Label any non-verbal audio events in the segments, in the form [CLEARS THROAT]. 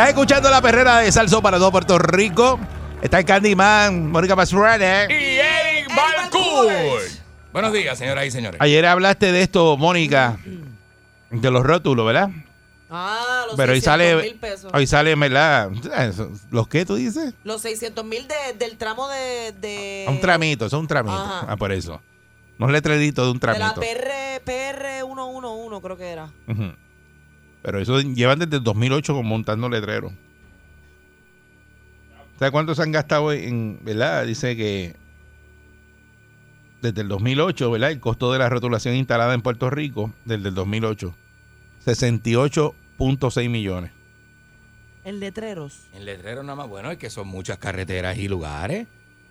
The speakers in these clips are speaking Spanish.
Estás escuchando la perrera de Salso para todo Puerto Rico. Está el Candyman, Mónica Pastrana. y Eric Balcour. Buenos días, señoras y señores. Ayer hablaste de esto, Mónica, de los rótulos, ¿verdad? Ah, los Pero hoy 600 sale, mil pesos. hoy sale, ¿verdad? ¿Los qué tú dices? Los 600 mil de- del tramo de... de Un tramito, eso es un tramito. Ajá. Ah, por eso. Un letrerito de un De la tramito. PR, PR 111 creo que era. Ujú. Pero eso llevan desde el 2008 con montando letreros. ¿Sabes cuánto se han gastado en, verdad? Dice que desde el 2008, ¿verdad? El costo de la rotulación instalada en Puerto Rico, desde el 2008, 68.6 millones. En letreros. En letrero nada más, bueno, es que son muchas carreteras y lugares.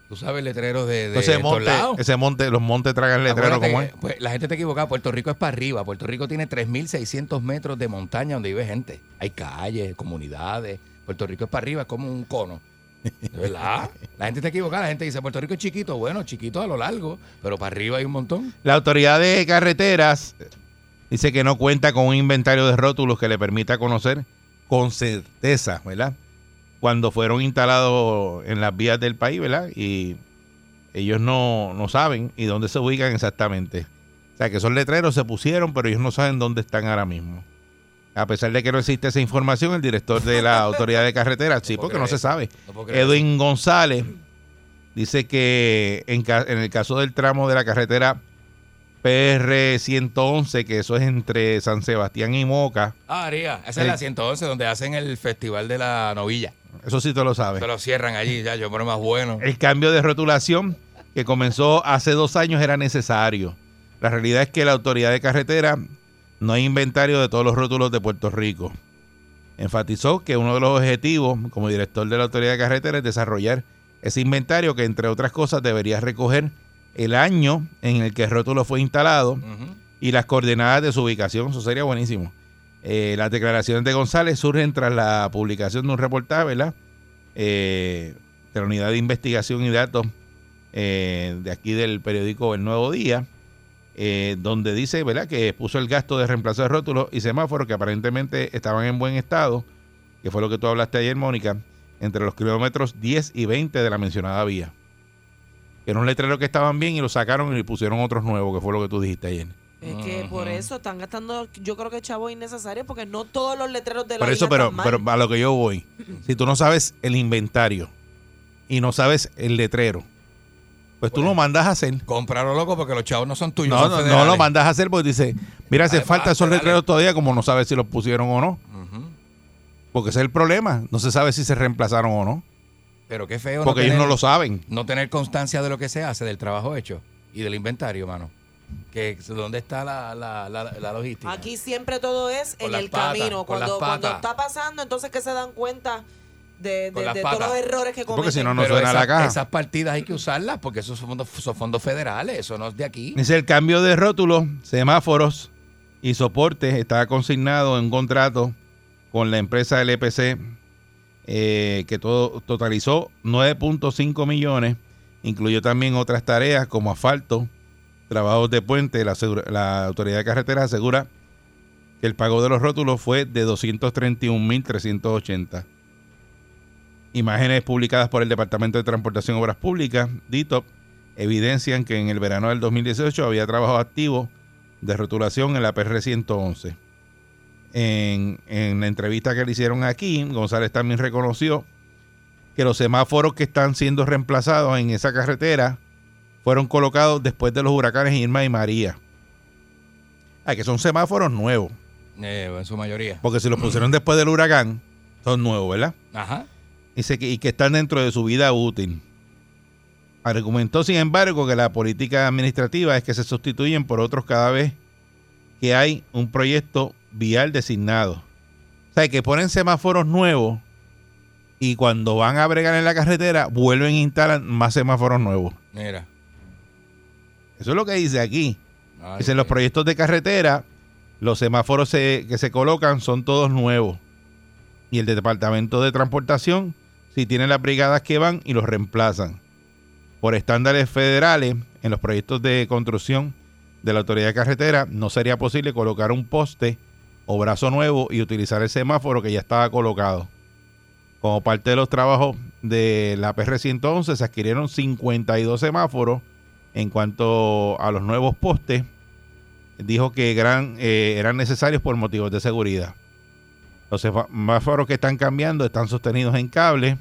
Tú sabes, letreros de, de Entonces, estos monte, lados. ese monte, los montes tragan letreros como es. pues, la gente está equivocada. Puerto Rico es para arriba. Puerto Rico tiene 3.600 metros de montaña donde vive gente. Hay calles, comunidades. Puerto Rico es para arriba, es como un cono. ¿De verdad? La gente está equivocada. La gente dice, Puerto Rico es chiquito. Bueno, chiquito a lo largo, pero para arriba hay un montón. La autoridad de carreteras dice que no cuenta con un inventario de rótulos que le permita conocer con certeza, ¿verdad? Cuando fueron instalados en las vías del país, ¿verdad? Y ellos no, no saben y dónde se ubican exactamente. O sea, que esos letreros se pusieron, pero ellos no saben dónde están ahora mismo. A pesar de que no existe esa información, el director de la [LAUGHS] autoridad de carreteras, sí, porque no se sabe. No Edwin González dice que en, en el caso del tramo de la carretera PR 111, que eso es entre San Sebastián y Moca, Ah, María, esa El- es la 111 donde hacen el festival de la novilla. Eso sí tú lo sabes. Se lo cierran allí, ya, yo pero más bueno. El cambio de rotulación que comenzó hace dos años era necesario. La realidad es que la autoridad de carretera no hay inventario de todos los rótulos de Puerto Rico. Enfatizó que uno de los objetivos como director de la autoridad de carretera es desarrollar ese inventario que entre otras cosas debería recoger el año en el que el rótulo fue instalado y las coordenadas de su ubicación. Eso sería buenísimo. Eh, las declaraciones de González surgen tras la publicación de un reportaje. Eh, de la Unidad de Investigación y Datos eh, de aquí del periódico El Nuevo Día, donde dice, que puso el gasto de reemplazo de rótulos y semáforos que aparentemente estaban en buen estado, que fue lo que tú hablaste ayer, Mónica, entre los kilómetros 10 y 20 de la mencionada vía. Que era un letrero que estaban bien y lo sacaron y pusieron otros nuevos, que fue lo que tú dijiste ayer. Es que por eso están gastando, yo creo que chavo innecesario porque no todos los letreros de la Por eso, pero, están mal. pero a lo que yo voy, [CLEARS THROAT] si tú no sabes el inventario y no sabes el letrero, pues tú lo mandas a hacer. Cómpralo, loco, porque los chavos no son tuyos. No, son no, no lo mandas a hacer porque dice, mira, hace falta esos dale. letreros todavía como no sabes si los pusieron o no. Porque ese es el problema. No se sabe si se reemplazaron o no. Pero qué feo. Porque no ellos tener, no lo saben. No tener constancia de lo que se hace, del trabajo hecho y del inventario, mano. Que ¿Dónde está la, la, la, la logística? Aquí siempre todo es Con en el patas, camino. Cuando, cuando está pasando, entonces que se dan cuenta de, todos los errores que cometen. Porque si no, no Pero suena la caja. esas partidas hay que usarlas porque esos son fondos, son fondos federales, eso no es de aquí. Dice el cambio de rótulos, semáforos y soportes está consignado en un contrato con la empresa LPC eh, que todo totalizó 9.5 millones. Incluyó también otras tareas como asfalto, trabajos de puente. La, la autoridad de carreteras asegura que el pago de los rótulos fue de 231.380. Imágenes publicadas por el Departamento de Transportación y Obras Públicas, DITOP, evidencian que en el verano del 2018 había trabajo activo de rotulación en la PR 111. En, en la entrevista que le hicieron aquí, González también reconoció que los semáforos que están siendo reemplazados en esa carretera fueron colocados después de los huracanes Irma y María. Ah, que son semáforos nuevos. Eh, en su mayoría. Porque si los pusieron después del huracán, son nuevos, ¿verdad? Ajá. Dice que, y que están dentro de su vida útil. Argumentó, sin embargo, que la política administrativa es que se sustituyen por otros cada vez que hay un proyecto vial designado. O sea, que ponen semáforos nuevos y cuando van a bregar en la carretera vuelven e instalan más semáforos nuevos. Mira. Eso es lo que dice aquí. Ay, Dicen los qué- proyectos de carretera, los semáforos se- que se colocan son todos nuevos. Y el de Departamento de Transportación, si tienen las brigadas que van y los reemplazan. Por estándares federales, en los proyectos de construcción de la Autoridad de Carretera, no sería posible colocar un poste o brazo nuevo y utilizar el semáforo que ya estaba colocado. Como parte de los trabajos de la PR-111, se adquirieron 52 semáforos en cuanto a los nuevos postes, dijo que eh, eran necesarios por motivos de seguridad. Los semáforos que están cambiando están sostenidos en cable,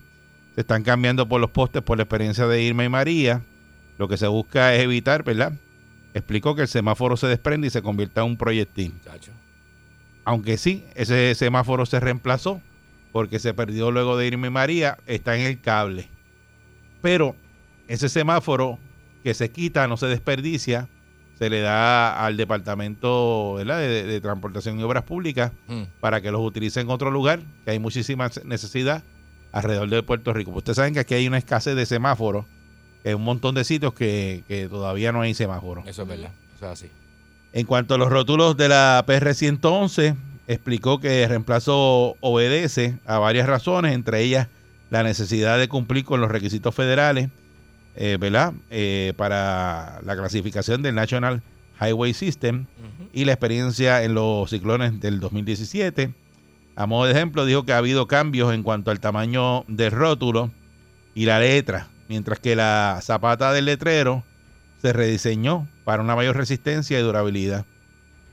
se están cambiando por los postes por la experiencia de Irma y María. Lo que se busca es evitar, ¿verdad? Explicó que el semáforo se desprende y se convierta en un proyectil. Chacho. Aunque sí, ese semáforo se reemplazó porque se perdió luego de Irma y María, está en el cable. Pero ese semáforo que se quita, no se desperdicia, se le da al Departamento ¿verdad? De, de Transportación y Obras Públicas Mm. para que los utilice en otro lugar, que hay muchísima necesidad alrededor de Puerto Rico. Ustedes saben que aquí hay una escasez de semáforos, que hay un montón de sitios que, que todavía no hay semáforos. Eso es verdad. Eso es así. En cuanto a los rótulos de la PR-111, explicó que el reemplazo obedece a varias razones, entre ellas la necesidad de cumplir con los requisitos federales, eh, ¿verdad? Eh, para la clasificación del National Highway System y la experiencia en los ciclones del 2017. A modo de ejemplo, dijo que ha habido cambios en cuanto al tamaño del rótulo y la letra, mientras que la zapata del letrero se rediseñó para una mayor resistencia y durabilidad.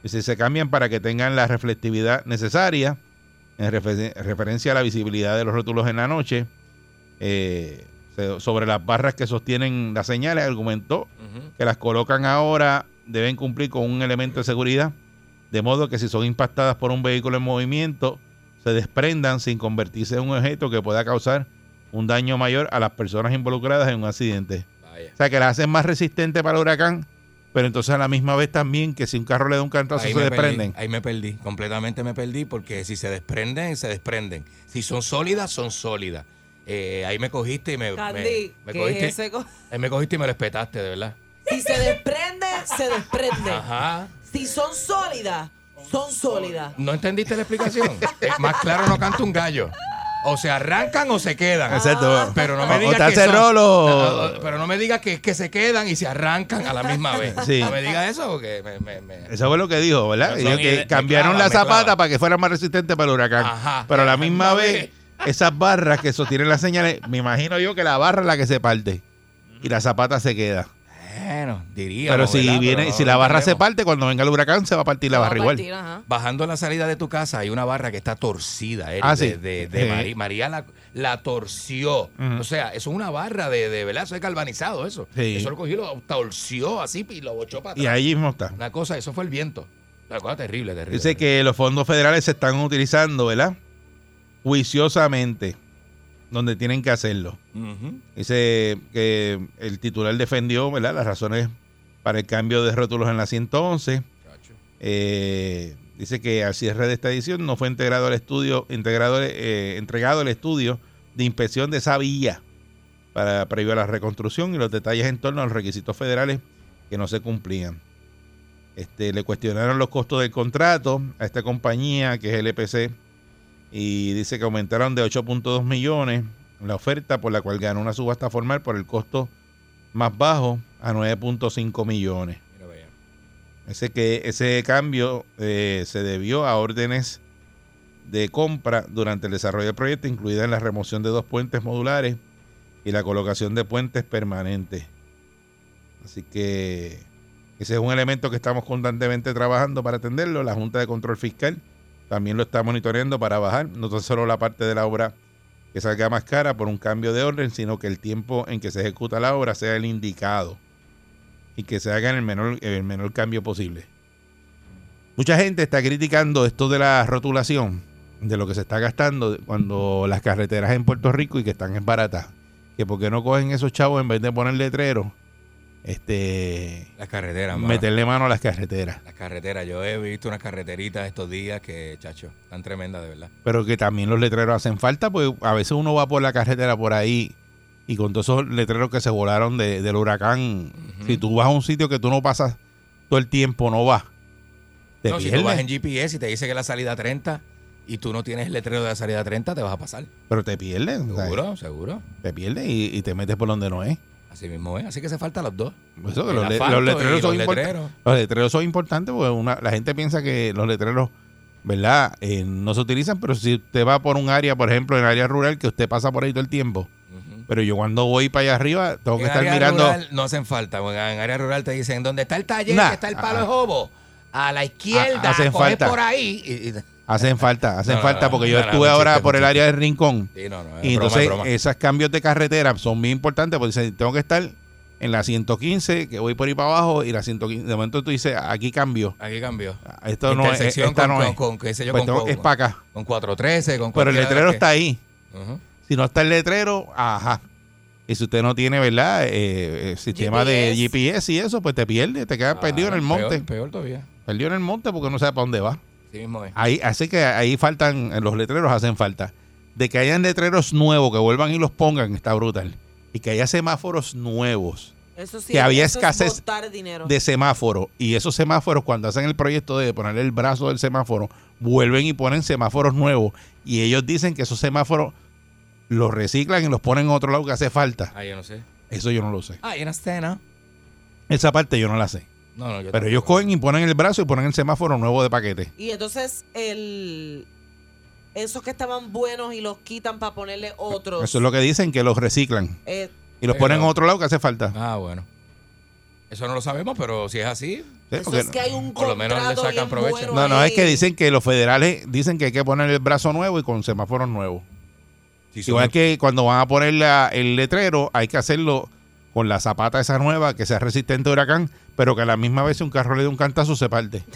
Dice, se cambian para que tengan la reflectividad necesaria en refer- referencia a la visibilidad de los rótulos en la noche. Eh, sobre las barras que sostienen las señales, argumentó que las colocan ahora deben cumplir con un elemento de seguridad, de modo que si son impactadas por un vehículo en movimiento, se desprendan sin convertirse en un objeto que pueda causar un daño mayor a las personas involucradas en un accidente. Vaya. O sea, que la hacen más resistente para el huracán, pero entonces a la misma vez también que si un carro le da un cantazo Ahí se desprenden. Perdí, ahí me perdí, completamente me perdí, porque si se desprenden, se desprenden. Si son sólidas, son sólidas. Eh, ahí me cogiste y me, me, Candy, me ¿qué cogiste, es ese co- ahí me cogiste y me lo espetaste, de verdad. Si se desprende, se desprende. Ajá. Si son sólidas, son sólidas. ¿No entendiste la explicación? Eh, más claro no canta un gallo. O se arrancan o se quedan. Exacto. Pero no me o digas te que hace son- Pero no me digas que, que se quedan y se arrancan a la misma vez. Sí. No me digas eso porque me... me- me- Eso fue lo que dijo, ¿verdad? Dijo que me cambiaron clava, la me zapata para que fuera más resistente para el huracán. Ajá. Pero a la misma misma vez, vez. Esas barras que sostienen las señales, me imagino yo que la barra es la que se parte y la zapata se queda. Bueno, diría. Pero si viene, si la barra se parte, cuando venga el huracán se va a partir la a barra igual. Bajando la salida de tu casa hay una barra que está torcida, Eric, Ah, sí. de, de- de Sí. Mari- María la, la torció. Ujú. O sea, eso es una barra de, de ¿verdad? Eso es galvanizado, eso. Sí. Eso lo cogió, lo torció así y lo bochó para Y atrás. ahí mismo está. Una cosa, eso fue el viento. Una cosa terrible, terrible. Dice que los fondos federales se están utilizando, ¿verdad? Juiciosamente, donde tienen que hacerlo. Ujú. Dice que el titular defendió, ¿verdad? Las razones para el cambio de rótulos en la 111. Chacho. Eh, dice que al cierre de esta edición no fue integrado el estudio, integrado, eh, entregado el estudio de inspección de esa vía para previo a la reconstrucción y los detalles en torno a los requisitos federales que no se cumplían. Este, le cuestionaron los costos del contrato a esta compañía que es el EPC y dice que aumentaron de 8.2 millones la oferta por la cual ganó una subasta formal por el costo más bajo a 9.5 millones. Ese, que, ese cambio eh, se debió a órdenes de compra durante el desarrollo del proyecto, incluida en la remoción de dos puentes modulares y la colocación de puentes permanentes. Así que ese es un elemento que estamos constantemente trabajando para atenderlo. La Junta de Control Fiscal también lo está monitoreando para bajar, no tan solo la parte de la obra que salga más cara por un cambio de orden, sino que el tiempo en que se ejecuta la obra sea el indicado. y que se haga en el menor, el menor cambio posible. Mucha gente está criticando esto de la rotulación, de lo que se está gastando cuando las carreteras en Puerto Rico y que están en baratas. Que por qué no cogen esos chavos en vez de poner letreros, este, Las carreteras, meterle mano a las carreteras. Las carreteras. Yo he visto unas carreteritas estos días que, chacho, están tremendas de verdad. Pero que también los letreros hacen falta, porque a veces uno va por la carretera por ahí y con todos esos letreros que se volaron de- del huracán, si tú vas a un sitio que tú no pasas todo el tiempo, no vas. Te No, si tú vas en GPS y te dice que la salida 30 y tú no tienes el letrero de la salida 30, te vas a pasar. Pero te pierdes. Seguro, seguro. Te pierdes y, y te metes por donde no es. Así mismo es. Así que se faltan los dos. Eso El los, le- asfalto los letreros son los importantes. letreros. Los letreros son importantes porque una- la gente piensa que los letreros, ¿verdad? Eh, no se utilizan, pero si usted va por un área, por ejemplo, en área rural, que usted pasa por ahí todo el tiempo. Pero yo cuando voy para allá arriba, tengo que estar área mirando. rural no hacen falta. porque En área rural te dicen, ¿dónde está el taller? Nah, que está el palo ah, de jobo. A la izquierda, Ah, hacen coge falta. por ahí. y- y- Hacen falta, hacen No, falta, no, porque yo estuve ahora chiste, por el área del rincón. Sí, no, es Y broma, es entonces broma. esos cambios de carretera son muy importantes porque dicen, tengo que estar en la 115, que voy por ahí para abajo, y la 115, de momento tú dices, aquí cambio. Aquí cambió. Esto no es, esta con, no con, es. con, qué sé yo, Pues con, tengo- con- es para acá. con 413, con Pero el letrero está ahí. Si no está el letrero, ajá. Y si usted no tiene, ¿verdad? Eh, eh, sistema de GPS. Y eso, pues te pierdes, te quedas perdido en el Ah, monte. Peor, peor todavía. Perdido en el monte porque no sabe para dónde va. Así mismo es. Ahí, así que ahí faltan, eh, los letreros hacen falta. De que hayan letreros nuevos, que vuelvan y los pongan, está brutal. Y que haya semáforos nuevos Eso sí, Que había eso escasez de semáforos. Y esos semáforos, cuando hacen el proyecto de ponerle el brazo del semáforo, vuelven y ponen semáforos nuevos. Y ellos dicen que esos semáforos los reciclan y los ponen en otro lado que hace falta. Ah, yo no sé. Eso yo no lo sé. Ah, y una escena. Esa parte yo no la sé. No, no, yo Pero ellos cogen y ponen el brazo y ponen el semáforo nuevo de paquete. Y entonces el esos que estaban buenos y los quitan para ponerle otros. Eso es lo que dicen, que los reciclan. Eh, Y los Pero- ponen en otro lado que hace falta. Ah, bueno. Eso no lo sabemos, pero si es así, Sí, eso porque- es que hay un por lo menos le sacan provecho. bueno No, no, ahí. es que dicen que los federales dicen que hay que poner el brazo nuevo y con semáforos nuevos. Igual que cuando van a poner la- el letrero, hay que hacerlo con la zapata esa nueva, que sea resistente a huracán, pero que a la misma vez un carro le dé un cantazo se parte. [LAUGHS]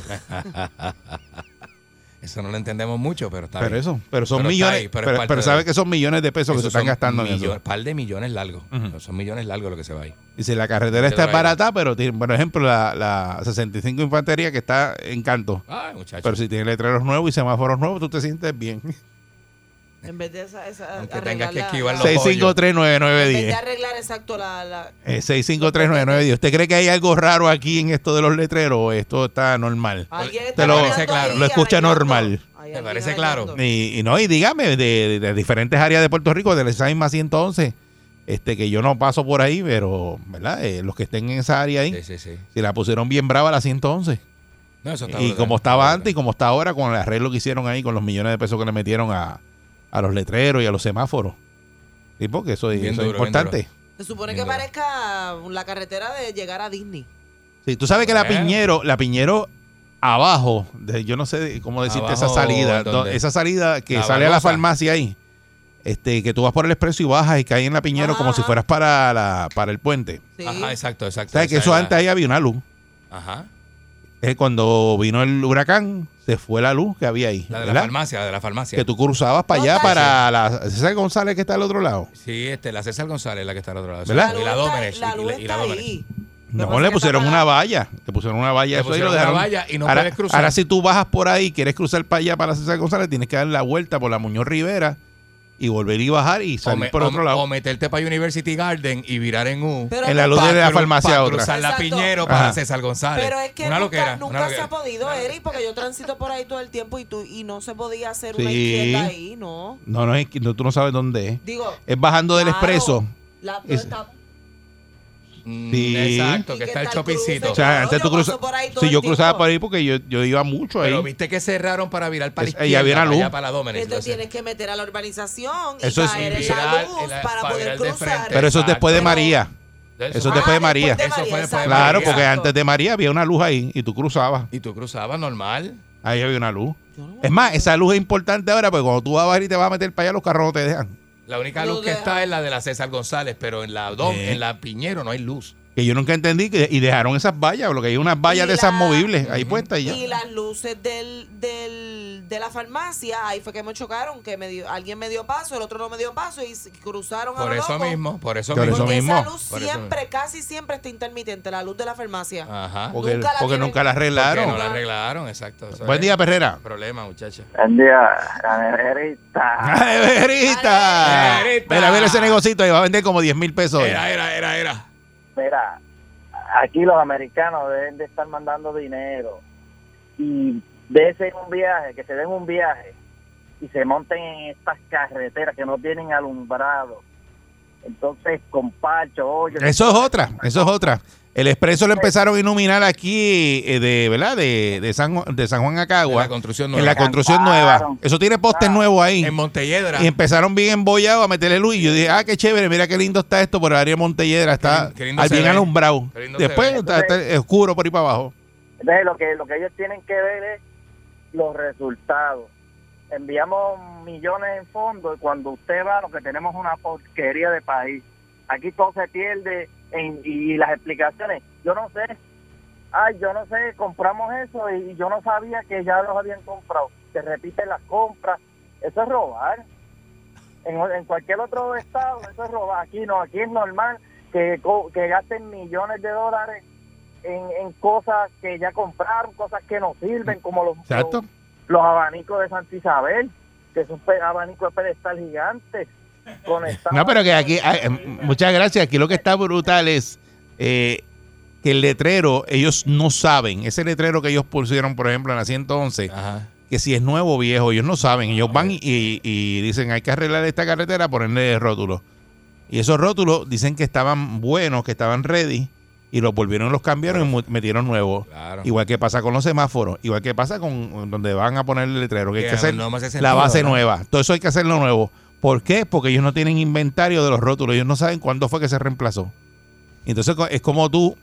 eso no lo entendemos mucho, pero está Pero bien. eso, pero son Pero millones, ahí, pero pero, es parte pero de- sabe que son millones de pesos que se están gastando en millo- eso. par de millones largos. Son millones largos lo que se va ahí. Y si la carretera está barata, pero tiene, por ejemplo, la, la 65 Infantería que está en canto. Ay, muchachos. Pero si tiene letreros nuevos y semáforos nuevos, tú te sientes bien. En vez de esa, esa Aunque tengas que esquivar la- los En vez de 6539910. arreglar exacto la, la- Eh, 6539910. ¿Usted cree que hay algo raro aquí en esto de los letreros o esto está normal? Te está lo- arreglando claro. lo escucha normal. ¿Te parece claro? Y, y no, y dígame, de, diferentes áreas de Puerto Rico, de esa misma 111, este, que yo no paso por ahí, pero, ¿verdad? Eh, los que estén en esa área ahí, Sí, sí, sí. si la pusieron bien brava la 111. No, eso está Y brutal, como estaba brutal. antes y como está ahora, con el arreglo que hicieron ahí, con los millones de pesos que le metieron a, a los letreros y a los semáforos. Sí, porque eso, es- eso duro, importante. Se supone Bien que duro. parezca la carretera de llegar a Disney. Sí, tú sabes que la Bueno. Piñero, la Piñero abajo, de- yo no sé cómo decirte esa salida, esa salida que La sale a la farmacia ahí, este, que tú vas por el expreso y bajas y caes en la Piñero Ajá, como si ajá. fueras para la, para el puente. Sí. Ajá, exacto, exacto. ¿Sabes que eso antes ahí había una luz? Ajá. Eh, cuando vino el huracán, se fue la luz que había ahí, La de la farmacia, de la farmacia. Que tú cruzabas para allá, para la César González que está al otro lado. Sí, este, la César González, la que está al otro lado. ¿Verdad? Y la luz está- Dómenes. la y- luz y la- y la ahí. No, le pusieron una valla. Le pusieron una valla. Le eso y lo pusieron una dejaron. valla y no ahora, puedes cruzar. ahora si tú bajas por ahí y quieres cruzar para allá, para la César González, tienes que dar la vuelta por la Muñoz Rivera y volver y bajar y O, salir me- por o- otro lado. o meterte para University Garden y virar en U. Pero en la luz de la farmacia pa' otra. cruzar la. Piñero para Ajá. César González. Pero es que una nunca, loquera, nunca una se ha podido, Eric, porque yo transito por ahí todo el tiempo y tú y no se podía hacer una Sí. izquierda ahí, ¿no? No, no, es no, tú no sabes dónde es. Digo, Es bajando del claro, expreso. La, Es- está- Sí. Exacto, que está el chopicito. O sea, antes tú cruzas. paso por ahí todo Sí, yo cruzaba por ahí porque yo, yo iba mucho ahí. Pero viste que cerraron para virar para la Es- izquierda. había una para allá luz. para la entonces tienes que meter a la urbanización y Eso es- caer en Virar la en luz la- para para poder cruzar. frente. Pero eso es después de María. Eso es después de María. después Eso fue después de exacto. Claro, María. porque antes de María había una luz ahí y tú cruzabas. Y tú cruzabas normal. Ahí había una luz. No- Es más, esa luz es importante ahora porque cuando tú vas a bajar y te vas a meter para allá, los carros no te dejan. La única luz que está es la de la César González, pero en la Dom, Eh. en la Piñero no hay luz. Que yo nunca entendí que, y dejaron esas vallas, lo que hay unas vallas de esas la- movibles ahí puestas y ya. Y las luces del, del, de la farmacia, ahí fue que me chocaron, que me dio, alguien me dio paso, el otro no me dio paso y cruzaron a Por lo eso loco. mismo, por eso Por mismo. eso Porque mismo. esa luz Por eso siempre, casi siempre está intermitente, la luz de la farmacia. Ajá. Porque nunca la porque tienen- nunca la Porque arreglaron. no la arreglaron, exacto. Eso Buen es día, Perrera. Problema, muchacha. Buen día, la neverita. [LAUGHS] ¡Ay, Verita! Verita. Mira, mira ese negocito y va a vender como 10 mil pesos. Era, era, era, era. Mira, aquí los americanos deben de estar mandando dinero y de un viaje, que se den un viaje y se monten en estas carreteras que no tienen alumbrado. Entonces, con parcho, hoyo. Eso es otra, eso es otra. El expreso lo empezaron a iluminar aquí eh, de, ¿verdad? De, de San, de San Juan a En la construcción En nueva. la construcción nueva. Eso tiene postes nuevos ahí. En Montelledra. Y empezaron bien embollados a meterle luz. Y yo dije, ah, qué chévere, mira qué lindo está esto por el área de Montelledra. Está Qué lindo bien ve. alumbrado. Después está oscuro por ahí para abajo. Entonces, lo que, lo que ellos tienen que ver es los resultados. Enviamos millones en fondos y cuando usted va, lo que tenemos es una porquería de país. Aquí todo se pierde en, y las explicaciones. Yo no sé, ay, yo no sé, compramos eso y yo no sabía que ya los habían comprado. Se repiten las compras. Eso es robar. En, en cualquier otro estado, eso es robar. Aquí no, aquí es normal que, que gasten millones de dólares en, en cosas que ya compraron, cosas que no sirven, como los, los, los abanicos de Santa Isabel, que son pe- abanicos de pedestal gigantes. No, pero que aquí, ah, eh, muchas gracias. Aquí lo que está brutal es eh, que el letrero, ellos no saben. Ese letrero que ellos pusieron, por ejemplo, en la 111, Ajá. que si es nuevo o viejo, ellos no saben. Ellos van y, y dicen, hay que arreglar esta carretera, ponerle rótulos. Y esos rótulos dicen que estaban buenos, que estaban ready, y los volvieron, los cambiaron y metieron nuevos. Claro. Igual que pasa con los semáforos, igual que pasa con donde van a poner el letrero, que hay Que hacer no la base nueva. Todo eso hay que hacerlo nuevo. ¿Por qué? Porque ellos no tienen inventario de los rótulos. Ellos no saben cuándo fue que se reemplazó. Entonces es como tú,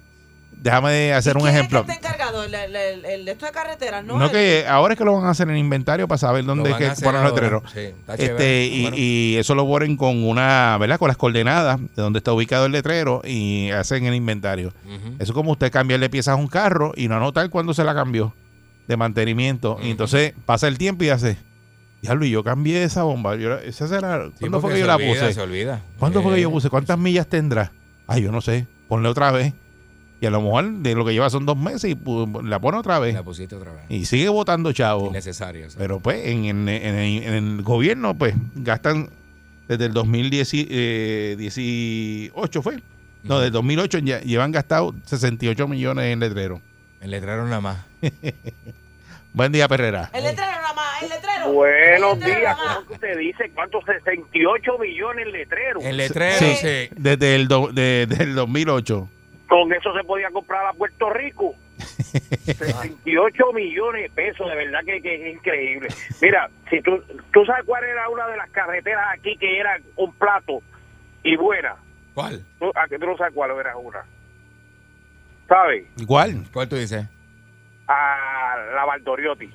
déjame hacer ¿Y un quién ejemplo. Es que está encargado? ¿El, el, el- el de esto de carreteras? No, No, El- que ahora es que lo van a hacer en inventario para saber dónde es que ponen los letreros. Sí, está Este, chévere. y, Bueno. y eso lo ponen con una, ¿verdad? Con las coordenadas de donde está ubicado el letrero y hacen el inventario. Eso es como usted cambiarle piezas a un carro y no anotar cuándo se la cambió de mantenimiento. Y entonces pasa el tiempo y hace, diablo, y yo cambié esa bomba. Yo, la- esa será, Sí, ¿Cuándo fue que yo la puse? Se olvida. ¿Cuánto fue que Eh, yo puse? ¿Cuántas millas tendrá? Ay, yo no sé. Ponle otra vez. Y a lo mejor de lo que lleva son dos meses y la pone otra vez. La pusiste otra vez. Y sigue votando chavo. Innecesario. Pero pues en, en- en- en el gobierno pues gastan desde el 2018 fue. No, del 2008 ya llevan gastado 68 millones en letrero. El letrero nada más. [LAUGHS] Buen día, Perrera. El letrero nada más, el letrero. Buenos El letrero días. ¿cómo que usted dice? ¿Cuántos 68 millones letreros? El letrero, Sí, sí. desde el, do- de- desde el 2008. Con eso se podía comprar a Puerto Rico. [LAUGHS] 68 millones de pesos, de verdad que, que es increíble. Mira, si tú, tú sabes cuál era una de las carreteras aquí que era un plato y buena. ¿Cuál? ¿Tú, a que tú no sabes cuál era una. ¿Sabes? Igual. ¿Cuál tú dices? A la Valdoriotti.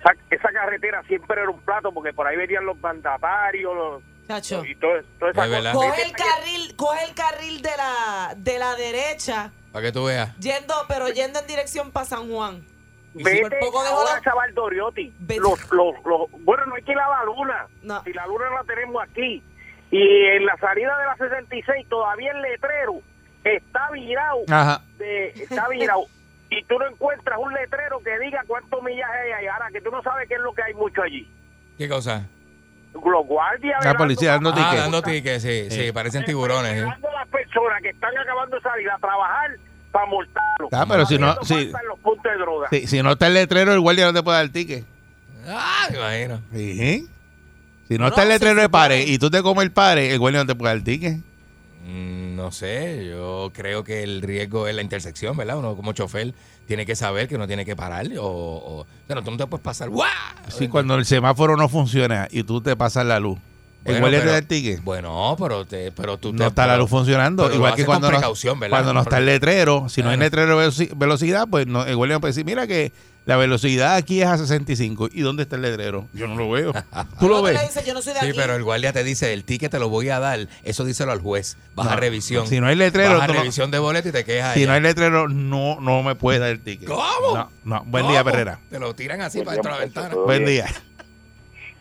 Esa, esa carretera siempre era un plato porque por ahí venían los mandatarios los, Chacho. y todo, toda esa cosa. Coge el carril, coge el carril de la, de la derecha, Para que tú veas. yendo, pero yendo en dirección para San Juan. Y Vete por poco dejó ahora la-. Vete. Los, los, los, bueno, no hay que ir a la luna. No. Si la luna la tenemos aquí. Y en la salida de la 66 todavía el letrero está virado. Ajá. De, está virado. Y tú no encuentras un letrero que diga cuántos millajes hay ahí. Ahora que tú no sabes qué es lo que hay mucho allí. ¿Qué cosa? Los guardias. La policía dando Ah, ticket. dando tickets, sí, sí, parecen tiburones. ¿eh? A las personas que están acabando de salir a trabajar para multarlos. Ah, pero si no- si- falta en los puntos de droga. Si, si no está el letrero, el guardia no te puede dar ticket. Ah, me imagino. Sí. Si no No, está el letrero de pare y tú te comes el pare, el guardia no te puede dar ticket. Mm, No sé, yo creo que el riesgo es la intersección, ¿verdad? Uno como chofer tiene que saber que uno tiene que parar o... o pero tú no te puedes pasar. ¡guau! Sí, cuando el semáforo no funciona y tú te pasas la luz, Bueno, te pero- el ticket. Bueno, pero, te, pero tú te... No está la luz funcionando. Igual que con cuando no, ¿verdad? cuando no está el letrero, si no hay letrero de velocidad, pues no, el guardia no puede decir, mira que la velocidad aquí es a 65. ¿Y dónde está el letrero? Yo no lo veo. [LAUGHS] ¿Tú lo ves? le dice, yo no soy de Sí, aquí. pero el guardia te dice, el ticket te lo voy a dar. Eso díselo al juez. Baja No, revisión. Si no hay letrero, Baja tú no- revisión de boleto y te quejas si allá. no hay letrero, no, no me puedes dar el ticket. ¿Cómo? No, no. Buen día. Perrera. Te lo tiran así Buen para dentro de la ventana. Buen bien. día.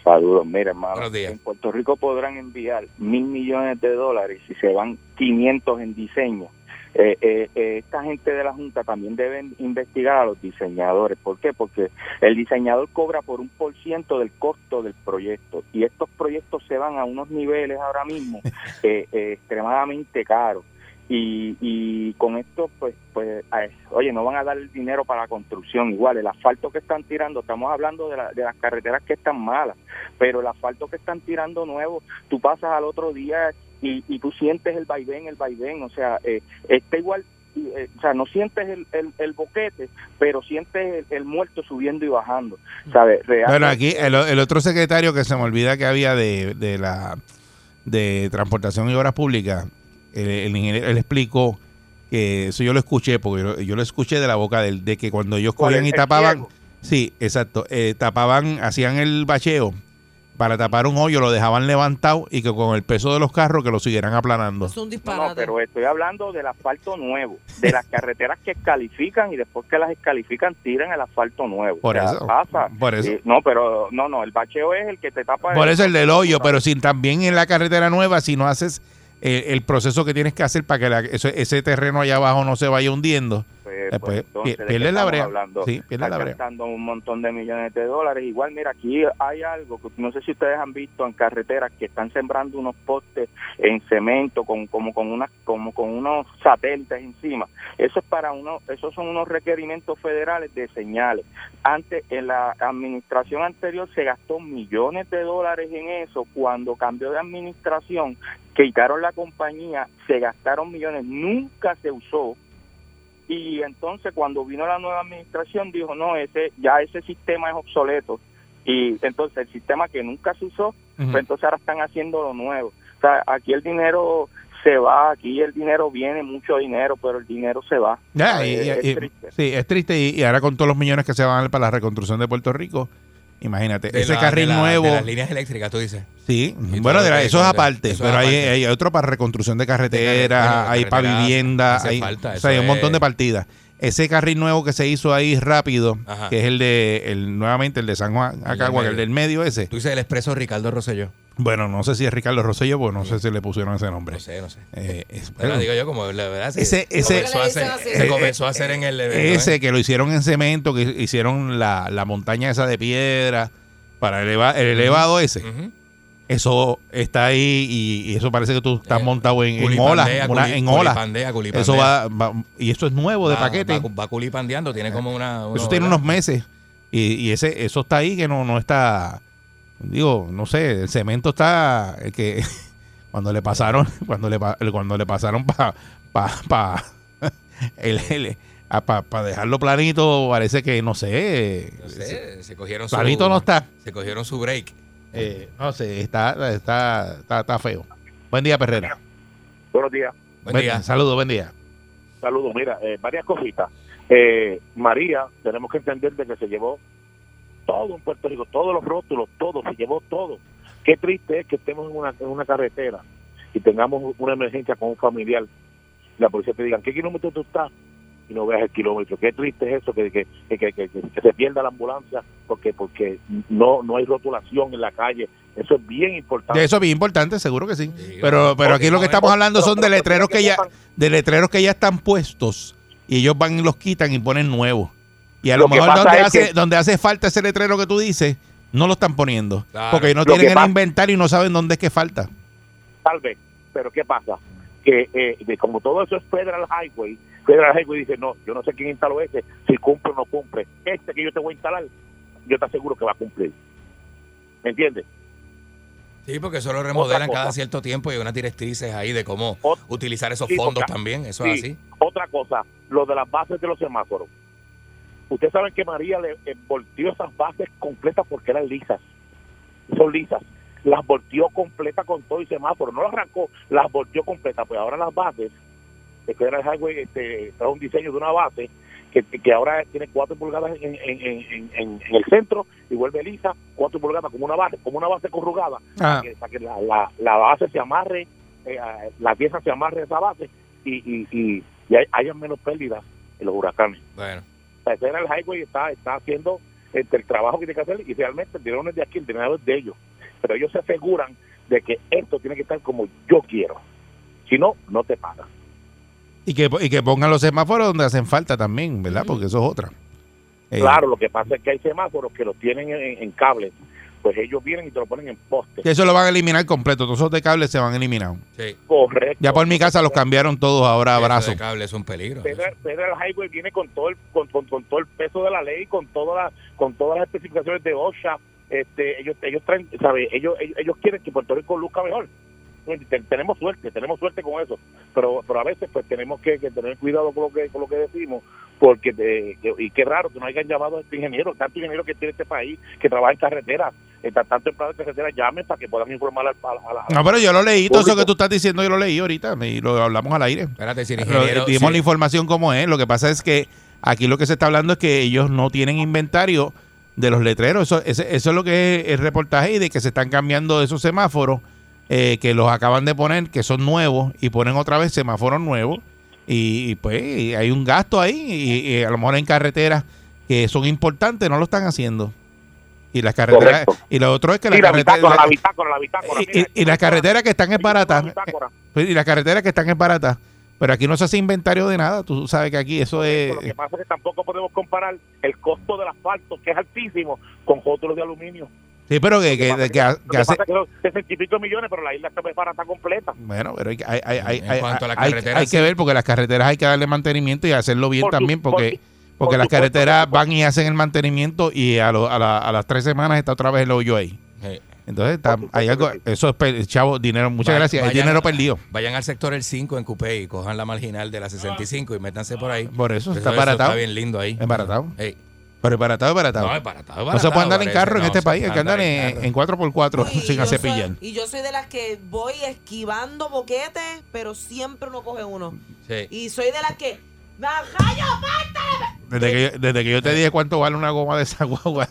Saludos, mira hermano, Buenos días. en Puerto Rico podrán enviar mil millones de dólares y se van 500 en diseño. Eh, eh, eh, esta gente de la Junta también deben investigar a los diseñadores. ¿Por qué? Porque el diseñador cobra por un por ciento del costo del proyecto y estos proyectos se van a unos niveles ahora mismo [LAUGHS] eh, eh, extremadamente caros. Y, y con esto, pues, pues, oye, no van a dar el dinero para la construcción. Igual, el asfalto que están tirando, estamos hablando de, la- de las carreteras que están malas, pero el asfalto que están tirando nuevo, tú pasas al otro día y, y tú sientes el vaivén, el vaivén, o sea, eh, está igual, eh, o sea, no sientes el, el, el boquete, pero sientes el, el muerto subiendo y bajando, ¿sabes? Realmente- Bueno, aquí el, otro secretario que se me olvida que había de, de la de Transportación y Obras Públicas, el, ingeniero, él explicó que eso yo lo escuché, porque yo, yo lo escuché de la boca de él, de que cuando ellos ¿Cuál cogían y ¿El tapaban, sí, exacto, eh, tapaban, hacían el bacheo para tapar un hoyo, lo dejaban levantado y que con el peso de los carros que lo siguieran aplanando. Es un No, no, disparate. pero estoy hablando del asfalto nuevo, de las [LAUGHS] carreteras que califican y después que las califican tiran el asfalto nuevo. Por O sea, eso, pasa. por eso. Eh, no, pero no, no, el bacheo es el que te tapa. Por eso el del hoyo, pero si también en la carretera nueva, si no haces eh, el proceso que tienes que hacer para que la- ese, ese terreno allá abajo no se vaya hundiendo, Pues, después pues, entonces, pi- ¿de pierde qué la estamos brea. hablando? Sí, pierde Está la brea. gastando un montón de millones de dólares. Igual, mira, aquí hay algo que no sé si ustedes han visto en carreteras que están sembrando unos postes en cemento con como con unas como con unos satélites encima. Eso es para uno, esos son unos requerimientos federales de señales. Antes en la administración anterior se gastó millones de dólares en eso. Cuando cambió de administración, quitaron la compañía, se gastaron millones, nunca se usó y entonces cuando vino la nueva administración dijo no ese ya ese sistema es obsoleto y entonces el sistema que nunca se usó pues entonces ahora están haciendo lo nuevo o sea aquí el dinero se va aquí el dinero viene mucho dinero pero el dinero se va Ya, triste. sí, es triste. Y, y ahora con todos los millones que se van para la reconstrucción de Puerto Rico, imagínate, De ese la- carril de la- nuevo. De las líneas eléctricas, tú dices. Sí, Y bueno, de la- eso es aparte, eso es pero hay, aparte. hay otro para reconstrucción de carreteras, hay para vivienda, hace hay, falta, o sea, hay un montón es- de partidas. Ese carril nuevo que se hizo ahí rápido, Ajá. que es el de, el nuevamente el de San Juan, Acagua, el del medio ese. Tú dices el expreso Ricardo Rosselló. Bueno, no sé si es Ricardo Rosello, porque no sé si le pusieron ese nombre. No sé, no sé. Eh, es- Pero digo yo, como la verdad, se- Ese- se ese- comenzó a hacer- ¿Por qué le dicen se comenzó a hacer en el evento, ¿eh? Ese que lo hicieron en cemento, que hicieron la, la montaña esa de piedra para elevar el elevado ese. Eso está ahí y, y eso parece que tú estás Eh, montado en, en Culipandea, ola, una- culi- en ola. culipandea, culipandea. Eso va, va- y esto es nuevo de Va- paquete. Va, va culipandeando, tiene como una. eso tiene ¿verdad? unos meses y, y ese eso está ahí que no no está digo, no sé, el cemento está eh, que [LAUGHS] cuando le pasaron [LAUGHS] cuando le pa- cuando le pasaron para pa, pa, [LAUGHS] el, el- a pa- dejarlo planito parece que no sé, No sé, se cogieron su. planito no está. Se cogieron su break. Eh, no sé, está, está, está, está feo. Buen día, Perrera. buenos días Buen Buen- día. Saludos, buen día. Saludos, mira, eh, varias cositas. Eh, María, tenemos que entender de que se llevó todo en Puerto Rico, todos los rótulos, todo, se llevó todo. Qué triste es que estemos en una, en una carretera y tengamos una emergencia con un familiar. y La policía te diga, ¿qué kilómetro tú estás? Y no veas el kilómetro. Qué triste es eso, que, que, que, que- que- que se pierda la ambulancia porque porque no no hay rotulación en la calle. Eso es bien importante. Eso es bien importante, seguro que sí. Sí, Pero, pero aquí lo que estamos hablando son de letreros que ya, de letreros que ya están puestos y ellos van y los quitan y ponen nuevos. Y a Lo mejor donde hace, que- donde hace falta ese letrero que tú dices, no lo están poniendo. Claro. Porque no Lo tienen el inventario y no saben dónde es que falta. tal vez, pero ¿qué pasa? Que eh, de, como todo eso es Federal Highway, Federal Highway dice, no, yo no sé quién instaló ese, si cumple o no cumple. Este que yo te voy a instalar, yo te aseguro que va a cumplir. ¿Me entiendes? Sí, porque eso lo remodelan cada cierto tiempo y hay unas directrices ahí de cómo Ot- utilizar esos sí, fondos porque- también. Eso Sí. es así. Otra cosa, lo de las bases de los semáforos. Ustedes saben que María le volteó esas bases completas porque eran lisas. Son lisas. Las volteó completa con todo y semáforo. No las arrancó, las volteó completa. Pues ahora las bases, el Federal Highway este, trae un diseño de una base que, que ahora tiene 4 pulgadas en, en, en, en- en el centro y vuelve lisa, 4 pulgadas como una base, como una base corrugada, Ah. para que, para que la, la, la base se amarre, eh, a- la pieza se amarre a esa base y, y, y, y hay- haya menos pérdidas en los huracanes. Bueno, sea, el highway está, está haciendo este, el trabajo que tiene que hacer y realmente el dinero no es de aquí, el dinero es de ellos. Pero ellos se aseguran de que esto tiene que estar como yo quiero. Si no, no te pagan. Y que, y que pongan los semáforos donde hacen falta también, ¿verdad? Porque eso es otra. Eh, Claro, lo que pasa es que hay semáforos que los tienen en, en cables. Pues ellos vienen y te lo ponen en postes. Que eso lo van a eliminar completo. Todos esos de cable se van a eliminar. sí. Correcto. Ya por mi casa los cambiaron todos ahora a Eso brazo. de cable es un peligro. Federal, Federal Highway viene con todo el con, con- con todo el peso de la ley, con todas las con todas las especificaciones de OSHA. Este, ellos ellos traen, sabe, ellos, ellos ellos quieren que Puerto Rico luzca mejor. Ten- Tenemos suerte, tenemos suerte con eso, pero pero a veces pues tenemos que, que tener cuidado con lo que con lo que decimos, porque de- que- y qué raro que no hayan llamado a este ingeniero, tanto ingeniero que tiene este país que trabaja en carreteras, eh, tanto empleados de carreteras llamen para que puedan informar al- a, la- a la- No, pero yo lo leí, todo eso que tú estás diciendo, yo lo leí ahorita y lo hablamos al aire. Espérate, si ingeniero... dimos la información como es. Lo que pasa es que aquí lo que se está hablando es que ellos no tienen inventario de los letreros. Eso, ese- eso es lo que es el reportaje y de que se están cambiando esos semáforos eh, que los acaban de poner, que son nuevos, y ponen otra vez semáforos nuevos. Y, y, pues y hay un gasto ahí y, y a lo mejor en carreteras que son importantes no lo están haciendo. Y las carreteras Correcto. y lo otro es que las la carreteras bitácora, la bitácora, la bitácora. y, las carreteras que están es baratas la pues, y las carreteras que están es baratas pero aquí no se hace inventario de nada tú sabes que aquí eso es Lo que pasa es que tampoco podemos comparar el costo del asfalto, que es altísimo, con rótulos de aluminio. Sí pero que, que que, que- hace pasa que son 60 y pico millones, pero la isla está barata completa. bueno pero hay, que- hay, hay, hay, En hay- cuanto a las hay- carreteras, hay que ver porque las carreteras hay que darle mantenimiento y hacerlo bien Por también porque por- porque por las supuesto, carreteras van y hacen el mantenimiento y a, lo- a, la- a las tres semanas está otra vez el hoyo ahí Sí. entonces está- hay algo eso es chavo dinero muchas gracias es dinero perdido Vayan al sector el 5 en Coupé y cojan la marginal de la 65 y métanse por ahí. por eso está eso baratado Está bien lindo ahí. Es baratado. Ey. Pero es baratado es baratado No, es baratado, es no se puede baratado, andar en carro en este país hay que andar en en, carro. en 4x4 Y sin yo hacer soy- pillar Y yo soy de las que voy esquivando boquetes, pero siempre uno coge uno. Sí. Y soy de las que. ¡Najayo, pártale! Desde que, yo, desde que yo te dije cuánto vale una goma de esa guagua,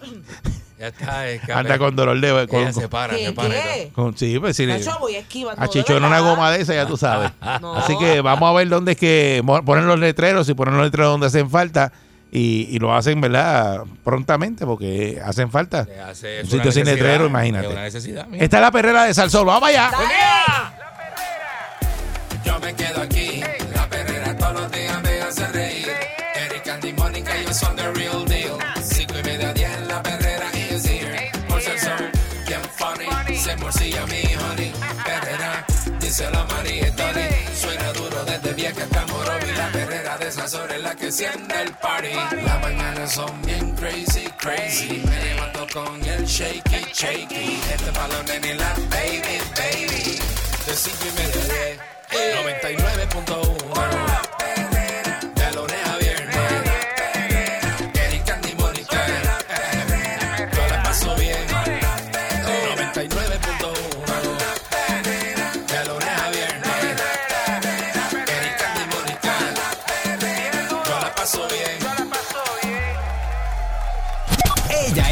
Ya está. es que anda con dolor de... Con, Ella se para, ¿Qué? se para. con- sí, pues sí. Nacho, voy esquivando. A Chichón una goma de esa, ya tú sabes. [LAUGHS] No. Así que vamos a ver dónde es que ponen los letreros y ponen los letreros donde hacen falta y, y lo hacen, ¿verdad? Prontamente porque hacen falta. hace- Un sitio sin letrero, imagínate. Es una necesidad. mira. Esta es la perrera de Salsol. ¡Vamos allá! Yo es la que enciende el party. Las mañanas son bien crazy, crazy. Me levanto con el shaky, shaky. Este balón en la baby, baby. De cinco y media a diez. 99.1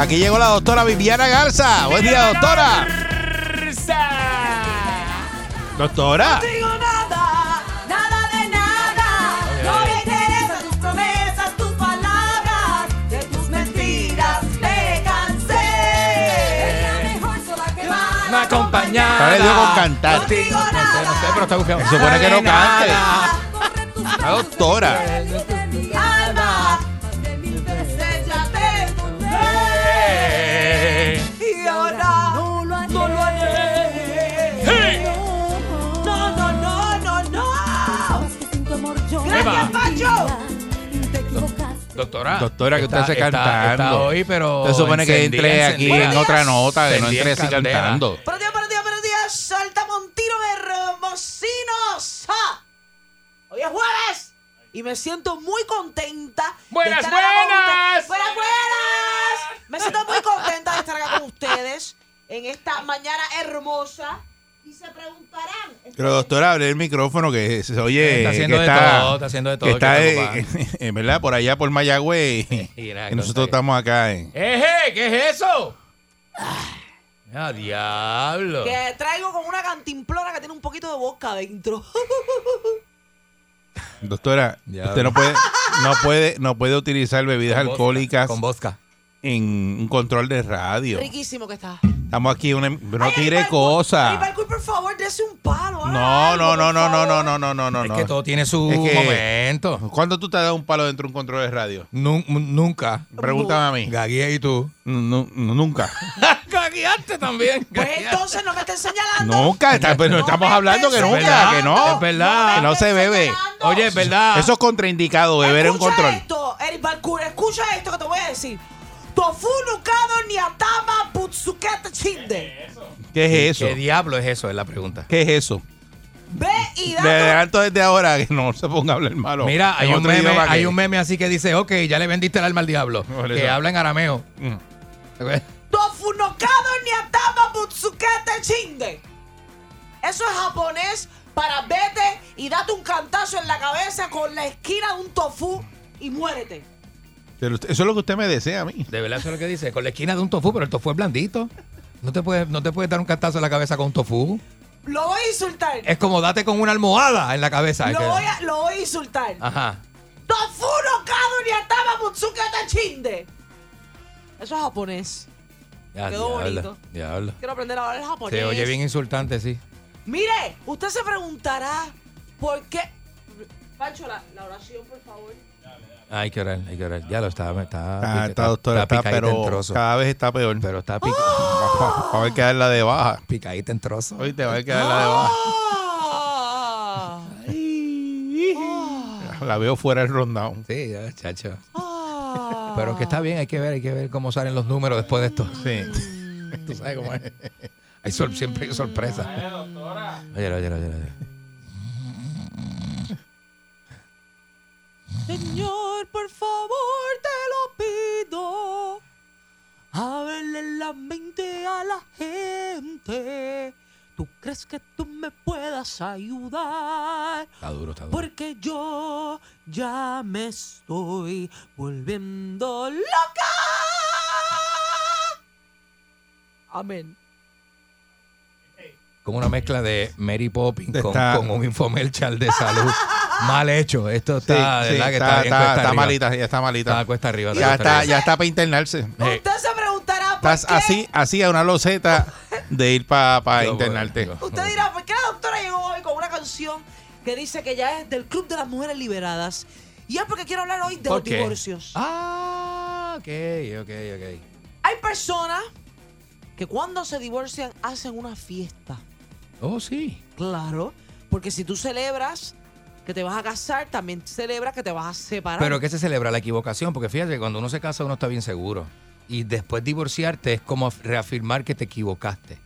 Aquí llegó la doctora Viviana Garza. Buen día, doctora. Doctora. digo nada, nada de nada. No me interesan tus promesas, tus palabras, de tus mentiras me cansé. la mejor sola que Una va acompañada. Ahora le dio con cantar. No sé, no sé, pero está bufiado. Se supone que no cante. La doctora. Doctora. Doctora, que usted hace está- cantando. Está hoy, pero. Se supone que entre aquí encendida. en otra nota, que no entre en así candela. cantando. Buenos días, buenos días, buenos días. Saltamos un tiro hermosinos. ¡Ja! Hoy es jueves y me siento muy contenta. de ¡Buenas, estar acá con buenas! ustedes. ¡Buenas, buenas! Me siento muy contenta de estar acá con ustedes en esta mañana hermosa. Y se preguntarán. Pero doctora, abre el micrófono que se oye. Está haciendo que de todo, está haciendo de todo, Que está, ¿qué eh, eh, ¿verdad? Por allá, por Mayagüez. [LAUGHS] y- nosotros estamos acá en. ¡Eje! ¿Qué es eso? ¡Ah, diablo! Que traigo como una cantimplora que tiene un poquito de boca adentro. [LAUGHS] Doctora, Ya. usted no puede, no puede, no puede utilizar bebidas Con vodka, alcohólicas Con vodka. en un control de radio. Riquísimo que está. Estamos aquí, una, no Ay, tire cosas. Por favor, dese un palo. No, no, no, no, no, no, no, no, no, no, Es no. que todo tiene su Es que- momento. ¿Cuándo tú te has dado un palo dentro de un control de radio? Nun- nunca. Pregúntame a mí. Gagué y tú. No, no, nunca. [LAUGHS] Gagueaste también. Pues entonces no me estén señalando. Nunca. está- pues, no estamos me hablando que estés nunca, que no. Es verdad. Que no se bebe. estés. Oye, es verdad. Eso es contraindicado, beber en un Escucha control. esto, Eric Balcour, escucha esto que te voy a decir. Tofu nukado ni atama butsukete chinde. ¿Qué es eso? ¿Qué diablo es eso? Es la pregunta. ¿Qué es eso? Ve y Le adelanto desde ahora que no se ponga a hablar malo. Mira, hay un, meme, idioma que- hay un meme así que dice, ok, ya le vendiste el alma al diablo. Por que eso. habla en arameo. Mm. Tofu nukado ni atama butsukete chinde. Eso es japonés para vete y date un cantazo en la cabeza con la esquina de un tofu y muérete. Pero usted- eso es lo que usted me desea a mí. De verdad, eso es lo que dice. Con la esquina de un tofu, pero el tofu es blandito. No te puedes, no te puedes dar un cantazo en la cabeza con un tofu. Lo voy a insultar. Es como date con una almohada en la cabeza. Lo que- voy a, lo voy a insultar. Ajá. Tofu nukado ni atama butsukete chinde. Eso es japonés. Ya, Quedó diablo, bonito. Diablo. Quiero aprender a hablar japonés. Se oye bien insultante, sí. Mire, usted se preguntará por qué. Pancho, la, la oración, por favor. Hay que orar, hay que orar. Ya lo está, está, Ah, esta doctora está, picadita en pero trozo. cada vez está peor. Pero está pica- Va a haber que darla de baja. picadita en trozo. Hoy te va a haber que darla de baja. Ah, La veo fuera del rundown. Sí, ya, chacho. ah. Pero que está bien, hay que ver, hay que ver cómo salen los números después de esto. Sí. [LAUGHS] Tú sabes cómo es. Hay sor- siempre hay sorpresa. Oye, oye, oye, oye. Señor, por favor, te lo pido. Ábrele la mente a la gente. ¿Tú crees que tú me puedas ayudar? Está duro, está duro. Porque yo ya me estoy volviendo loca. Amén. Como una mezcla de Mary Poppins con, Está- con un infomercial de salud. [LAUGHS] Mal hecho. Esto Sí, está, sí, ¿verdad? que está, está, bien está- cuesta está arriba. malita, ya está malita. Está cuesta arriba. ya cuesta está, arriba. ya está para internarse. Eh, Usted se preguntará por Estás qué. así, así a una loseta de ir para Yo, internarte. Usted dirá, ¿por qué la doctora llegó hoy con una canción que dice que ya es del Club de las Mujeres Liberadas? Y es porque quiero hablar hoy de ¿Por los qué? divorcios. Ah, ok, ok, ok. Hay personas que cuando se divorcian hacen una fiesta. Oh, sí. Claro, porque si tú celebras que te vas a casar, también celebras que te vas a separar. Pero ¿qué se celebra? La equivocación. Porque fíjate, cuando uno se casa, uno está bien seguro. Y después divorciarte es como reafirmar que te equivocaste.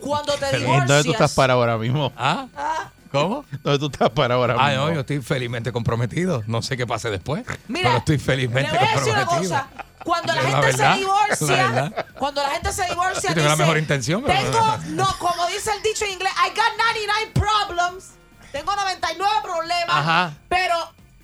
cuando te [LAUGHS] ¿Y divorcias... ¿Dónde tú estás para ahora mismo? ¿Ah? ¿Cómo? [LAUGHS] ¿Dónde tú estás para ahora Ah, mismo? no, yo estoy felizmente comprometido. No sé qué pase después. Mira, pero estoy Le felizmente voy a decir una comprometido. cosa. Cuando la La gente verdad, se divorcia, la cuando la gente se divorcia, Yo tengo la dice, mejor intención, pero- Tengo, no, como dice el dicho en inglés, I got 99 problems. Tengo 99 problemas. Ajá. Pero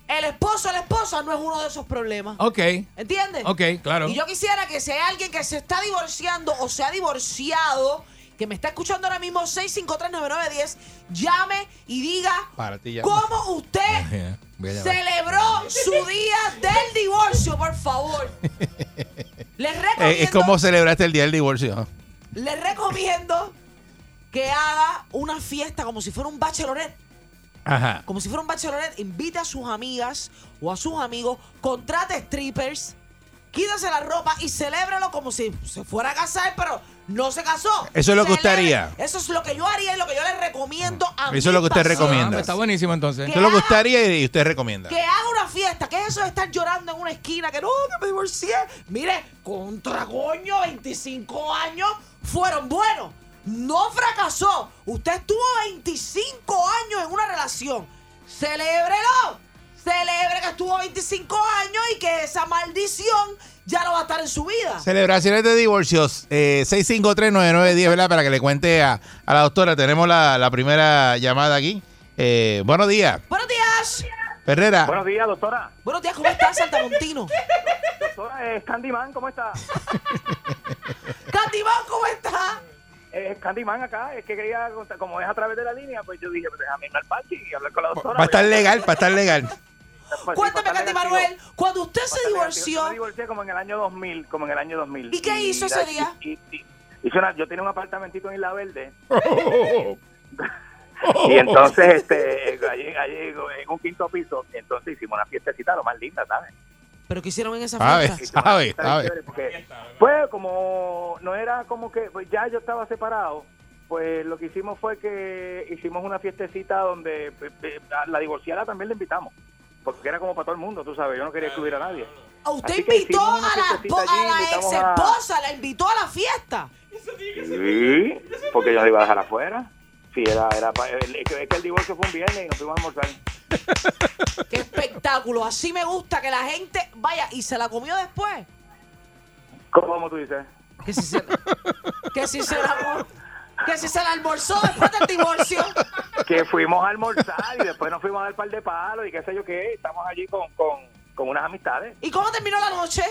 el esposo o la esposa no es uno de esos problemas. Ok, ¿Entiendes? ok, claro. Y yo quisiera que si hay alguien que se está divorciando o se ha divorciado, que me está escuchando ahora mismo, 6539910, llame y diga Para ti ya. cómo usted [LAUGHS] celebró su día del divorcio, por favor. [LAUGHS] Les Eh, recomiendo, es como celebraste el día del divorcio. les recomiendo que haga una fiesta como si fuera un bachelorette. Ajá. Como si fuera un bachelorette, invite a sus amigas o a sus amigos, contrate strippers, quítase la ropa y celébralo como si se fuera a casar, pero no se casó. Eso es lo que usted haría. Eso es lo que yo haría y lo que yo le recomiendo a Eso es lo que usted recomienda. Ah, pues está buenísimo entonces. Eso es lo que usted haría y usted recomienda. que haga una fiesta. ¿Qué es eso de estar llorando en una esquina? Que no, que me divorcié. Mire, contra coño, 25 años fueron buenos. No fracasó. Usted estuvo 25 años en una relación. Celébrelo. Celebre que estuvo 25 años y que esa maldición ya no va a estar en su vida. Celebraciones de divorcios. Eh, 6539910, ¿verdad? Para que le cuente a, a la doctora. Tenemos la, la primera llamada aquí. Eh, buenos días. Buenos días. Herrera. Buenos días, doctora. Buenos días, ¿cómo estás, Saltamontino? Doctora, es Candyman, ¿cómo está? [LAUGHS] Candyman, ¿cómo estás? Es Candyman acá, es que quería, como es a través de la línea, pues yo dije, pues déjame irme al parque y hablar con la doctora. Va a estar legal, va a estar legal. Pues sí, Cuéntame, Candy estar Manuel, cuando usted se divorció, Yo me divorcié como en el año 2000, como en el año 2000. ¿Y qué hizo ese y- día? y- y- hice una- yo tenía un apartamentito en Isla Verde. y entonces, este, allí, allí en un quinto piso, entonces hicimos una fiestecita lo más linda, ¿sabes? ¿pero qué hicieron en esa fiesta? Bien sabe. chévere porque, Pues como no era como que, pues ya yo estaba separado, pues lo que hicimos fue que hicimos una fiestecita donde pues, eh, a la divorciada también la invitamos. Porque era como para todo el mundo, tú sabes, yo no quería excluir a nadie. ¿A usted Así invitó a la, fiestecita espo- allí, a la ex a- esposa, la invitó a la fiesta? Sí, porque yo la iba a dejar afuera. Sí, era, era pa- es que es que el divorcio fue un viernes y nos fuimos a almorzar. ¡Qué espectáculo! Así me gusta que la gente vaya y se la comió después. ¿Cómo tú dices? Que si se, que si se la, que si se la almorzó después del divorcio. Que fuimos a almorzar y después nos fuimos a dar par de palos y qué sé yo qué. Estamos allí con, con, con unas amistades. ¿Y cómo terminó la noche?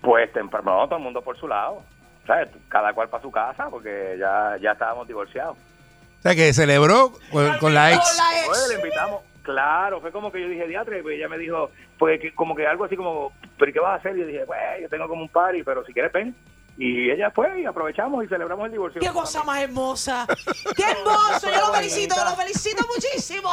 Pues temprano, todo el mundo por su lado. ¿Sabes? Cada cual para su casa porque ya, ya estábamos divorciados. O sea, que celebró con, con la Con ex. la Pues ex. le invitamos. Claro, fue como que yo dije, diatre, pues ella me dijo, pues que, como que algo así como, ¿pero qué vas a hacer? Y yo dije, pues yo tengo como un party, pero si quieres ven. Y ella fue y aprovechamos y celebramos el divorcio. ¡Qué cosa más hermosa! [LAUGHS] ¡Qué hermoso! Yo lo felicito, lo felicito muchísimo.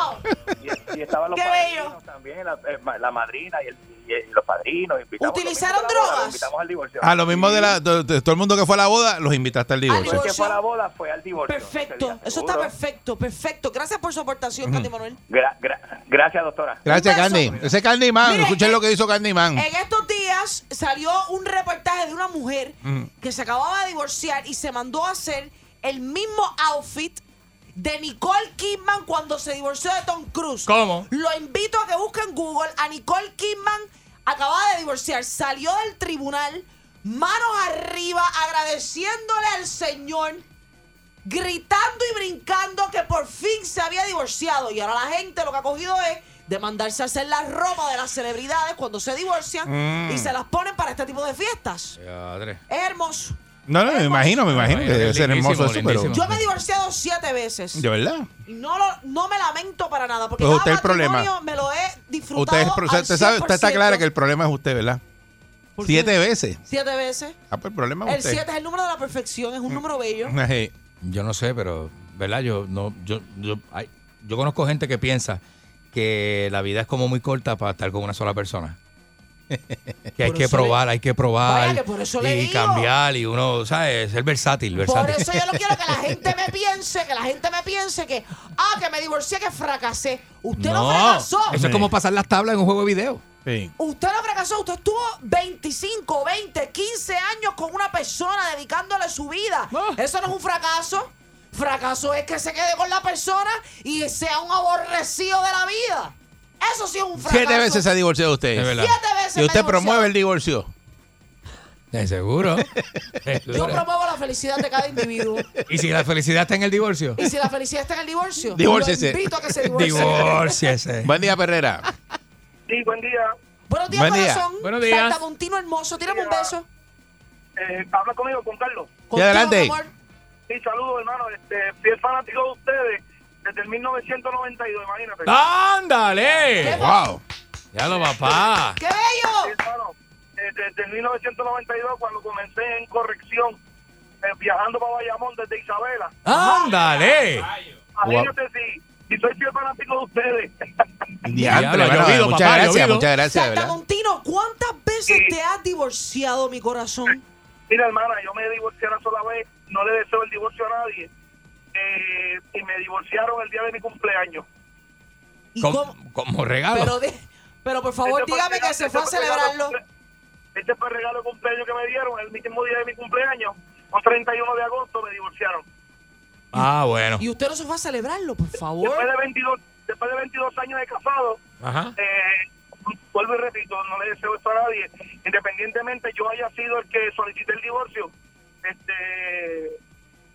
Y, y estaban los ¡Qué bello! también, la, eh, la madrina y, el- y- y los padrinos. Invitamos, ¿Utilizaron lo boda, drogas? lo invitamos al divorcio. A lo mismo de la, de- de- todo el mundo que fue a la boda, los invitaste al divorcio. Pues que fue a la boda, fue al divorcio. Perfecto, día, eso está perfecto, perfecto. Gracias por su aportación, Candy Manuel. Gra- gra- gracias, doctora. Gracias. Candy. Ese Candyman, Mire, escuchen eh, lo que hizo Candyman. En estos días salió un reportaje de una mujer Mm. que se acababa de divorciar y se mandó a hacer el mismo outfit de Nicole Kidman cuando se divorció de Tom Cruise. ¿Cómo? Lo invito a que busquen en Google a Nicole Kidman. Acababa de divorciar, salió del tribunal, manos arriba, agradeciéndole al Señor, gritando y brincando que por fin se había divorciado. Y ahora la gente lo que ha cogido es de mandarse a hacer la ropa de las celebridades cuando se divorcian Mm. y se las ponen para este tipo de fiestas. Es hermoso. No, no, me imagino, me imagino que debe ser hermoso eso, pero. Yo me he divorciado siete veces. ¿De verdad? Y no, lo- no me lamento para nada, porque Pues cada usted el problema. matrimonio me lo he disfrutado Usted, es, al usted, sabe, usted está 100%. clara que el problema es usted, ¿verdad? ¿Por Siete veces. Siete veces. Ah, pues el problema es El usted. 7 es el número de la perfección, es un número bello. [LAUGHS] Ajé. Yo no sé, pero, ¿verdad? Yo no, yo, yo, hay- yo conozco gente que piensa que la vida es como muy corta para estar con una sola persona. Que hay Por que probar, le- hay que probar Vaya, que por eso le y digo. cambiar y uno, ¿sabes? Ser versátil, Por versátil. eso yo no quiero que la [LAUGHS] gente me piense, que la gente me piense que, ah, que me divorcié, que fracasé. Usted no, fracasó. Eso es como pasar las tablas en un juego de video. Sí. Usted no fracasó, usted estuvo 25, 20, 15 años con una persona dedicándole su vida. Ah. Eso no es un fracaso. Fracaso es que se quede con la persona y sea un aborrecido de la vida. Eso sí es un fracaso. Siete veces se ha divorciado usted. Siete veces Y usted promueve el divorcio. De seguro. [LAUGHS] Yo promuevo la felicidad de cada individuo. y si la felicidad está en el divorcio. Y si la felicidad está en el divorcio, Divórciese. lo invito a que se divorcie. Divórciese. [LAUGHS] Buen día, Perrera. Sí, buen día. Buenos días, Buen día. corazón. Buenos días. Santa Contino hermoso. Tírame un beso. Eh, habla conmigo, con Carlos. Contigo, adelante. Sí, saludos, hermano. Este, fiel fanático de ustedes desde el 1992, imagínate. ¡Ándale! Wow. Ya lo, papá. ¡Qué bello! Sí, hermano. Eh, desde el 1992, cuando comencé en corrección, eh, viajando para Bayamón desde Isabela. ¡Ándale! Imagínate si, si soy fiel fanático de ustedes. [LAUGHS] Diantre, lo ha bueno, llovido, muchas papá, gracias, muchas gracias, ¿verdad? Contino, ¿cuántas veces te has divorciado, mi corazón? Mira, hermana, yo me divorcié una sola vez, no le deseo el divorcio a nadie. Eh, y me divorciaron el día de mi cumpleaños. ¿Y Como, cómo? como regalo. Pero, por favor, Este dígame que se fue a este fue de celebrarlo. Este fue el regalo de cumpleaños que me dieron, el mismo día de mi cumpleaños, un 31 de agosto me divorciaron. Ah, bueno. Y usted no se fue a celebrarlo, por favor. Después de 22, después de 22 años de casado, Ajá. eh, vuelvo y repito, no le deseo esto a nadie, independientemente yo haya sido el que solicité el divorcio, este,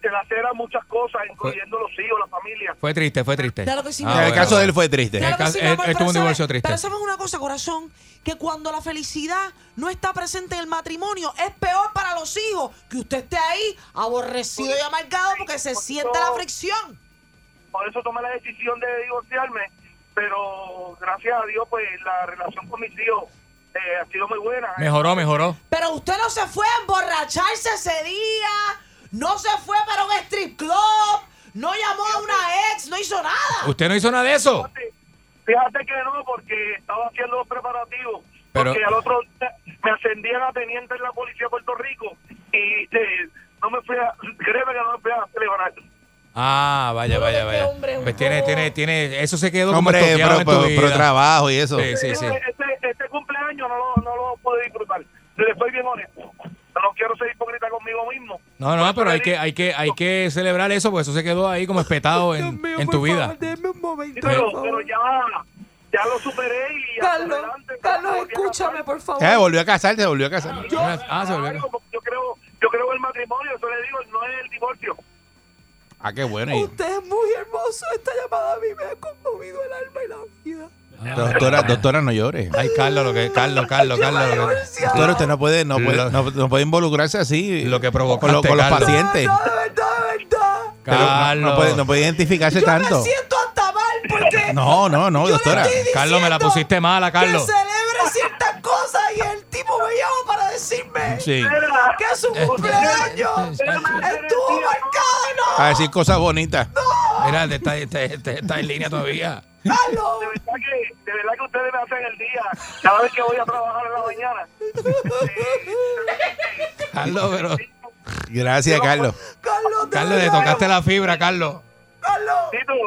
se le acera muchas cosas, incluyendo los hijos, la familia. Fue triste, fue triste. Claro que sí, Ah, en el caso de él fue triste. Claro. Claro que caso- sí, mi él- amor, él tuvo pero un divorcio triste. Pero sabes una cosa, corazón, que cuando la felicidad no está presente en el matrimonio, es peor para los hijos que usted esté ahí aborrecido y amargado porque se siente la fricción. Por eso tomé la decisión de divorciarme, pero gracias a Dios, pues la relación con mis hijos eh, ha sido muy buena. Mejoró, mejoró. Pero usted no se fue a emborracharse ese día, no se fue para un strip club, no llamó a una ex, no hizo nada. ¿Usted no hizo nada de eso? Fíjate, fíjate que no, porque estaba haciendo los preparativos. Pero- porque al otro día me ascendían a teniente en la policía de Puerto Rico y eh, no me fui a, créeme que no me fui a celebrar. Ah, vaya, vaya, este vaya. hombre Pues tiene, tiene, tiene, eso se quedó como Hombre, estoqueado pero, en tu pero- pero vida. trabajo y eso. Sí, sí, sí. Este, este cumpleaños no lo, no lo pude disfrutar. Le soy bien honesto. No quiero ser hipócrita conmigo mismo. No, no, pero hay que, hay que, hay que celebrar eso, porque eso se quedó ahí como espetado [LAUGHS] en, en tu vida. Pero, pero ya, ya lo superé y Carlos, adelante, Carlos, escúchame, casar. por favor. Eh, volvió a casar, se volvió a casar. Ah, se volvió a- Claro, yo creo, yo creo el matrimonio, eso le digo, no es el divorcio. Ah, qué bueno. Usted es muy hermoso. Esta llamada a mí me ha conmovido el alma y la vida. Doctora, doctora, no llore. Ay, Carlos, lo que, Carlos, Carlos, Carlos, lo que, Doctora, usted no puede, no puede, Lo- no, no puede involucrarse así Lo que provocaste, con, lo- con los pacientes. No, de verdad, de verdad. Pero no- Carlos. no, puede, no puede identificarse Yo tanto. me siento hasta mal porque No, no, no, doctora. Carlos, me la pusiste mala, Carlos. Que celebre ciertas cosas y el tipo me llama para decirme Sí. que su cumpleaños estuvo marcado. A decir cosas bonitas. Mira, está, te- te- está en línea todavía. De verdad que, de verdad que ustedes me hacen el día cada vez que voy a trabajar en la mañana. [LAUGHS] Carlos, pero. Gracias, Carlos. Carlos, Carlos, le tocaste la fibra, Carlos. Carlos,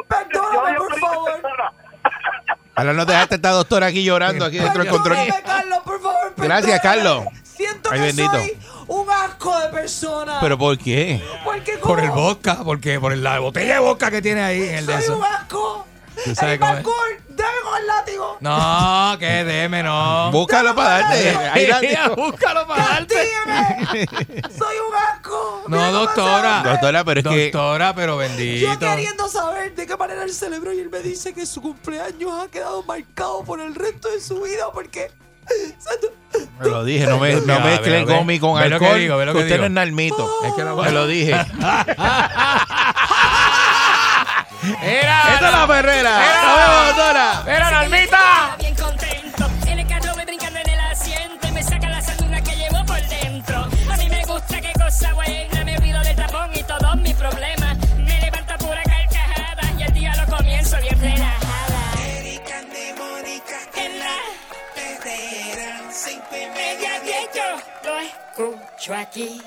Perdóname, por favor. Ahora no dejaste a esta doctora aquí llorando, aquí dentro del control. Carlos, por favor. Gracias. Carlos. Siento Ay, que bendito. soy un asco de persona. ¿Pero por qué? porque Por el vodka, porque por la botella de vodka que tiene ahí en el de soy eso. un asco. Tú sabes El cómo es. alcohol, debe con el látigo. No, que deme, no. Búscalo para darte. Ahí la- Búscalo para darte. [LAUGHS] Soy un asco. No, doctora. Doctora, pero es que Doctora, pero Yo bendito. queriendo saber de qué manera él celebró y él me dice que su cumpleaños ha quedado marcado por el resto de su vida porque... Me lo dije, no, me, no Mira, mezclen gomi con alcohol. digo, que usted no es narmito. Es que lo- Me lo dije. [LAUGHS] Era. ¡Esta es la perrera! ¡Era Nalmita! Bien contento. En el carro me brincando en el asiento y me saca la sanduna que llevo por dentro. A mí me gusta qué cosa buena. Me olvido del tapón y todos mis problemas. Me levanta pura carcajada y el día lo comienzo bien relajada. Erika de Mónica en la perrera. Cinco y media diez yo lo escucho aquí.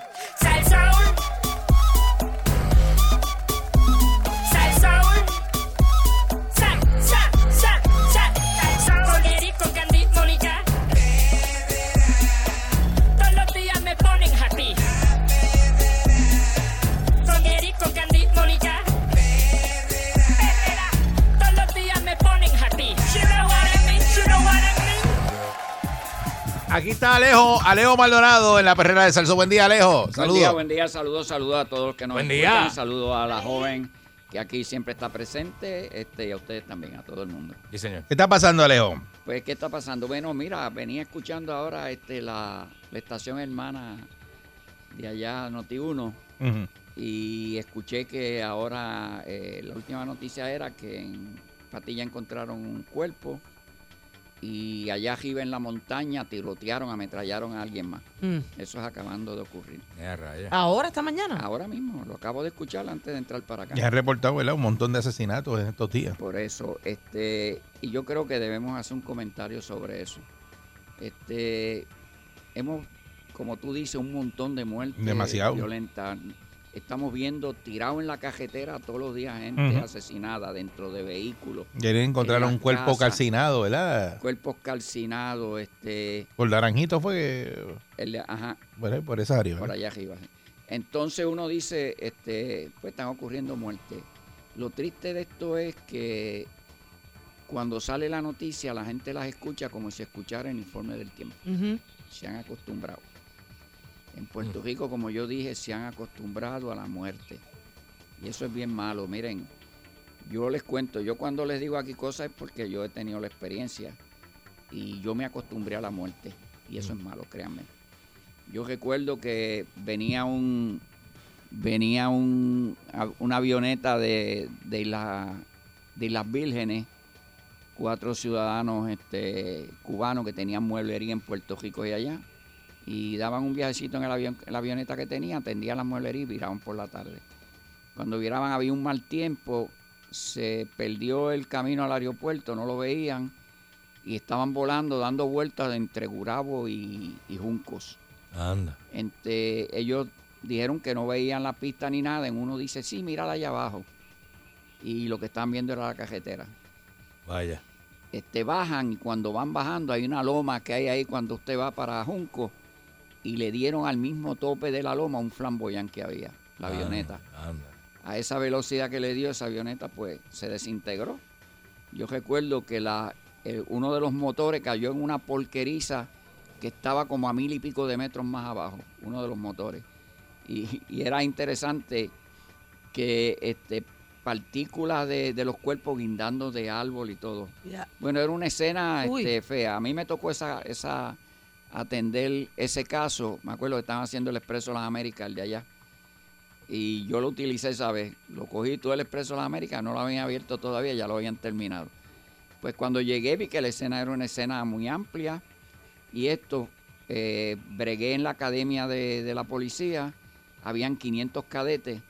Aquí está Alejo, Alejo Maldonado en la perrera de Salso. Buen día, Alejo. Buen día, Saludos. buen día, saludos, saludos a todos los que nos Buen escuchan. día. Saludos a la joven que aquí siempre está presente este, y a ustedes también, a todo el mundo. Sí, señor. ¿Qué está pasando, Alejo? Pues, ¿qué está pasando? Bueno, mira, venía escuchando ahora este, la, la estación hermana de allá, Noti1, Ujú. y escuché que ahora eh, la última noticia era que en Patilla encontraron un cuerpo y allá arriba en la montaña tirotearon, ametrallaron a alguien más. Mm. Eso es acabando de ocurrir. Ya, raya. Ahora, esta mañana. Ahora mismo, lo acabo de escuchar antes de entrar para acá. Ya han reportado, ¿verdad? Un montón de asesinatos en estos días. Por eso, este, y yo creo que debemos hacer un comentario sobre eso. Este, hemos, como tú dices, un montón de muertes Demasiado. violentas. Estamos viendo tirado en la cajetera todos los días gente asesinada dentro de vehículos, Quieren encontrar un cuerpo casas. calcinado, ¿verdad? cuerpos calcinados, este, Por Naranjito fue que- el de- ajá, por, por esa área. por allá arriba. Entonces uno dice, este, pues están ocurriendo muertes. Lo triste de esto es que cuando sale la noticia la gente las escucha como si escuchara el informe del tiempo. Se han acostumbrado. En Puerto Rico, como yo dije, se han acostumbrado a la muerte. Y eso es bien malo. Miren, yo les cuento, yo cuando les digo aquí cosas es porque yo he tenido la experiencia y yo me acostumbré a la muerte. Y eso es malo, créanme. Yo recuerdo que venía un venía un, una avioneta de, de, la, de las vírgenes, cuatro ciudadanos este, cubanos que tenían mueblería en Puerto Rico y allá, y daban un viajecito en, el avión, en la avioneta que tenían, atendían las mueblerías y viraban por la tarde. Cuando viraban había un mal tiempo, se perdió el camino al aeropuerto, no lo veían, y estaban volando, dando vueltas entre Gurabo y, y Juncos. Anda. Ellos dijeron que no veían la pista ni nada. En uno dice, sí, mírala allá abajo. Y lo que estaban viendo era la cajetera. Vaya. Este, bajan y cuando van bajando hay una loma que hay ahí cuando usted va para Junco y le dieron al mismo tope de la loma un flamboyán que había, la avioneta. Anda. A esa velocidad que le dio esa avioneta, pues se desintegró. Yo recuerdo que la, uno de los motores cayó en una porqueriza que estaba como a mil y pico de metros más abajo, uno de los motores. Y, y era interesante que este, partículas de, de los cuerpos guindando de árbol y todo. Ya. Bueno, era una escena este, fea. A mí me tocó esa, esa atender ese caso. Me acuerdo que estaban haciendo el Expreso las Américas, el de allá. Y yo lo utilicé esa vez. Lo cogí todo el Expreso las Américas, no lo habían abierto todavía, ya lo habían terminado. Pues cuando llegué vi que la escena era una escena muy amplia. Y esto, eh, bregué en la academia de, de la policía. Habían 500 cadetes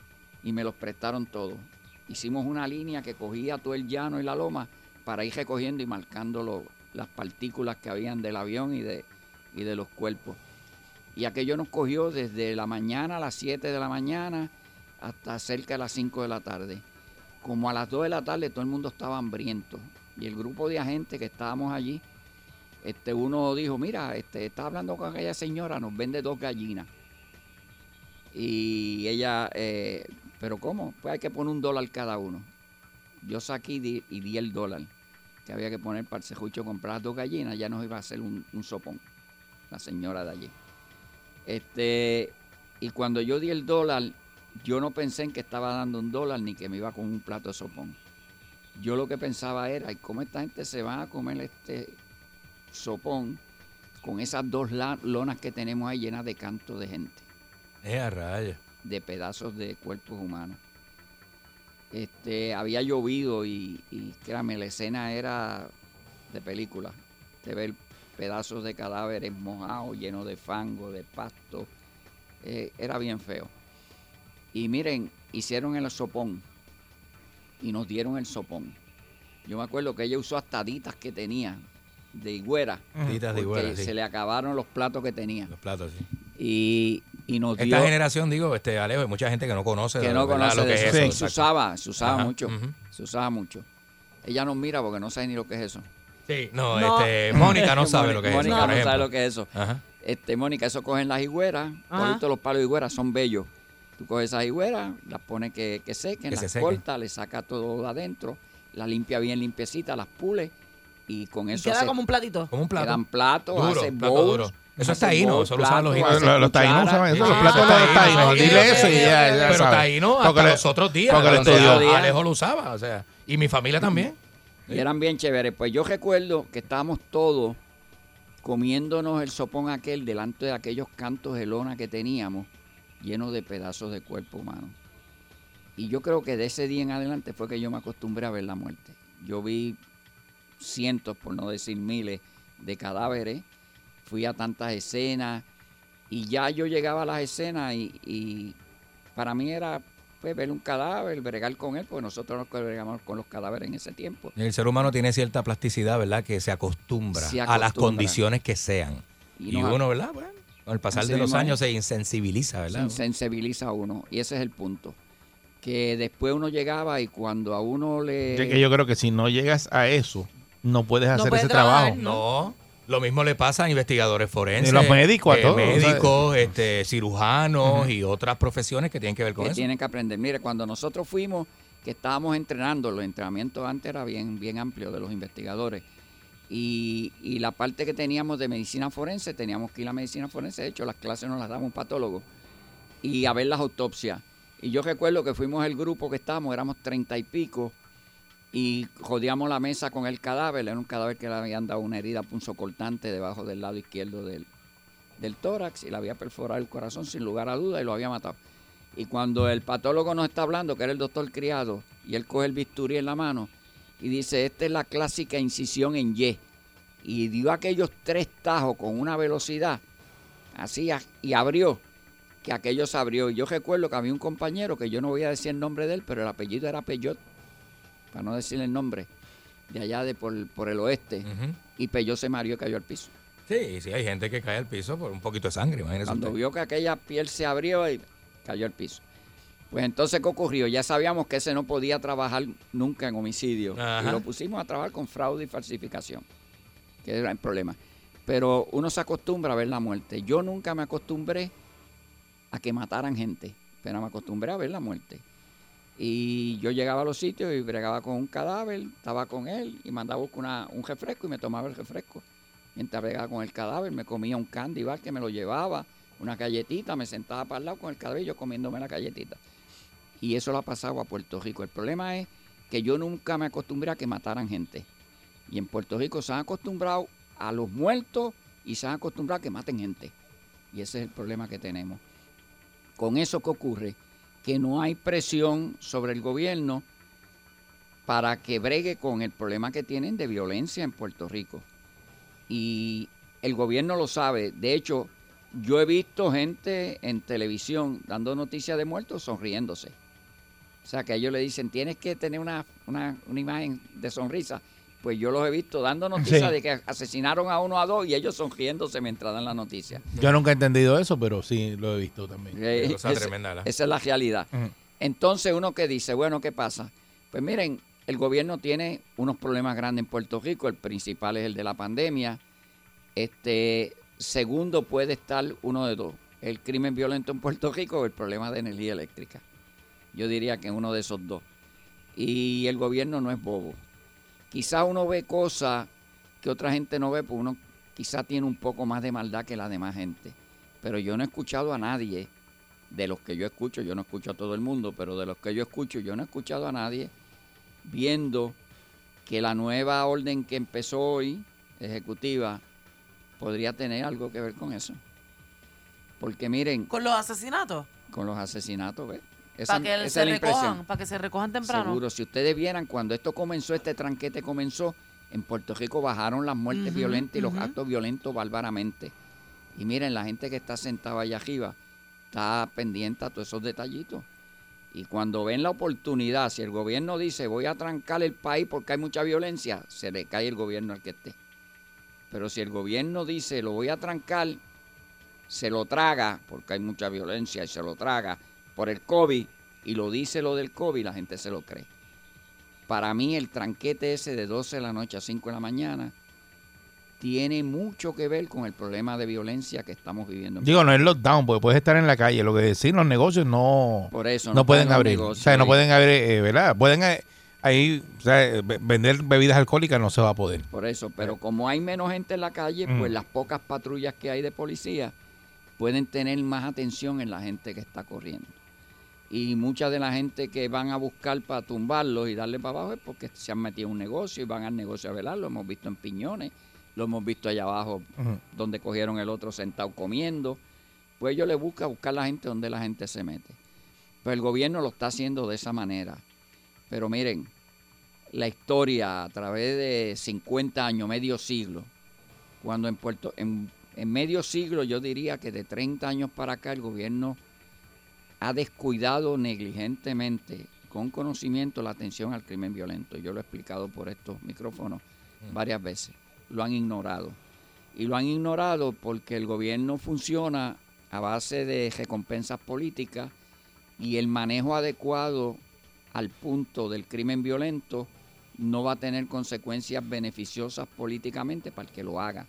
y me los prestaron todos. Hicimos una línea que cogía todo el llano y la loma para ir recogiendo y marcando las partículas que habían del avión y de, y de los cuerpos. Y aquello nos cogió desde la mañana a las 7 de la mañana hasta cerca de las 5 de la tarde. Como a las 2 de la tarde todo el mundo estaba hambriento. Y el grupo de agentes que estábamos allí, este uno dijo, mira, este, está hablando con aquella señora, nos vende dos gallinas. Y ella, eh, pero ¿cómo? Pues hay que poner un dólar cada uno. Yo saqué y di, el dólar que había que poner para el cejucho comprar dos gallinas, ya nos iba a hacer un sopón, la señora de allí. Este, y cuando yo di el dólar, yo no pensé en que estaba dando un dólar ni que me iba con un plato de sopón. Yo lo que pensaba era, ¿y cómo esta gente se va a comer este sopón con esas dos lonas que tenemos ahí llenas de canto de gente? Es a raya. de pedazos de cuerpos humanos. Este, había llovido y, y créame, la escena era de película. De ver pedazos de cadáveres mojados, llenos de fango, de pasto. Eh, era bien feo. Y miren, hicieron el sopón y nos dieron el sopón. Yo me acuerdo que ella usó hasta ditas que tenía de higüera. Ditas de sí. se le acabaron los platos que tenía. Los platos, sí. Y, y nos dio... Esta generación, digo, este Alejo, hay mucha gente que no conoce, que no conoce lo que es eso. Se usaba, se usaba Ajá, mucho. Se usaba mucho. Ella nos mira porque no sabe ni lo que es eso. Sí, no, No. este, Mónica no [LAUGHS] sabe lo que es eso, Mónica por no ejemplo. sabe lo que es eso. Ajá. Este, Mónica, eso cogen las higueras, Ajá. todos los palos de higuera son bellos. Tú coges esas higueras, las pones que, que sequen, Que se las sequen. cortas, le sacas todo de adentro, las limpia bien limpiecita, las pule y con eso Queda se como un platito. Como un plato. quedan platos, Duro, hacen plato bowls, duro. Eso es taíno, bowls, eso lo usaban los platos, Los, los taínos cucharas. usaban eso, los platos de los taínos. Dile eso y ya, ya Pero sabes. taíno Porque hasta le- los otros días. porque lo o sea, estudió. Alejo lo usaba, o sea, y mi familia también. Y eran bien chéveres. Pues yo recuerdo que estábamos todos comiéndonos el sopón aquel delante de aquellos cantos de lona que teníamos, llenos de pedazos de cuerpo humano. Y yo creo que de ese día en adelante fue que yo me acostumbré a ver la muerte. Yo vi cientos, por no decir miles, de cadáveres. Fui a tantas escenas y ya yo llegaba a las escenas y, y para mí era pues, ver un cadáver, bregar con él, porque nosotros nos bregamos con los cadáveres en ese tiempo. El ser humano tiene cierta plasticidad, ¿verdad? Que se acostumbra, Se a las condiciones que sean. Y uno, ¿verdad? Bueno, Con el pasar de los años se insensibiliza, ¿verdad? Se insensibiliza a uno. Y ese es el punto. Que después uno llegaba y cuando a uno le... Que yo creo que si no llegas a eso, no puedes hacer puedes ese trabajar, trabajo. No. Lo mismo le pasa a investigadores forenses. Y los médicos, a eh, todos, Médicos, este, cirujanos y otras profesiones que tienen que ver con que eso. tienen que aprender. Mire, cuando nosotros fuimos, que estábamos entrenando, los entrenamientos antes era bien, bien amplio de los investigadores. Y, y la parte que teníamos de medicina forense, teníamos que ir a medicina forense. De hecho, las clases nos las daba un patólogo. Y a ver las autopsias. Y yo recuerdo que fuimos el grupo que estábamos, éramos treinta y pico, y jodíamos la mesa con el cadáver. Era un cadáver que le habían dado una herida punzocortante debajo del lado izquierdo del, del tórax y le había perforado el corazón sin lugar a duda y lo había matado. Y cuando el patólogo nos está hablando, que era el doctor Criado, y él coge el bisturí en la mano y dice, esta es la clásica incisión en Y. Y dio aquellos tres tajos con una velocidad, así, y abrió, que aquello se abrió. Y yo recuerdo que había un compañero, que yo no voy a decir el nombre de él, pero el apellido era Peyot, para no decirle el nombre, de allá de por, por el oeste. Y Peyot se mareó y cayó al piso. Sí, sí, hay gente que cae al piso por un poquito de sangre, imagínese Cuando usted. vio que aquella piel se abrió y cayó al piso. Pues entonces, ¿qué ocurrió? Ya sabíamos que ese no podía trabajar nunca en homicidio. Ajá. Y lo pusimos a trabajar con fraude y falsificación, que era el problema. Pero uno se acostumbra a ver la muerte. Yo nunca me acostumbré a que mataran gente, pero me acostumbré a ver la muerte. Y yo llegaba a los sitios y bregaba con un cadáver, estaba con él y mandaba buscar un refresco y me tomaba el refresco. Mientras bregaba con el cadáver, me comía un candy bar que me lo llevaba, una galletita, me sentaba para el lado con el cadáver y yo comiéndome la galletita. Y eso lo ha pasado a Puerto Rico. El problema es que yo nunca me acostumbré a que mataran gente. Y en Puerto Rico se han acostumbrado a los muertos y se han acostumbrado a que maten gente. Y ese es el problema que tenemos. Con eso que ocurre, que no hay presión sobre el gobierno para que bregue con el problema que tienen de violencia en Puerto Rico. Y el gobierno lo sabe. De hecho, yo he visto gente en televisión dando noticias de muertos sonriéndose. O sea, que ellos le dicen, tienes que tener una, una, una imagen de sonrisa. Pues yo los he visto dando noticias Sí. de que asesinaron a uno a dos y ellos sonriéndose mientras dan la noticia. Yo nunca he entendido eso, pero sí lo he visto también. Eh, cosa tremenda, esa es la realidad. Entonces uno que dice, bueno, ¿qué pasa? Pues miren, el gobierno tiene unos problemas grandes en Puerto Rico. El principal es el de la pandemia. Este, segundo puede estar uno de dos. El crimen violento en Puerto Rico o el problema de energía eléctrica. Yo diría que uno de esos dos. Y el gobierno no es bobo. Quizá uno ve cosas que otra gente no ve, pues uno quizá tiene un poco más de maldad que la demás gente. Pero yo no he escuchado a nadie, de los que yo escucho, yo no escucho a todo el mundo, pero de los que yo escucho, yo no he escuchado a nadie viendo que la nueva orden que empezó hoy, ejecutiva, podría tener algo que ver con eso. Porque miren, Con los asesinatos. con los asesinatos, ¿ves? Esa, Para que esa se es la impresión. recojan, para que se recojan temprano. Seguro, si ustedes vieran cuando esto comenzó, este tranquete comenzó, en Puerto Rico bajaron las muertes violentas y los actos violentos bárbaramente. Y miren, la gente que está sentada allá arriba está pendiente a todos esos detallitos. Y cuando ven la oportunidad, si el gobierno dice voy a trancar el país porque hay mucha violencia, se le cae el gobierno al que esté. Pero si el gobierno dice lo voy a trancar, se lo traga porque hay mucha violencia y se lo traga por el COVID y lo dice lo del COVID, la gente se lo cree. Para mí el tranquete ese de 12 de la noche a 5 de la mañana tiene mucho que ver con el problema de violencia que estamos viviendo. en Digo, no es lockdown, porque puedes estar en la calle. Lo que decir, los negocios no, Por eso no, pueden los abrir. negocios o sea, no pueden abrir, eh, ¿verdad? Pueden eh, ahí, o sea, eh, ve- vender bebidas alcohólicas no se va a poder. Por eso, pero como hay menos gente en la calle, pues Mm. las pocas patrullas que hay de policía pueden tener más atención en la gente que está corriendo. Y mucha de la gente que van a buscar para tumbarlos y darle para abajo es porque se han metido en un negocio y van al negocio a velar. Lo hemos visto en Piñones, lo hemos visto allá abajo donde cogieron el otro sentado comiendo. Pues ellos le buscan buscar la gente donde la gente se mete. Pero el gobierno lo está haciendo de esa manera. Pero miren, la historia a través de 50 años, medio siglo, cuando en Puerto, en, en medio siglo yo diría que de 30 años para acá el gobierno ha descuidado negligentemente, con conocimiento, la atención al crimen violento. Yo lo he explicado por estos micrófonos varias veces. Lo han ignorado. y lo han ignorado porque el gobierno funciona a base de recompensas políticas y el manejo adecuado al punto del crimen violento no va a tener consecuencias beneficiosas políticamente para el que lo haga.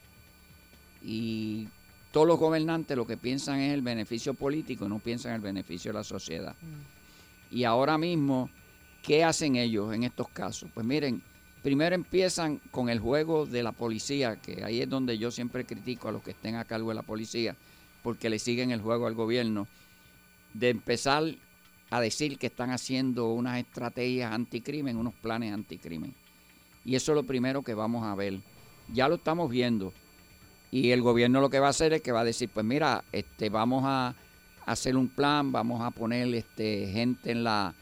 Y todos los gobernantes lo que piensan es el beneficio político y no piensan en el beneficio de la sociedad. Y ahora mismo, ¿qué hacen ellos en estos casos? Pues miren, primero empiezan con el juego de la policía, que ahí es donde yo siempre critico a los que estén a cargo de la policía, porque le siguen el juego al gobierno, de empezar a decir que están haciendo unas estrategias anticrimen, unos planes anticrimen. Y eso es lo primero que vamos a ver. Ya lo estamos viendo. Y el gobierno lo que va a hacer es que va a decir, pues mira, este, vamos a hacer un plan, vamos a poner este, gente en la,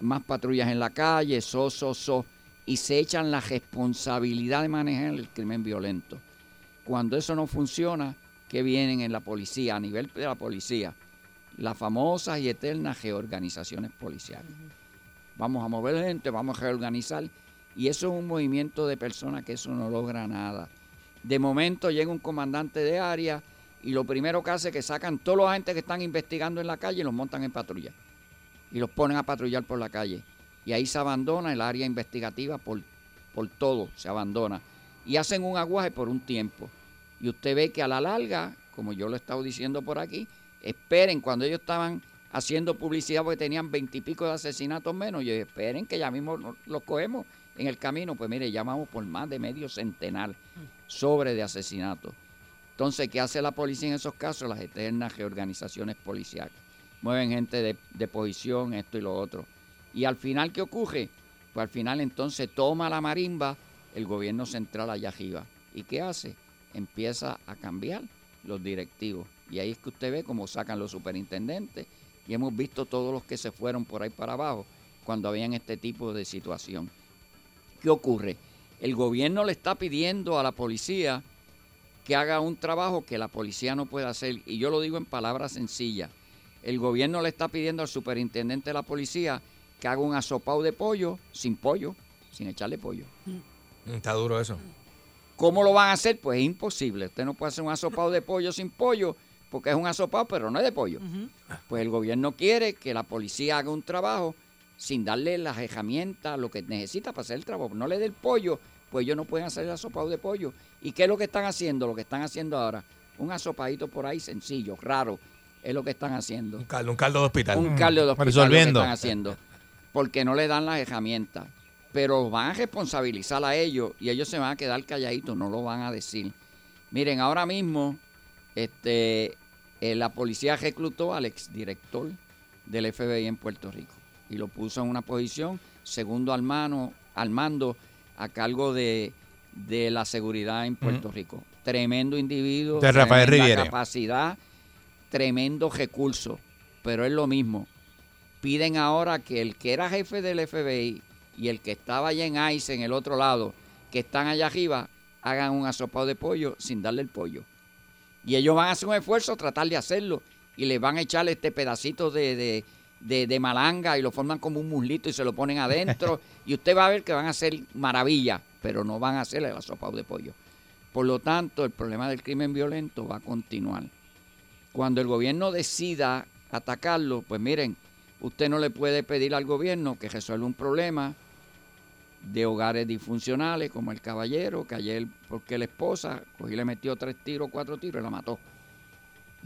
más patrullas en la calle, so, so, so, y se echan la responsabilidad de manejar el crimen violento. Cuando eso no funciona, ¿qué vienen en la policía, a nivel de la policía? Las famosas y eternas reorganizaciones policiales. Vamos a mover gente, vamos a reorganizar. Y eso es un movimiento de personas que eso no logra nada. De momento llega un comandante de área y lo primero que hace es que sacan todos los agentes que están investigando en la calle y los montan en patrulla. Y los ponen a patrullar por la calle. Y ahí se abandona el área investigativa por, por todo, se abandona. Y hacen un aguaje por un tiempo. Y usted ve que a la larga, como yo lo he estado diciendo por aquí, esperen cuando ellos estaban haciendo publicidad porque tenían veintipico de asesinatos menos, y esperen que ya mismo los cogemos en el camino. Pues mire, llamamos por más de medio centenar sobre de asesinatos. Entonces, ¿qué hace la policía en esos casos? Las eternas reorganizaciones policiales. Mueven gente de, de posición, esto y lo otro. Y al final, ¿qué ocurre? Pues al final entonces toma la marimba el gobierno central allá arriba. ¿Y qué hace? Empieza a cambiar los directivos. Y ahí es que usted ve cómo sacan los superintendentes. Y hemos visto todos los que se fueron por ahí para abajo cuando habían este tipo de situación. ¿Qué ocurre? El gobierno le está pidiendo a la policía que haga un trabajo que la policía no puede hacer. Y yo lo digo en palabras sencillas. El gobierno le está pidiendo al superintendente de la policía que haga un asopado de pollo sin pollo, sin echarle pollo. Mm, Está duro eso. ¿Cómo lo van a hacer? Pues es imposible. Usted no puede hacer un asopado de pollo sin pollo porque es un asopado, pero no es de pollo. Pues el gobierno quiere que la policía haga un trabajo sin darle las herramientas, lo que necesita para hacer el trabajo. No le dé el pollo, pues ellos no pueden hacer el asopado de pollo. ¿Y qué es lo que están haciendo? Lo que están haciendo ahora, un asopadito por ahí sencillo, raro, es lo que están haciendo. Un caldo, un caldo de hospital. Un caldo de hospital lo que Resolviendo. están haciendo. Porque no le dan las herramientas. Pero van a responsabilizar a ellos y ellos se van a quedar calladitos, no lo van a decir. Miren, ahora mismo este, eh, la policía reclutó al exdirector del FBI en Puerto Rico y lo puso en una posición segundo al, mano, al mando a cargo de, de la seguridad en Puerto Rico. Tremendo individuo, De Rafael Riviere. capacidad, tremendo recurso, pero es lo mismo. Piden ahora que el que era jefe del FBI y el que estaba allá en ICE en el otro lado, que están allá arriba, hagan un asopado de pollo sin darle el pollo. Y ellos van a hacer un esfuerzo a tratar de hacerlo. Y les van a echar este pedacito de, de, de- de malanga y lo forman como un muslito y se lo ponen adentro. [LAUGHS] y usted va a ver que van a hacer maravillas, pero no van a hacer el asopado de pollo. Por lo tanto, el problema del crimen violento va a continuar. Cuando el gobierno decida atacarlo, pues miren, usted no le puede pedir al gobierno que resuelva un problema de hogares disfuncionales, como el caballero, que ayer, porque la esposa, cogió y le metió tres tiros, cuatro tiros y la mató.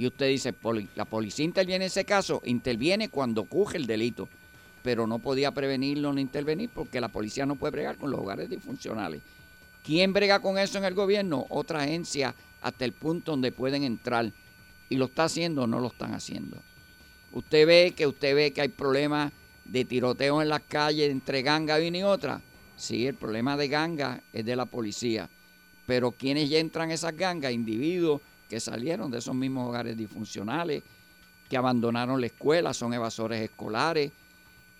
Y usted dice, "Poli- la policía interviene en ese caso, interviene cuando ocurre el delito, pero no podía prevenirlo ni intervenir porque la policía no puede bregar con los hogares disfuncionales. ¿Quién brega con eso en el gobierno? Otra agencia hasta el punto donde pueden entrar. Y lo está haciendo o no lo están haciendo. Usted ve que usted ve que hay problemas de tiroteo en las calles entre ganga y y otra. Sí, el problema de ganga es de la policía. Pero quienes ya entran esas gangas, individuos que salieron de esos mismos hogares disfuncionales, que abandonaron la escuela, son evasores escolares,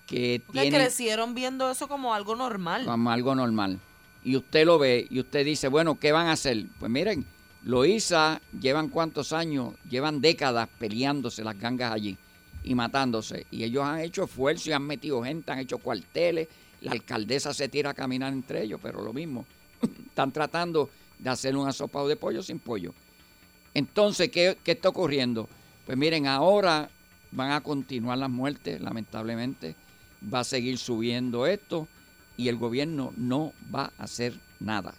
que tienen crecieron viendo eso como algo normal. como algo normal. Y usted lo ve y usted dice, bueno, ¿qué van a hacer? Pues miren, Loíza llevan cuántos años, llevan décadas peleándose las gangas allí y matándose. Y ellos han hecho esfuerzo y han metido gente, han hecho cuarteles. La alcaldesa se tira a caminar entre ellos, pero lo mismo. [CLEARS THROAT] Están tratando de hacer un asopado de pollo sin pollo. Entonces, ¿qué, qué está ocurriendo? Pues miren, ahora van a continuar las muertes, lamentablemente, va a seguir subiendo esto y el gobierno no va a hacer nada.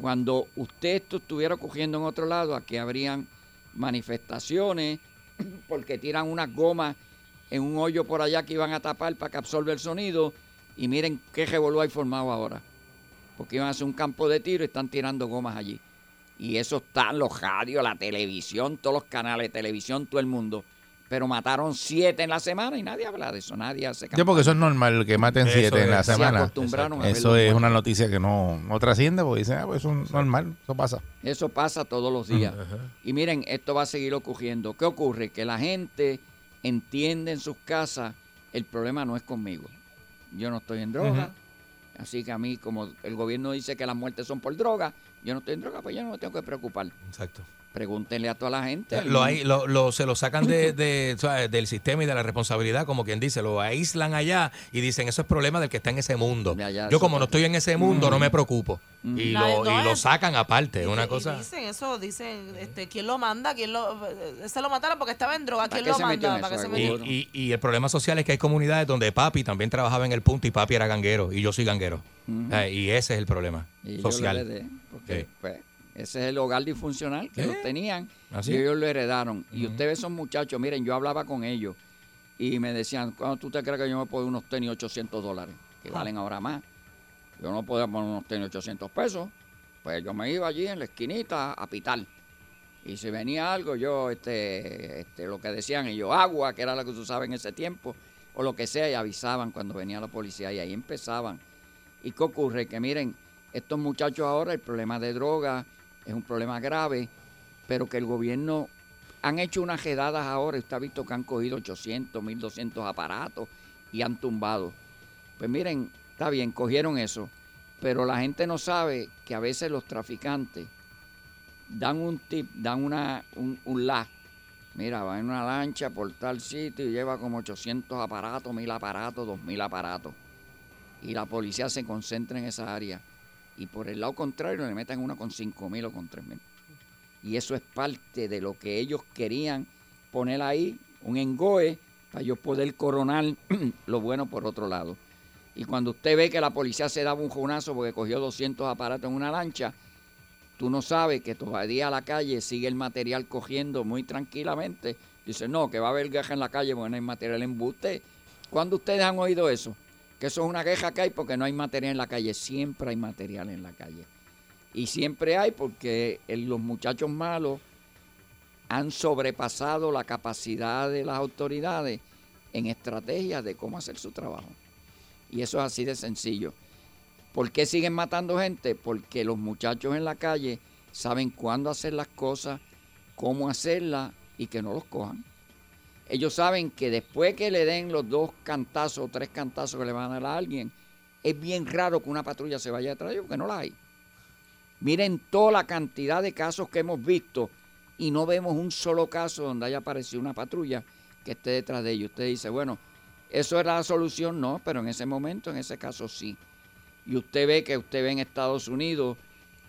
Cuando usted esto estuviera ocurriendo en otro lado, aquí habrían manifestaciones [CLEARS THROAT] porque tiran unas gomas en un hoyo por allá que iban a tapar para que absorbe el sonido y miren qué revolú hay formado ahora. Porque iban a hacer un campo de tiro y están tirando gomas allí. Y eso está en los radios, la televisión, todos los canales de televisión, todo el mundo. Pero mataron siete en la semana y nadie habla de eso, nadie hace Yo porque eso es normal que maten Eso siete en la. Se semana. acostumbraron a Eso es una noticia que no, no trasciende porque dicen, ah, pues eso es normal, eso pasa. Eso pasa todos los días. Y miren, esto va a seguir ocurriendo. ¿Qué ocurre? Que la gente entiende en sus casas, el problema no es conmigo. Yo no estoy en droga. Así que a mí, como el gobierno dice que las muertes son por droga, yo no estoy en droga, pues yo no me tengo que preocupar. Exacto. Pregúntenle a toda la gente. Lo, hay- lo- lo- se lo sacan de, de- del sistema y de la responsabilidad, como quien dice, lo aíslan allá y dicen, eso es problema del que está en ese mundo. Allá, Yo como no estoy en ese mundo, no me preocupo. Y, lo, no, y lo sacan aparte, es una y cosa... Dicen eso, dicen, este, ¿quién lo manda? ¿Quién lo, se lo mataron porque estaba en droga? ¿Para ¿Quién lo manda? ¿Para eso, Y, y- y el problema social es que hay comunidades donde papi también trabajaba en el punto y papi era ganguero y yo soy ganguero. Eh, y ese es el problema Y yo lo social. heredé, porque, Sí. pues, ese es el hogar disfuncional que Sí. lo tenían Así y ellos lo heredaron. Y ustedes son muchachos, miren, yo hablaba con ellos y me decían, ¿cuándo tú te crees que yo me puedo unos tenis 800 dólares? Que valen ahora más. Yo no podía poner unos tenis 800 pesos. Pues yo me iba allí en la esquinita a pitar. Y si venía algo, yo, este, este, lo que decían ellos, agua, que era lo que se usaba en ese tiempo, o lo que sea, y avisaban cuando venía la policía, y ahí empezaban. ¿Y qué ocurre? Que miren, estos muchachos ahora, el problema de droga es un problema grave, pero que el gobierno han hecho unas redadas ahora, usted ha visto que han cogido 800, 1200 aparatos y han tumbado. Pues miren, está bien, cogieron eso, pero la gente no sabe que a veces los traficantes dan un tip, dan una, un, un. Mira, va en una lancha por tal sitio y lleva como 800 aparatos, 1000 aparatos, 2000 aparatos. Y la policía se concentra en esa área. Y por el lado contrario le meten una con 5000 o con 3000. Y eso es parte de lo que ellos querían poner ahí, un engoe, para yo poder coronar [CLEARS THROAT] lo bueno por otro lado. Y cuando usted ve que la policía se daba un jonazo porque cogió 200 aparatos en una lancha, tú no sabes que todavía la calle sigue el material cogiendo muy tranquilamente. Dice, no, que va a haber guerra en la calle porque no hay material en embuste. ¿Cuándo ustedes han oído eso? Que eso es una queja que hay porque no hay material en la calle. Siempre hay material en la calle. Y siempre hay porque el- los muchachos malos han sobrepasado la capacidad de las autoridades en estrategias de cómo hacer su trabajo. Y eso es así de sencillo. ¿Por qué siguen matando gente? Porque los muchachos en la calle saben cuándo hacer las cosas, cómo hacerlas y que no los cojan. Ellos saben que después que le den los dos cantazos o tres cantazos que le van a dar a alguien, es bien raro que una patrulla se vaya detrás de ellos porque no la hay. Miren toda la cantidad de casos que hemos visto y no vemos un solo caso donde haya aparecido una patrulla que esté detrás de ellos. Usted dice, bueno, ¿eso era la solución? No, pero en ese momento, en ese caso sí. Y usted ve que usted ve en Estados Unidos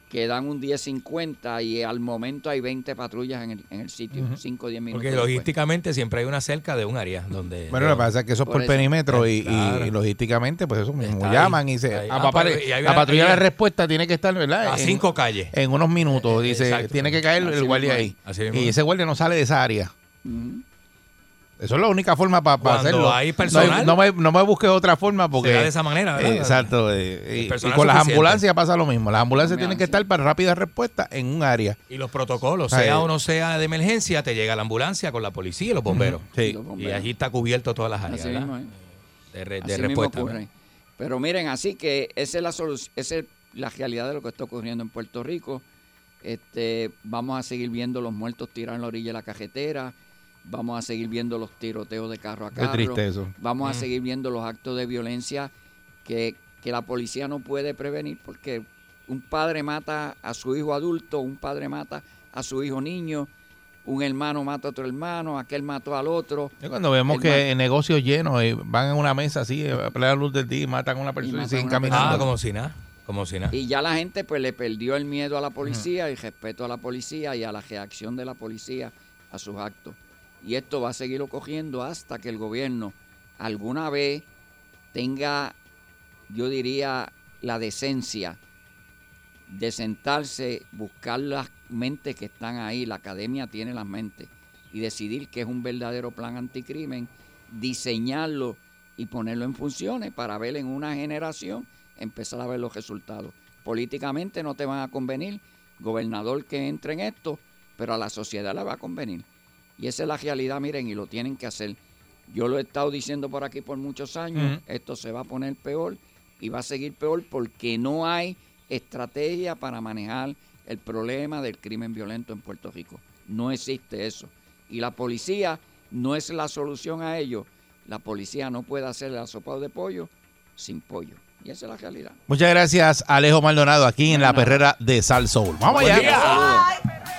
que dan un 10.50 y al momento hay 20 patrullas en el, en el sitio, 5 o 10 minutos. Porque después. logísticamente siempre hay una cerca de un área donde... Bueno, lo que pasa es que eso es Por por, eso. perímetro y, y- Claro. y logísticamente, pues eso mismo Está ahí. llaman y se. Ahí. ah, Ah, y la patrulla de respuesta tiene que estar, ¿verdad? A En- cinco calles. En unos minutos, Eh, dice, exacto. tiene que caer Así el guardia ahí. Así Y es. ese guardia no sale de esa área. Ujú. Eso es la única forma para hacerlo. hay No personal, no, me, no me busques otra forma porque. Será de esa manera, ¿verdad? Eh, exacto. eh, y- y, con las ambulancias pasa lo mismo. Las ambulancias Ambulancia. tienen que estar para rápida respuesta en un área. Y los protocolos, sea o no sea de emergencia, te llega la ambulancia con la policía y los bomberos. Sí. Los Y allí está cubierto todas las áreas, Así ¿verdad? mismo, ¿eh? De, re- de Así mismo respuesta. Pero miren, así que esa es la solución, esa es la realidad de lo que está ocurriendo en Puerto Rico. Este, vamos a seguir viendo los muertos tirados en la orilla de la cajetera, vamos a seguir viendo los tiroteos de carro a Qué carro, triste eso. vamos a Mm. seguir viendo los actos de violencia que, que la policía no puede prevenir porque un padre mata a su hijo adulto, un padre mata a su hijo niño, un hermano mata a otro hermano, aquel mató al otro. Yo cuando vemos El que en negocios llenos eh, van en una mesa así, a plena luz del día y matan a una persona y, a siguen caminando. Ah, como si nada. Como si nada. Y ya la gente pues le perdió el miedo a la policía y respeto a la policía y a la reacción de la policía a sus actos. Y esto va a seguir ocurriendo hasta que el gobierno alguna vez tenga, yo diría, la decencia de sentarse, buscar las mentes que están ahí, la academia tiene las mentes, y decidir que es un verdadero plan anticrimen, diseñarlo y ponerlo en funciones para ver en una generación empezar a ver los resultados. Políticamente no te van a convenir, gobernador que entre en esto, pero a la sociedad le va a convenir. Y esa es la realidad, miren, y lo tienen que hacer. Yo lo he estado diciendo por aquí por muchos años, esto se va a poner peor y va a seguir peor porque no hay estrategia para manejar el problema del crimen violento en Puerto Rico. No existe eso. Y la policía no es la solución a ello. La policía no puede hacer el asopado de pollo sin pollo. Y esa es la realidad. Muchas gracias, Alejo Maldonado, aquí en la perrera de Sal Soul. Vamos allá.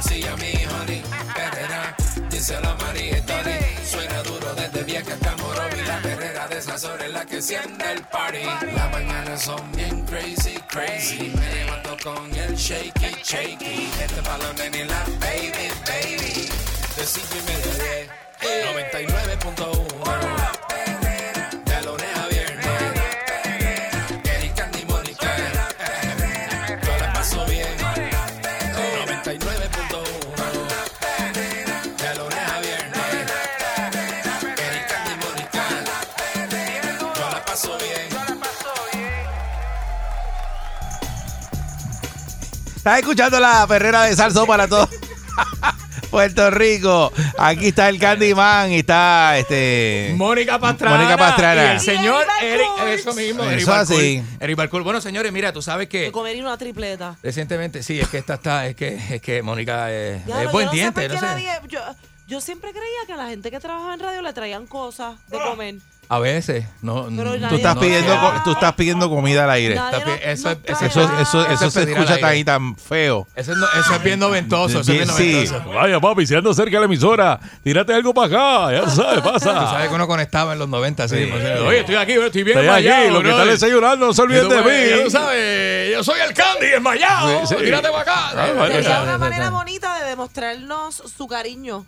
Funny, se morcilla mi honey. Perrera, díselo a María Tony. Suena duro desde vieja hasta Morovi. La perrera de esas horas es la que enciende el party. Las mañanas son bien crazy, crazy. Me levanto con el shaky, shaky. Este balón en la baby, baby. De cinco y media a diez. 99.1 Estás escuchando la perrera de Sal Soul para todo [LAUGHS] Puerto Rico. Aquí está el Candyman y está este. Mónica Pastrana. Mónica Pastrana. Y el señor Y Eric. Eric Eso mismo. Eso Eric así. Eric Balcour. Bueno, señores, mira, tú sabes que Me comería una tripleta. recientemente, sí, es que esta está, es que, es que Mónica es, Ya, es yo buen no sé diente. no sé. nadie- yo, yo siempre creía que a la gente que trabajaba en radio le traían cosas de comer. A veces, no. Pero no- nadie Tú estás no pidiendo, co- tú estás pidiendo comida al aire. Nadie Está pi- no- eso no es- eso- trae Eso, nada. eso, Eso eso es se pedir al escucha aire. ahí tan feo. Eso, es no- eso es bien noventoso. Eso es bien Sí. noventoso. Vaya, papi, si ando cerca de la emisora, tírate algo para acá, ya sabes, Tú pasa. sabes que uno conectaba en los 90, sí. Sí. pues, Oye, estoy aquí, estoy bien Estoy aquí, lo que brother. está desayunando, no se Y olviden tú, de pues, Ya tú mí. sabes, yo soy el Candy enmayado. Sí, sí. Tírate para acá. Ah. Sería una manera bonita de demostrarnos su cariño.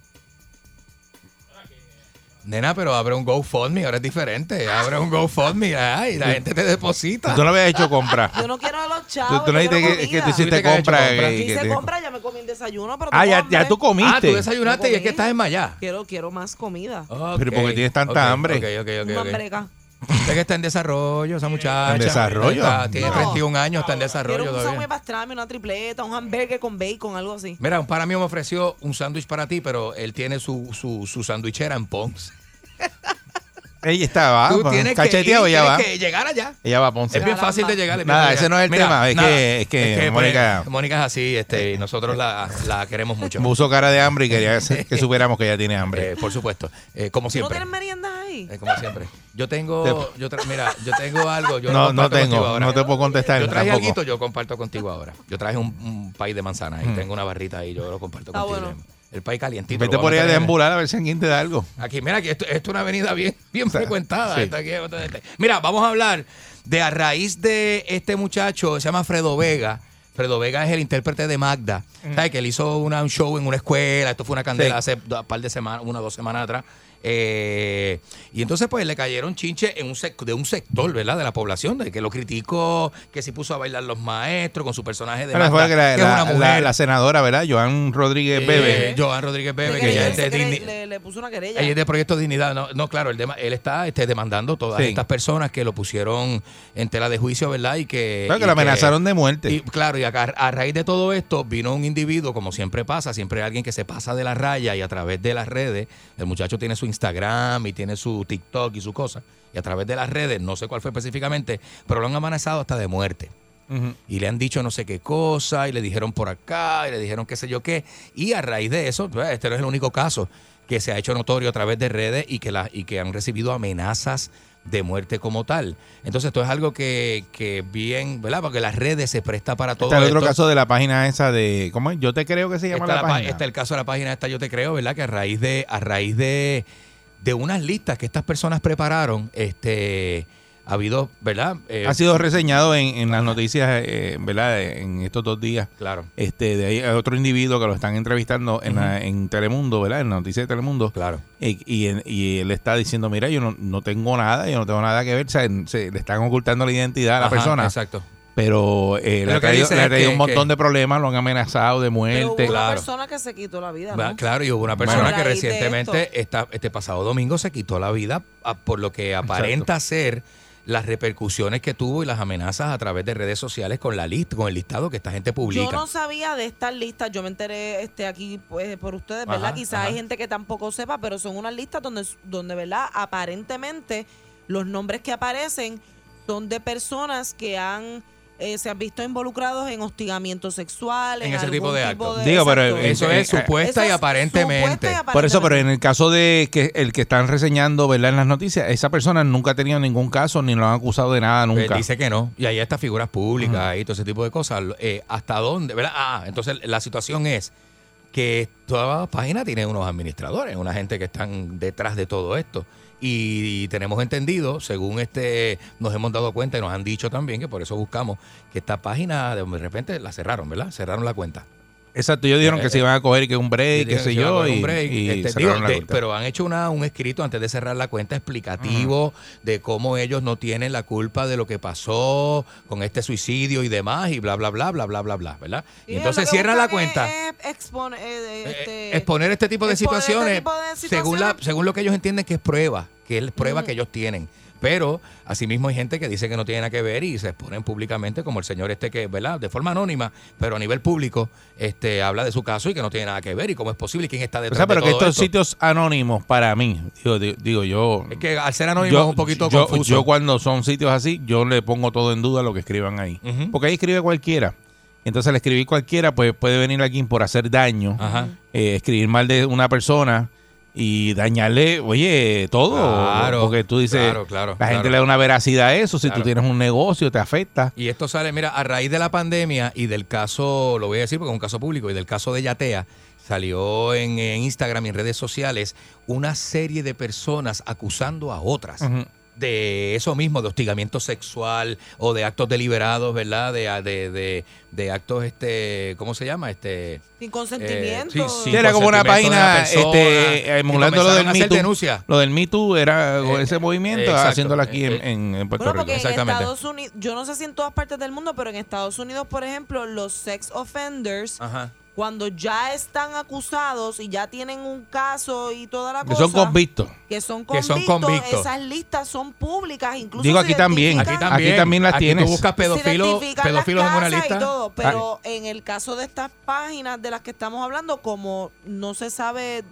Nena, pero abre un GoFundMe, ahora es diferente. Abre un GoFundMe ay, y la gente te deposita. Tú no habías hecho compra. Yo no quiero a los chavos. Tú, tú no dijiste que, que tú hiciste hecho compra. compra. que- Hice te- compra, ya me comí el desayuno, pero Ah, ya, ya tú Ah, tú comiste. desayunaste y es que estás enmayada. Quiero, quiero más comida. Pero ¿por qué tienes tanta hambre? Ok, ok, ok. Una ok. Usted que está en desarrollo, esa muchacha. ¿En desarrollo? Está- tiene No. 31 años, está en desarrollo Quiero un sándwich pastrami, una tripleta, un hamburger con bacon, algo así. Mira, un pana mío me ofreció un sándwich para ti, pero él tiene su, su, su sandwichera en Ponce. Ella estaba. Tú tienes que, ir, cacheteado, va. que llegar allá. Ella va a Ponce. Es bien fácil de llegar. es Nada, ese no es el llegar. tema, es que- es que Mónica- Mónica es así, este, y nosotros la, la queremos mucho. Puso cara de hambre y quería [LAUGHS] que supiéramos que ella tiene hambre. Eh, por supuesto, eh, como ¿Tú no siempre. tienes meriendas Eh, como siempre. Yo tengo, yo tra- mira, yo tengo algo. Yo No, no tengo, ahora. no te puedo contestar Yo traje tampoco. algo, yo comparto contigo ahora. Yo traje un, un pay de manzana y Mm. tengo una barrita ahí, yo lo comparto Está contigo. bueno. El pay calientito. Vete por ahí a deambular a ver si alguien te da algo. Aquí, mira, que esto, esto es una avenida bien, bien frecuentada. sí. Aquí. Mira, vamos a hablar de a raíz de este muchacho, se llama Fredo Vega. Fredo Vega es el intérprete de Magda. ¿Sabes? Que él hizo una- un show en una escuela. Esto fue una candela Sí. hace un par de semanas, una o dos semanas atrás. Eh, y entonces, pues, le cayeron chinches en un sec- de un sector, ¿verdad? De la población, de que lo criticó, que se puso a bailar los maestros con su personaje de Bueno, Magda, fue que la, que es la- una la- mujer. la senadora, ¿verdad? Joan Rodríguez Eh, Bebe. Joan Rodríguez Bebe, que ella es de le, le puso una querella. ella es de Proyecto Dignidad. No, no, claro, el tema, él está este, demandando todas Sí. estas personas que lo pusieron en tela de juicio, ¿verdad? Y que. Claro, que y lo amenazaron de muerte. Y, claro, y acá, a raíz de todo esto vino un individuo, como siempre pasa, siempre hay alguien que se pasa de la raya y a través de las redes, el muchacho tiene su Instagram y tiene su TikTok y su cosa, y a través de las redes, no sé cuál fue específicamente, pero lo han amenazado hasta de muerte y le han dicho no sé qué cosa, y le dijeron por acá, y le dijeron qué sé yo qué. Y a raíz de eso, pues, este no es el único caso que se ha hecho notorio a través de redes y que, la, y que han recibido amenazas de muerte como tal. Entonces, esto es algo que, que bien, ¿verdad? Porque las redes se presta para todo Está el otro esto. caso de la página esa de. ¿Cómo es? Yo te creo que se llama Está, la, página. está el caso de la página esta, yo te creo, ¿verdad? Que a raíz de, a raíz de, de unas listas que estas personas prepararon, este ha habido, ¿verdad? Eh, ha sido reseñado en, en las noticias, eh, ¿verdad? En estos dos días. Claro. Este, de ahí hay otro individuo que lo están entrevistando en, la- en Telemundo, ¿verdad? En la noticia de Telemundo. Claro. Y, y, en- y él está diciendo, mira, yo no, no tengo nada, yo no tengo nada que ver. O sea, en- se, le están ocultando la identidad a la Ajá, persona. Exacto. Pero eh, le Pero ha traído, le ha traído que- un montón que- de problemas, lo han amenazado de Pero muerte. hubo una claro. persona que se quitó la vida, ¿no? Claro, y hubo una persona Bueno. que recientemente, esta- este pasado domingo, se quitó la vida ah, por lo que aparenta ser las repercusiones que tuvo y las amenazas a través de redes sociales con la lista, con el listado que esta gente publica. Yo no sabía de estas listas, yo me enteré este aquí pues, por ustedes, ¿verdad? Ajá, Quizás ajá. hay gente que tampoco sepa, pero son unas listas donde, donde, ¿verdad? Aparentemente los nombres que aparecen son de personas que han eh, se han visto involucrados en hostigamiento sexual, en, En ese algún tipo de actos. Digo, pero eh, Eso eh, es supuesta Eso y es aparentemente. supuesta y Por eso, pero en el caso de que el que están reseñando, ¿verdad? En las noticias, esa persona nunca ha tenido ningún caso ni lo han acusado de nada Pues nunca. dice que no. Y ahí estas figuras públicas y todo ese tipo de cosas. Eh, ¿Hasta dónde? ¿Verdad? Ah, entonces la situación es que toda página tiene unos administradores, una gente que están detrás de todo esto. Y, tenemos entendido, según este nos hemos dado cuenta y nos han dicho también, que por eso buscamos que esta página de repente la cerraron, ¿verdad? Cerraron la cuenta. Exacto, ellos dijeron Eh, que se iban a coger que un break, qué sé yo, y, un break. y Este, cerraron digo, la de- cuenta. pero han hecho una, un escrito antes de cerrar la cuenta explicativo de cómo ellos no tienen la culpa de lo que pasó con este suicidio y demás y bla bla bla bla bla bla bla, ¿verdad? Y Y entonces cierran la cuenta. es expone- eh, este, exponer este tipo de exponer este situaciones, tipo de según la situaciones. según lo que ellos entienden que es prueba, que es prueba que ellos tienen. Pero asimismo hay gente que dice que no tiene nada que ver y se exponen públicamente, como el señor este que, ¿verdad? De forma anónima, pero a nivel público, este habla de su caso y que no tiene nada que ver y cómo es posible y quién está O detrás sea, pero de que estos esto. sitios anónimos, para mí, digo, digo, digo, yo... Es que al ser anónimo yo, es un poquito yo, confuso. yo cuando son sitios así, yo le pongo todo en duda lo que escriban ahí. Porque ahí escribe cualquiera. Entonces al escribir cualquiera, pues puede venir alguien por hacer daño, Ajá. eh, escribir mal de una persona y dañarle, oye, todo. Claro, Porque tú dices, claro, claro, la gente le da una veracidad a eso. Si tú tienes un negocio, te afecta. Y esto sale, mira, a raíz de la pandemia y del caso, lo voy a decir porque es un caso público, y del caso de Yatea, salió en, en Instagram y en redes sociales una serie de personas acusando a otras. Ujú. De eso mismo, de hostigamiento sexual o de actos deliberados, ¿verdad? De, de, de, de actos, este, ¿cómo se llama? Este, sin consentimiento. Eh, sí. Sí, era como una consentimiento página este, y emulando lo del Me Too. denuncia. Lo del Me Too era Eh, ese movimiento, exacto. haciéndolo aquí en, Eh, en- en Puerto Bueno, Rico. en Exactamente. Estados Unidos, yo no sé si en todas partes del mundo, pero en Estados Unidos, por ejemplo, los sex offenders, Ajá. Cuando ya están acusados y ya tienen un caso y toda la Que cosa, son convictos. que son Que son convictos, convictos. esas listas son públicas, incluso Digo, aquí también. Aquí también. Aquí también las Aquí tienes. Tú buscas pedófilos, en una casas y lista. todo, pero en el caso de estas páginas de las que estamos hablando, como no se sabe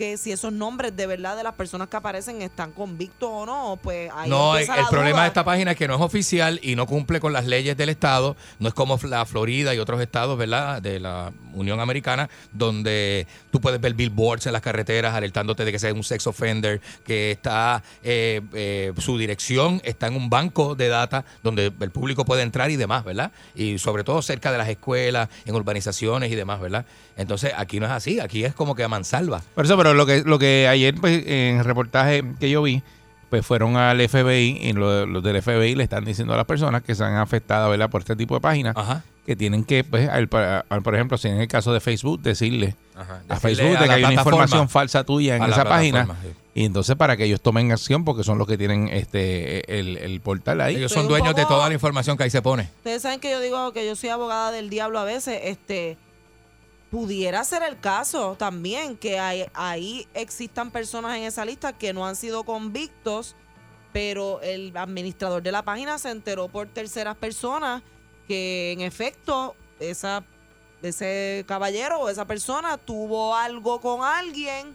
que si esos nombres de verdad de las personas que aparecen están convictos o no, pues ahí No, el, problema de esta página es que no es oficial y no cumple con las leyes del Estado. No es como la Florida y otros estados, ¿verdad? De la Unión Americana, donde tú puedes ver billboards en las carreteras alertándote de que sea un sex offender, que está, eh, eh, su dirección está en un banco de data donde el público puede entrar y demás, ¿verdad? Y sobre todo cerca de las escuelas, en urbanizaciones y demás, ¿verdad? Entonces aquí no es así, aquí es como que a mansalva. Por eso, pero lo que, lo que ayer pues, en el reportaje que yo vi, pues fueron al FBI y lo- los del FBI le están diciendo a las personas que se han afectado ¿verdad? por este tipo de páginas Ajá. que tienen que, pues, al- al- por ejemplo, si en el caso de Facebook, decirle Ajá. a Facebook a de que hay una información falsa tuya en esa página. sí. Y entonces para que ellos tomen acción porque son los que tienen este el, el portal ahí. Ellos son dueños de toda la información que ahí se pone. Ustedes saben que yo digo que yo soy abogada del diablo a veces, este pudiera ser el caso también que hay, ahí existan personas en esa lista que no han sido convictos, pero el administrador de la página se enteró por terceras personas que en efecto esa ese caballero o esa persona tuvo algo con alguien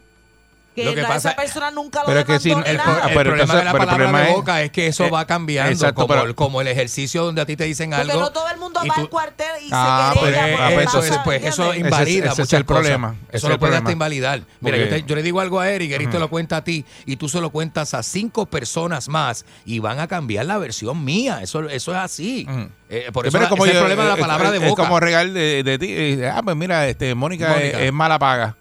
que Lo que la- pasa- esa persona nunca lo Pero es que si- el- nada. El pero problema entonces- de la el palabra de es- boca es que eso eh, va cambiando, exacto, como, pero- el, como el ejercicio donde a ti te dicen Porque algo. no todo el mundo va al cuartel y Ah, se pues, querella ah, por pues, eso, pues, eso invalida Ese es- ese es el cosas. problema, Eso es lo el puede hasta invalidar. Mira, Porque- yo, te- yo le digo algo a Eric, Eric te lo cuenta a ti y tú se lo cuentas a cinco personas más y van a cambiar la versión mía. Eso, eso es así. Eh, por eso pero ese es el problema de la es- palabra es- de boca. Es como regal de, de ti. eh, Ah, pues mira, este, Mónica, Mónica. Es, es mala paga.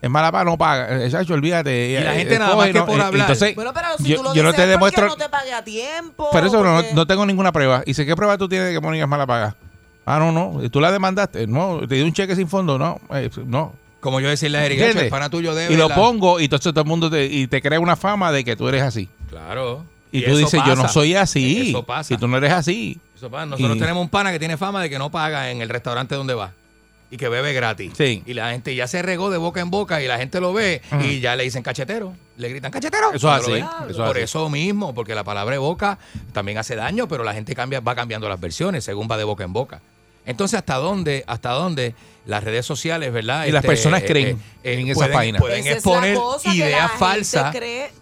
Es mala paga, no paga. Eh, Chacho, olvídate. Y la eh, gente eh, nada coge más que no- por eh, hablar. Entonces, Bueno, pero si yo, tú lo yo no dices te es porque demuestro. no te pague a tiempo. Pero eso no, porque- no tengo ninguna prueba. ¿Y sé qué prueba tú tienes de que Mónica es mala paga? Ah, no, no. ¿Tú la demandaste? No. ¿Te di un cheque sin fondo? No. eh, no. Como yo decirle a Eric, ¿Entiendes? "Echo, el pana tuyo debe Y lo la-". pongo y entonces todo el mundo te, y te crea una fama de que tú eres así. Claro. Y, tú dices, yo no soy así. Eso pasa. Y tú no eres así. Eso pasa. Nosotros Y- tenemos un pana que tiene fama de que no paga en el restaurante donde va. Y que bebe gratis. Sí. Y la gente ya se regó de boca en boca y la gente lo ve y ya le dicen cachetero. Le gritan cachetero. Eso es así, eso Por así. eso mismo, porque la palabra de boca también hace daño, pero la gente cambia, va cambiando las versiones según va de boca en boca. Entonces, ¿hasta dónde, hasta dónde las redes sociales, verdad? Y las personas creen en esa pueden, página. Pueden Esa es la exponer ideas falsas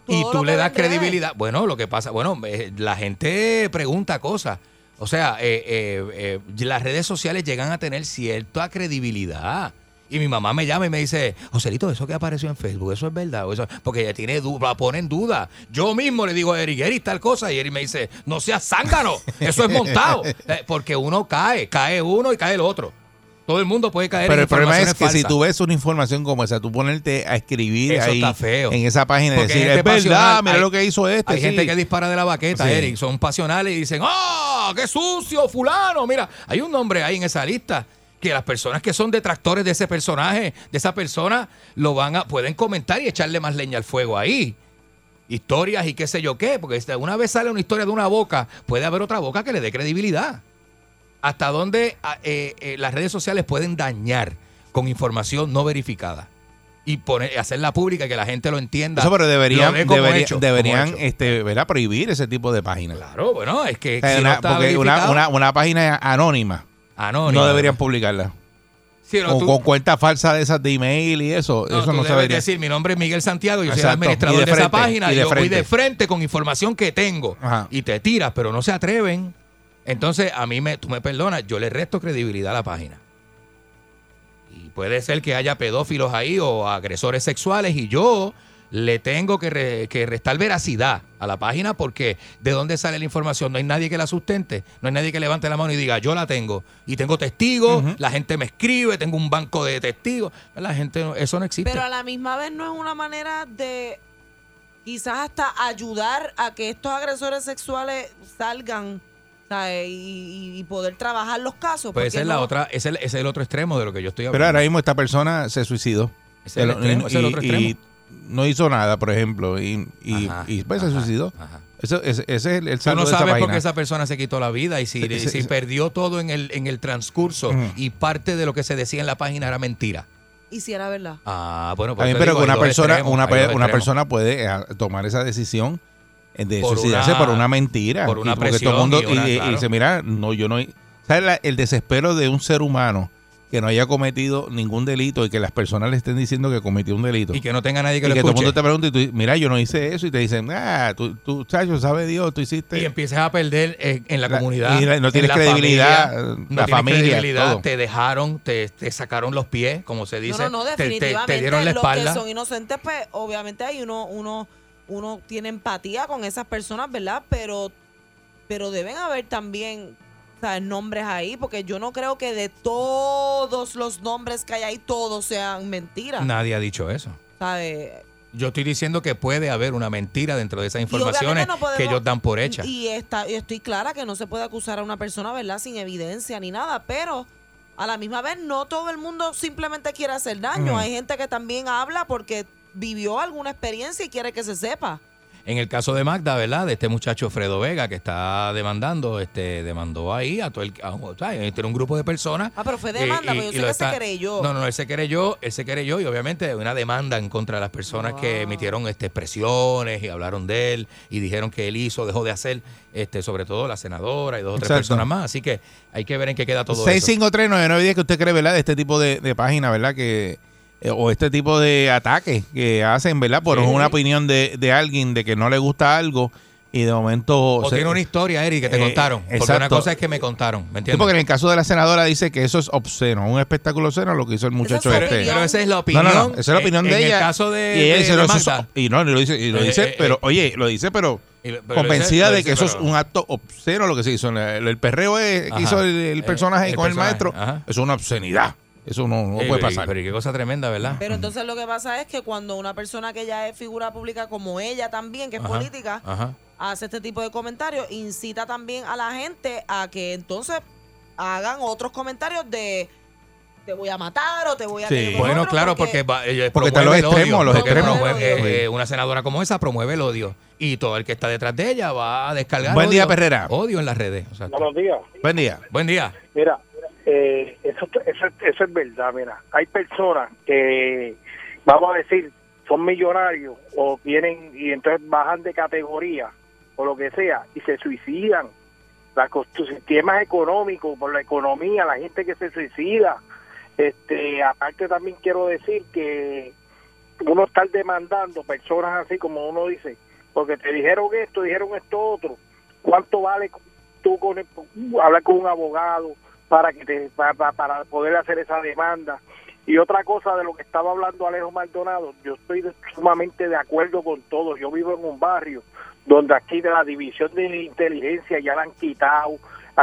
y tú le das credibilidad. Bueno, lo que pasa, bueno, eh, la gente pregunta cosas. O sea, eh, eh, eh, las redes sociales llegan a tener cierta credibilidad. Y mi mamá me llama y me dice, Joselito, eso que apareció en Facebook, eso es verdad. O eso, porque ella tiene duda, la pone en duda. Yo mismo le digo a Eric, Eric, tal cosa. Y Eric me dice, no seas zángano, eso es montado. [LAUGHS] Eh, Porque uno cae, cae uno y cae el otro. Todo el mundo puede caer Pero en el problema es que si tú ves una información como esa, tú ponerte a escribir Eso ahí está feo. en esa página y decir, es verdad, mira Hay- lo que hizo este. Hay sí". gente que dispara de la baqueta, Sí. Eric. Son pasionales y dicen, ¡ah! ¡Qué sucio, fulano! Mira, hay un nombre ahí en esa lista que las personas que son detractores de ese personaje, de esa persona, lo van a, pueden comentar y echarle más leña al fuego ahí. Historias y qué sé yo qué, porque una vez sale una historia de una boca, puede haber otra boca que le dé credibilidad. Hasta dónde ah, eh, eh, las redes sociales pueden dañar con información no verificada y poner, hacerla pública y que la gente lo entienda. Eso, pero deberían, debería- hecho, deberían este, ¿verdad? prohibir ese tipo de páginas. Claro, bueno, es que O sea, si no una- porque una, verificado- una, una página anónima Anónima. no deberían publicarla. Sí, no, o tú- con cuentas falsas de esas de email y eso. No, eso no se debería. decir, mi nombre es Miguel Santiago, yo soy el administrador de, de esa página, y y yo voy de frente con información que tengo. Ajá. Y te tiras, pero no se atreven. Entonces, a mí, me, tú me perdonas, yo le resto credibilidad a la página. Y puede ser que haya pedófilos ahí o agresores sexuales y yo le tengo que, re- que restar veracidad a la página porque de dónde sale la información no hay nadie que la sustente, no hay nadie que levante la mano y diga yo la tengo y tengo testigos, la gente me escribe, tengo un banco de testigos, la gente eso no existe. Pero a la misma vez no es una manera de quizás hasta ayudar a que estos agresores sexuales salgan. Y, y poder trabajar los casos. Pues esa es la no- otra, ese es el, ese es el otro extremo de lo que yo estoy hablando. Pero ahora mismo esta persona se suicidó. Es el El- extremo, ese es el otro y- extremo. y no hizo nada, por ejemplo, y, y, Ajá, y, pues se suicidó. ajá. Eso, ese, ese es el, Tú no de esa sabes por qué esa persona se quitó la vida y si, perdió todo en el, en el transcurso y parte de lo que se decía en la página era mentira. Y si era verdad. Ah, bueno, pues También, pero digo, una persona, extremos, una, extremos. persona puede eh, tomar esa decisión de Por suicidarse una- por una mentira. por una Y porque todo el presión mundo y una- y- y claro. dice, mira, no, yo no. ¿Sabes la- el desespero de un ser humano que no haya cometido ningún delito y que las personas le estén diciendo que cometió un delito? Y que no tenga nadie que y lo que todo el mundo te pregunte y tú mira, yo no hice eso y te dicen, ah, tú, tú chacho, sabe Dios, tú hiciste. Y empiezas a perder eh, en la, La- comunidad. y la- no en tienes la credibilidad, familia, eh, no la tienes familia, credibilidad, todo. te dejaron, te, te sacaron los pies, como se dice. no, no, no, te- te- te, definitivamente. dieron la los espalda. que son inocentes, pues obviamente hay uno, uno, uno tiene empatía con esas personas, ¿verdad? Pero, pero deben haber también ¿sabes? nombres ahí, porque yo no creo que de todos los nombres que hay ahí, todos sean mentiras. Nadie ha dicho eso. ¿sabes? Yo estoy diciendo que puede haber una mentira dentro de esas informaciones no podemos- que ellos dan por hechas. Y está, y estoy clara que no se puede acusar a una persona, ¿verdad? Sin evidencia ni nada, pero a la misma vez no todo el mundo simplemente quiere hacer daño. Hay gente que también habla porque vivió alguna experiencia y quiere que se sepa. En el caso de Magda, ¿verdad? De este muchacho Fredo Vega que está demandando, este, demandó ahí a todo el, a, o sea, este era un grupo de personas. Ah, pero fue demanda, y- pero yo y sé que está- se creyó. No, no, él se creyó, él se creyó y obviamente una demanda en contra de las personas que emitieron este, expresiones y hablaron de él y dijeron que él hizo, dejó de hacer, este, sobre todo la senadora y dos o tres Exacto. personas más. Así que hay que ver en qué queda todo eso. 6539910 que usted cree, ¿verdad? De este tipo de, de página, ¿verdad? Que eh, o este tipo de ataques que hacen, ¿verdad? Por Sí. una opinión de, de alguien de que no le gusta algo y de momento... O se- tiene una historia, Eric, que te Eh, contaron. Porque exacto. una cosa es que me contaron, ¿me Sí, entiendes? porque en el caso de la senadora dice que eso es obsceno, un espectáculo obsceno lo que hizo el muchacho Pero, este. pero esa es la No, opinión. no, no, esa es la opinión en- de en ella. el caso de, y ella de- dice, de no, es- y no, y lo dice, y lo Eh, dice eh, pero eh, oye, lo dice, pero lo- convencida dice- de que dice, eso es un acto obsceno lo que se hizo. El, el perreo es- que hizo el, el personaje el con el maestro, ajá. es una obscenidad. Eso no, no puede pasar. Pero qué cosa tremenda, ¿verdad? Pero entonces lo que pasa es que cuando una persona que ya es figura pública como ella también, que es Ajá, política, Ajá. hace este tipo de comentarios, incita también a la gente a que entonces hagan otros comentarios de te voy a matar o te voy a Sí. Bueno, otro, claro, porque, Porque promueve están los el odio, extremos, los porque extremos. promueve, eh, eh, una senadora como esa promueve el odio. Y todo el que está detrás de ella va a descargar Buen día, odio- Perrera. Odio en las redes. o sea, Buenos días. Buen día. buen día. Mira, eh, eso, eso, eso es verdad. Mira, hay personas que, vamos a decir, son millonarios o tienen y entonces bajan de categoría o lo que sea y se suicidan. La, sus sistemas económicos, por la economía, la gente que se suicida. Este, aparte también quiero decir que uno está demandando personas así como uno dice, porque te dijeron esto, dijeron esto otro. ¿Cuánto vale tú con el- hablar con un abogado para que te para, para- poder hacer esa demanda? Y otra cosa de lo que estaba hablando Alejo Maldonado, yo estoy sumamente de acuerdo con todo. Yo vivo en un barrio donde aquí de la división de inteligencia ya la han quitado.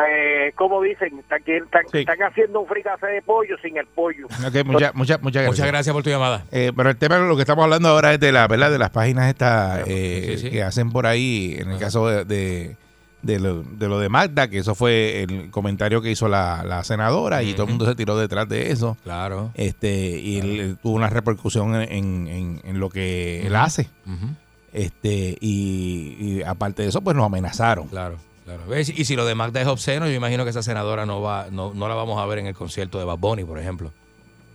Eh, como dicen, están, están, Sí. están haciendo un fricase de pollo sin el pollo. Ok, mucha- mucha- muchas gracias. Muchas gracias por tu llamada. Eh, pero el tema de lo que estamos hablando ahora es de la verdad de las páginas estas eh, Sí, sí. que hacen por ahí en el caso de, de, de lo, de lo de Magda que eso fue el comentario que hizo la, la senadora y todo el mundo se tiró detrás de eso Claro. este y él tuvo una repercusión en, en- en lo que él hace este y, y aparte de eso pues nos amenazaron Claro, claro. ¿Ves? Y si lo de Magda es obsceno, yo imagino que esa senadora no va, no, no la vamos a ver en el concierto de Bad Bunny, por ejemplo.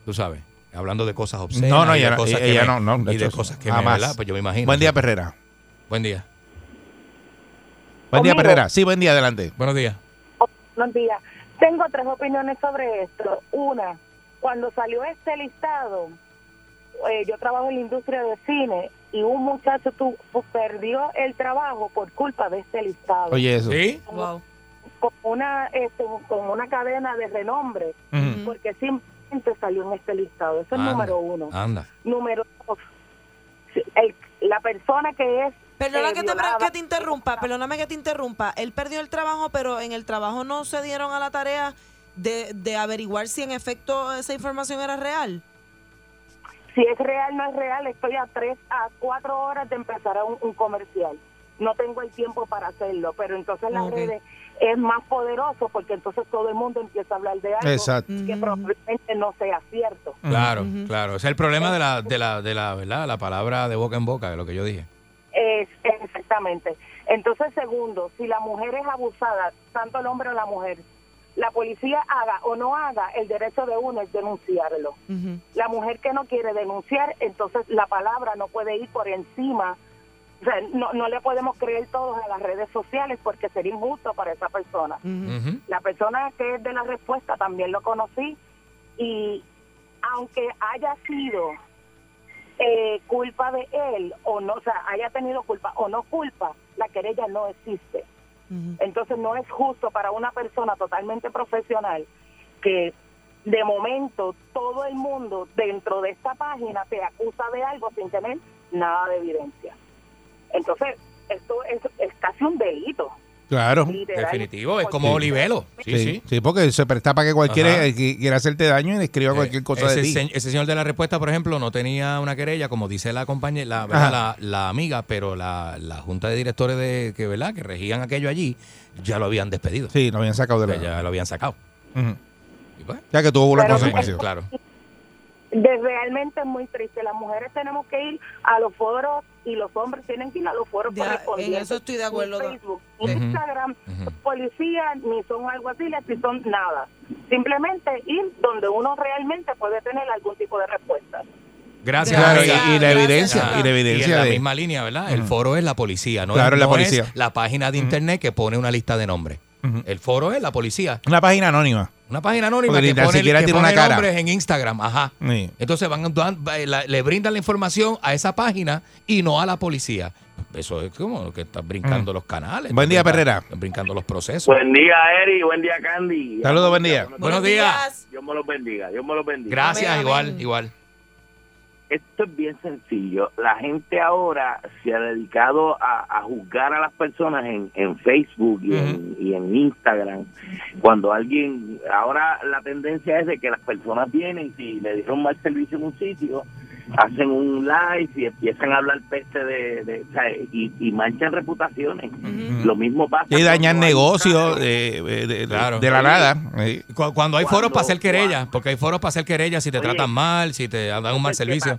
Tú sabes, hablando de cosas obscenas. no no y de ella, no, cosas que ella me- no no y de cosas que me, jamás. ¿verdad? Pues yo me imagino. buen día. Perrera Buen día. Buen día. Perrera sí buen día adelante Buenos días. Buenos días. Tengo tres opiniones sobre esto. Una, cuando salió este listado, eh, yo trabajo en la industria de cine y un muchacho tu, tu- perdió el trabajo por culpa de este listado. oye eso ¿Sí? Wow. Con una, este, con una cadena de renombre, porque simplemente salió en este listado. Eso es Anda, número uno. Anda. Número dos, el- la persona que es Perdona eh, que, te, violada- que te interrumpa, perdóname que te interrumpa. Él perdió el trabajo, pero en el trabajo no se dieron a la tarea de, de averiguar si en efecto esa información era real. si es real no es real, estoy a tres a cuatro horas de empezar a un, un comercial. No tengo el tiempo para hacerlo, pero entonces las Ok. redes es más poderoso porque entonces todo el mundo empieza a hablar de algo Exacto. que probablemente no sea cierto. Claro, claro. Ese es el problema de la, de la, de la, ¿verdad? La palabra de boca en boca, de lo que yo dije. Es, exactamente. Entonces, segundo, si la mujer es abusada, tanto el hombre o la mujer, la policía haga o no haga, el derecho de uno es denunciarlo. La mujer que no quiere denunciar, entonces la palabra no puede ir por encima. O sea, no, no le podemos creer todos a las redes sociales porque sería injusto para esa persona. La persona que es de la respuesta también lo conocí y aunque haya sido eh, culpa de él o no, o sea, haya tenido culpa o no culpa, la querella no existe. Entonces no es justo para una persona totalmente profesional que de momento todo el mundo dentro de esta página te acusa de algo sin tener nada de evidencia. Entonces esto es, es casi un delito. Claro literal. Definitivo, es como Olivelo. Sí, Sí, sí. sí, porque se presta para que cualquiera Ajá. eh, quiera hacerte daño y escriba cualquier cosa ese, de ti. se- ese señor de la respuesta, por ejemplo, no tenía una querella, como dice la compañera, la, la, la amiga, pero la, la junta de directores de que, ¿verdad? que regían aquello allí, ya lo habían despedido. Sí, lo habían sacado de la. ya lo habían sacado. Y pues, Ya que tuvo una Pero- consecuencia. claro. De realmente es muy triste. Las mujeres tenemos que ir a los foros y los hombres tienen que ir a los foros Ya, correspondientes. en eso estoy de acuerdo. Ni Facebook, Ujú. Instagram, policía, ni son alguaciles, ni son nada. Simplemente ir donde uno realmente puede tener algún tipo de respuesta. Gracias. Claro, y, y la evidencia, y la evidencia y en la de. misma línea, ¿verdad? El foro es la policía, no, Claro, es, la no policía. es la página de internet que pone una lista de nombres. El foro es la policía. Una página anónima. Una página anónima Porque que ni pone, siquiera que tiene pone una cara. nombres en Instagram. Ajá. Sí. Entonces van, dan- va- la- le brindan la información a esa página y no a la policía. Eso es como que estás brincando los canales. Buen día, Perrera. estás brincando los procesos. Buen día, Eri. Buen día, Candy. Saludos, buen día. Buenos días. Dios me los bendiga. Dios me los bendiga. Gracias, igual, igual. Esto es bien sencillo. La gente ahora se ha dedicado a, a juzgar a las personas en, en Facebook y, en, y en Instagram. Cuando alguien, ahora la tendencia es de que las personas vienen, si le dieron mal servicio en un sitio, hacen un live y empiezan a hablar peste de, de- o sea, y, y manchan reputaciones. Lo mismo pasa. Y dañan negocios de, de- de- Claro. de la nada. Eh, Cu- Cuando hay foros para hacer querella, porque hay foros para hacer querella si te Oye, tratan mal, si te dan un mal Entonces, ¿qué servicio.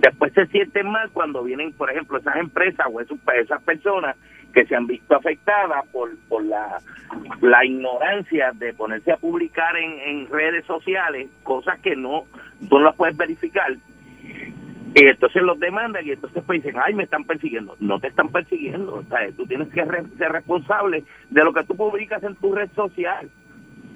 Después se sienten mal cuando vienen, por ejemplo, esas empresas o esos- esas personas que se han visto afectadas por, por la, ignorancia de ponerse a publicar en, redes sociales cosas que no, tú no las puedes verificar. Y entonces los demandan y entonces pues dicen, ay, me están persiguiendo. No te están persiguiendo. O sea, tú tienes que ser responsable de lo que tú publicas en tu red social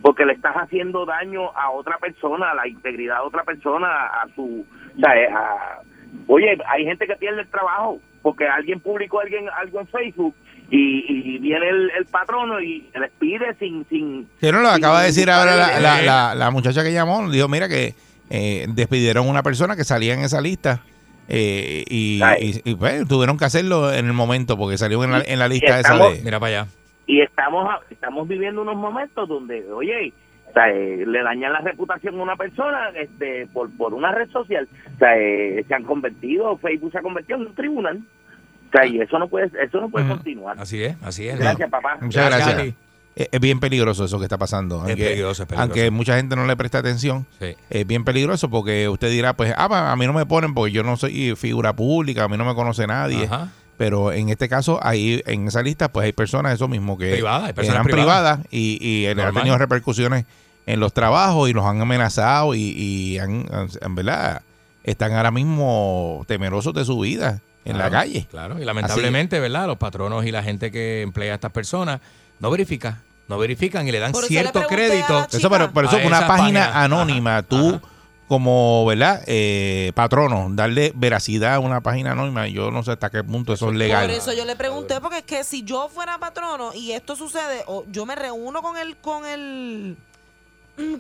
porque le estás haciendo daño a otra persona, a la integridad de otra persona, a su... o sea, eh, a- oye, hay gente que pierde el trabajo porque alguien publicó alguien algo en Facebook y, y viene el, el patrono y les pide sin... sin Sí, no, lo acaba de decir ahora la, la- la- la muchacha que llamó. Dijo, mira que eh, despidieron a una persona que salía en esa lista. eh, y, y- y, pues, tuvieron que hacerlo en el momento porque salió en la, en la lista esa estamos- de... Mira para allá. y estamos estamos viviendo unos momentos donde oye o sea, eh, le dañan la reputación a una persona este por por una red social o sea, eh, se han convertido Facebook se ha convertido en un tribunal o sea, y eso no puede eso no puede continuar Así es, así es. gracias papá Muchas Gracias ti. Es es bien peligroso eso que está pasando. Es Aunque, peligroso, es peligroso. aunque mucha gente no le presta atención, Sí. es bien peligroso porque usted dirá, pues, ah, a mí no me ponen porque yo no soy figura pública, a mí no me conoce nadie. Ajá. Pero en este caso, ahí en esa lista, pues hay personas, eso mismo, que Privadas, hay personas eran privadas. privadas y, y le han tenido repercusiones en los trabajos y los han amenazado y, y han, en verdad, están ahora mismo temerosos de su vida en la calle. Claro, y lamentablemente, ¿verdad? Los patronos y la gente que emplea a estas personas no verifica, no verifican y le dan le cierto a crédito. Eso, pero, pero eso es una página páginas. anónima. Ajá, Tú, ajá. como, ¿verdad? Eh, patrono, darle veracidad a una página anónima, yo no sé hasta qué punto eso es legal. Por eso yo le pregunté, porque es que si yo fuera patrono y esto sucede, o yo me reúno con el, con el,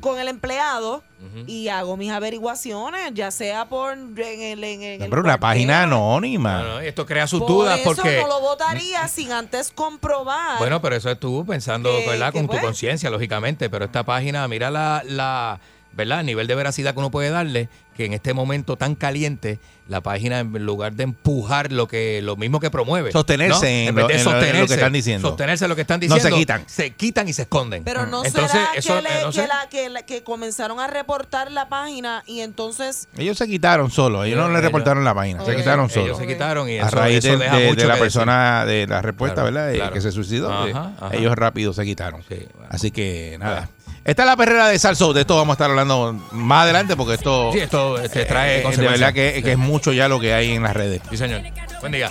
con el empleado y hago mis averiguaciones, ya sea por en el, en el pero una página anónima. No, no, esto crea sus Por dudas eso porque... no lo votaría sin antes comprobar. Bueno, pero eso es tú pensando, Que- ¿verdad? que Con tu pues. conciencia, lógicamente. Pero esta página, mira la, la, ¿verdad? El nivel de veracidad que uno puede darle, que en este momento tan caliente, la página, en lugar de empujar lo que lo mismo que promueve. Sostenerse ¿no? en vez lo- de en lo- en lo que sostenerse, están diciendo. Sostenerse en lo que están No se diciendo. quitan. Se quitan y se esconden. Pero no Entonces, será eso, que, le- no sé. que la- que la- que comenzaron a reportar la página y entonces Ellos se quitaron solo, ellos no le Ellos- reportaron la página, se quitaron Ellos solo. se quitaron y a raíz eso de, deja de- mucho de la persona, de la respuesta, Claro, ¿verdad? Claro. Que se suicidó. Ajá, eh, ajá. Ellos rápido se quitaron. decir. Sí, bueno. Así que nada. Esta es la perrera de Salso. De esto vamos a estar hablando más adelante porque esto, Sí, esto se eh, trae eh, de verdad que, que es mucho ya lo que hay en las redes. Sí, señor. Buen día.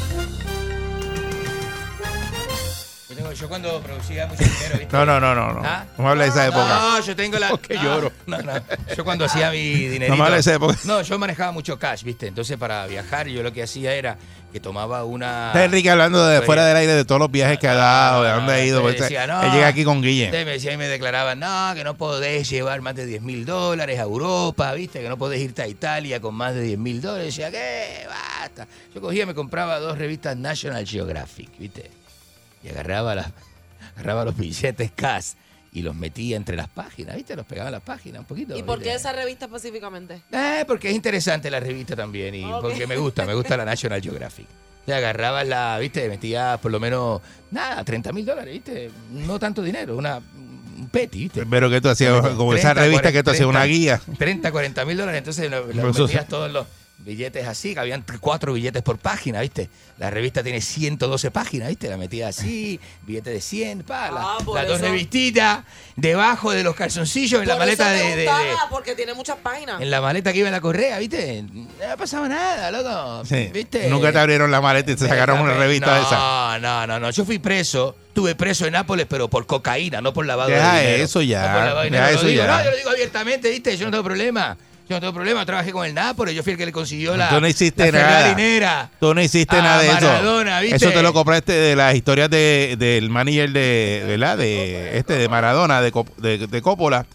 Yo cuando producía mucho dinero, ¿viste? No, no, no, no. No, ¿Ah? no me hables de esa época. No, yo tengo la. [LAUGHS] Porque no, lloro. No, no. Yo cuando hacía mi dinerito. [LAUGHS] No me hables de esa época. No, yo manejaba mucho cash, ¿viste? Entonces para viajar yo lo que hacía era que tomaba una. Está Enrique hablando de Oye. fuera del aire de todos los viajes que ha dado, de dónde ha ido. Pues, decía, él llega aquí con Guille. Me decían y me declaraban, no, que no podés llevar más de 10 mil dólares a Europa, ¿viste? Que no podés irte a Italia con más de 10 mil dólares. Decía, ¿qué? Basta. Yo cogía, me compraba dos revistas National Geographic, ¿viste? Y agarraba, las, [LAUGHS] agarraba los billetes cash y los metía entre las páginas, ¿viste? Los pegaba a las páginas un poquito. ¿Y por qué esa revista específicamente? Eh, porque es interesante la revista también y porque me gusta, me gusta la National Geographic. Te agarrabas la, viste, metías por lo menos, nada, 30 mil dólares, viste, no tanto dinero, una, un petty, viste. Pero que tú hacías, como esa 30, revista que tú hacías, una 40, guía. 30, 40 mil dólares, entonces lo, lo metías todos los billetes así, que habían cuatro billetes por página, ¿viste? La revista tiene 112 páginas, ¿viste? La metías así, billete de 100, pa, la- Ah, las dos revistitas debajo de los calzoncillos en la Por maleta de- de- de, porque tiene muchas páginas. en la maleta que iba en la correa, ¿viste? No pasaba nada, loco. Sí. ¿Viste? Nunca te abrieron la maleta y te sacaron una revista no, de esa. No, no, no, no. Yo fui preso. Estuve preso en Nápoles, pero por cocaína, no por lavado Deja de dinero. eso ya, No por lavado de deja dinero. eso digo, ya. no, yo lo digo abiertamente, ¿viste? Yo no tengo problema. Yo no tengo problema. Trabajé con el Nápoles. Yo fui el que le consiguió la, Tú no hiciste la nada. Tú no hiciste a nada de eso. Eso te lo compraste de las historias de, del manager de, ¿verdad? de este de Maradona, de, Cop- de, de Coppola.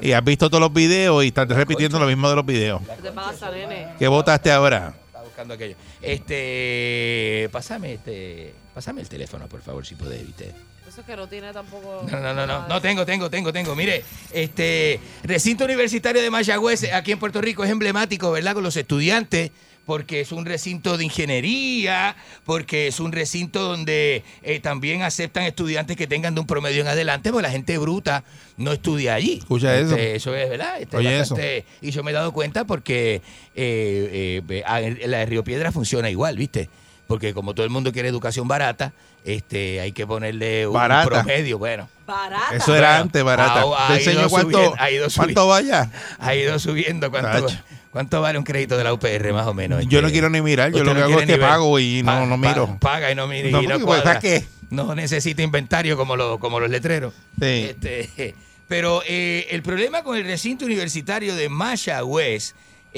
Y has visto todos los videos y estás repitiendo lo mismo de los videos. ¿Qué te pasa, nene? ¿Qué votaste ahora? Estaba buscando aquello. Este, pasame este, pasame el teléfono, por favor, si podés, ¿viste? Eso es que no tiene tampoco. No, no, no, no, no tengo, tengo, tengo, tengo. Mire, este recinto universitario de Mayagüez aquí en Puerto Rico es emblemático, ¿verdad? Con los estudiantes, porque es un recinto de ingeniería, porque es un recinto donde eh, también aceptan estudiantes que tengan de un promedio en adelante, porque la gente bruta no estudia allí. Escucha eso. Este, Eso es, ¿verdad? Este, Oye, bastante- Y yo me he dado cuenta porque eh, eh, la de Río Piedra funciona igual, ¿viste? Porque como todo el mundo quiere educación barata, este, hay que ponerle un Barata. promedio, bueno. Barata. Eso era Bueno, antes, barata. ha- ha Te ido cuánto, subiendo, ha ido cuánto vaya. Ha ido subiendo. ¿Cuánto, cuánto vale un crédito de la UPR, más o menos? Yo no Este, quiero ni mirar, yo lo que no hago es que pago y no, Pa- no pa- miro. paga y no mira. No, y no. ¿para qué? No necesita inventario como, lo- como los letreros. Sí. Este, [LAUGHS] pero eh, el problema con el recinto universitario de Mayagüez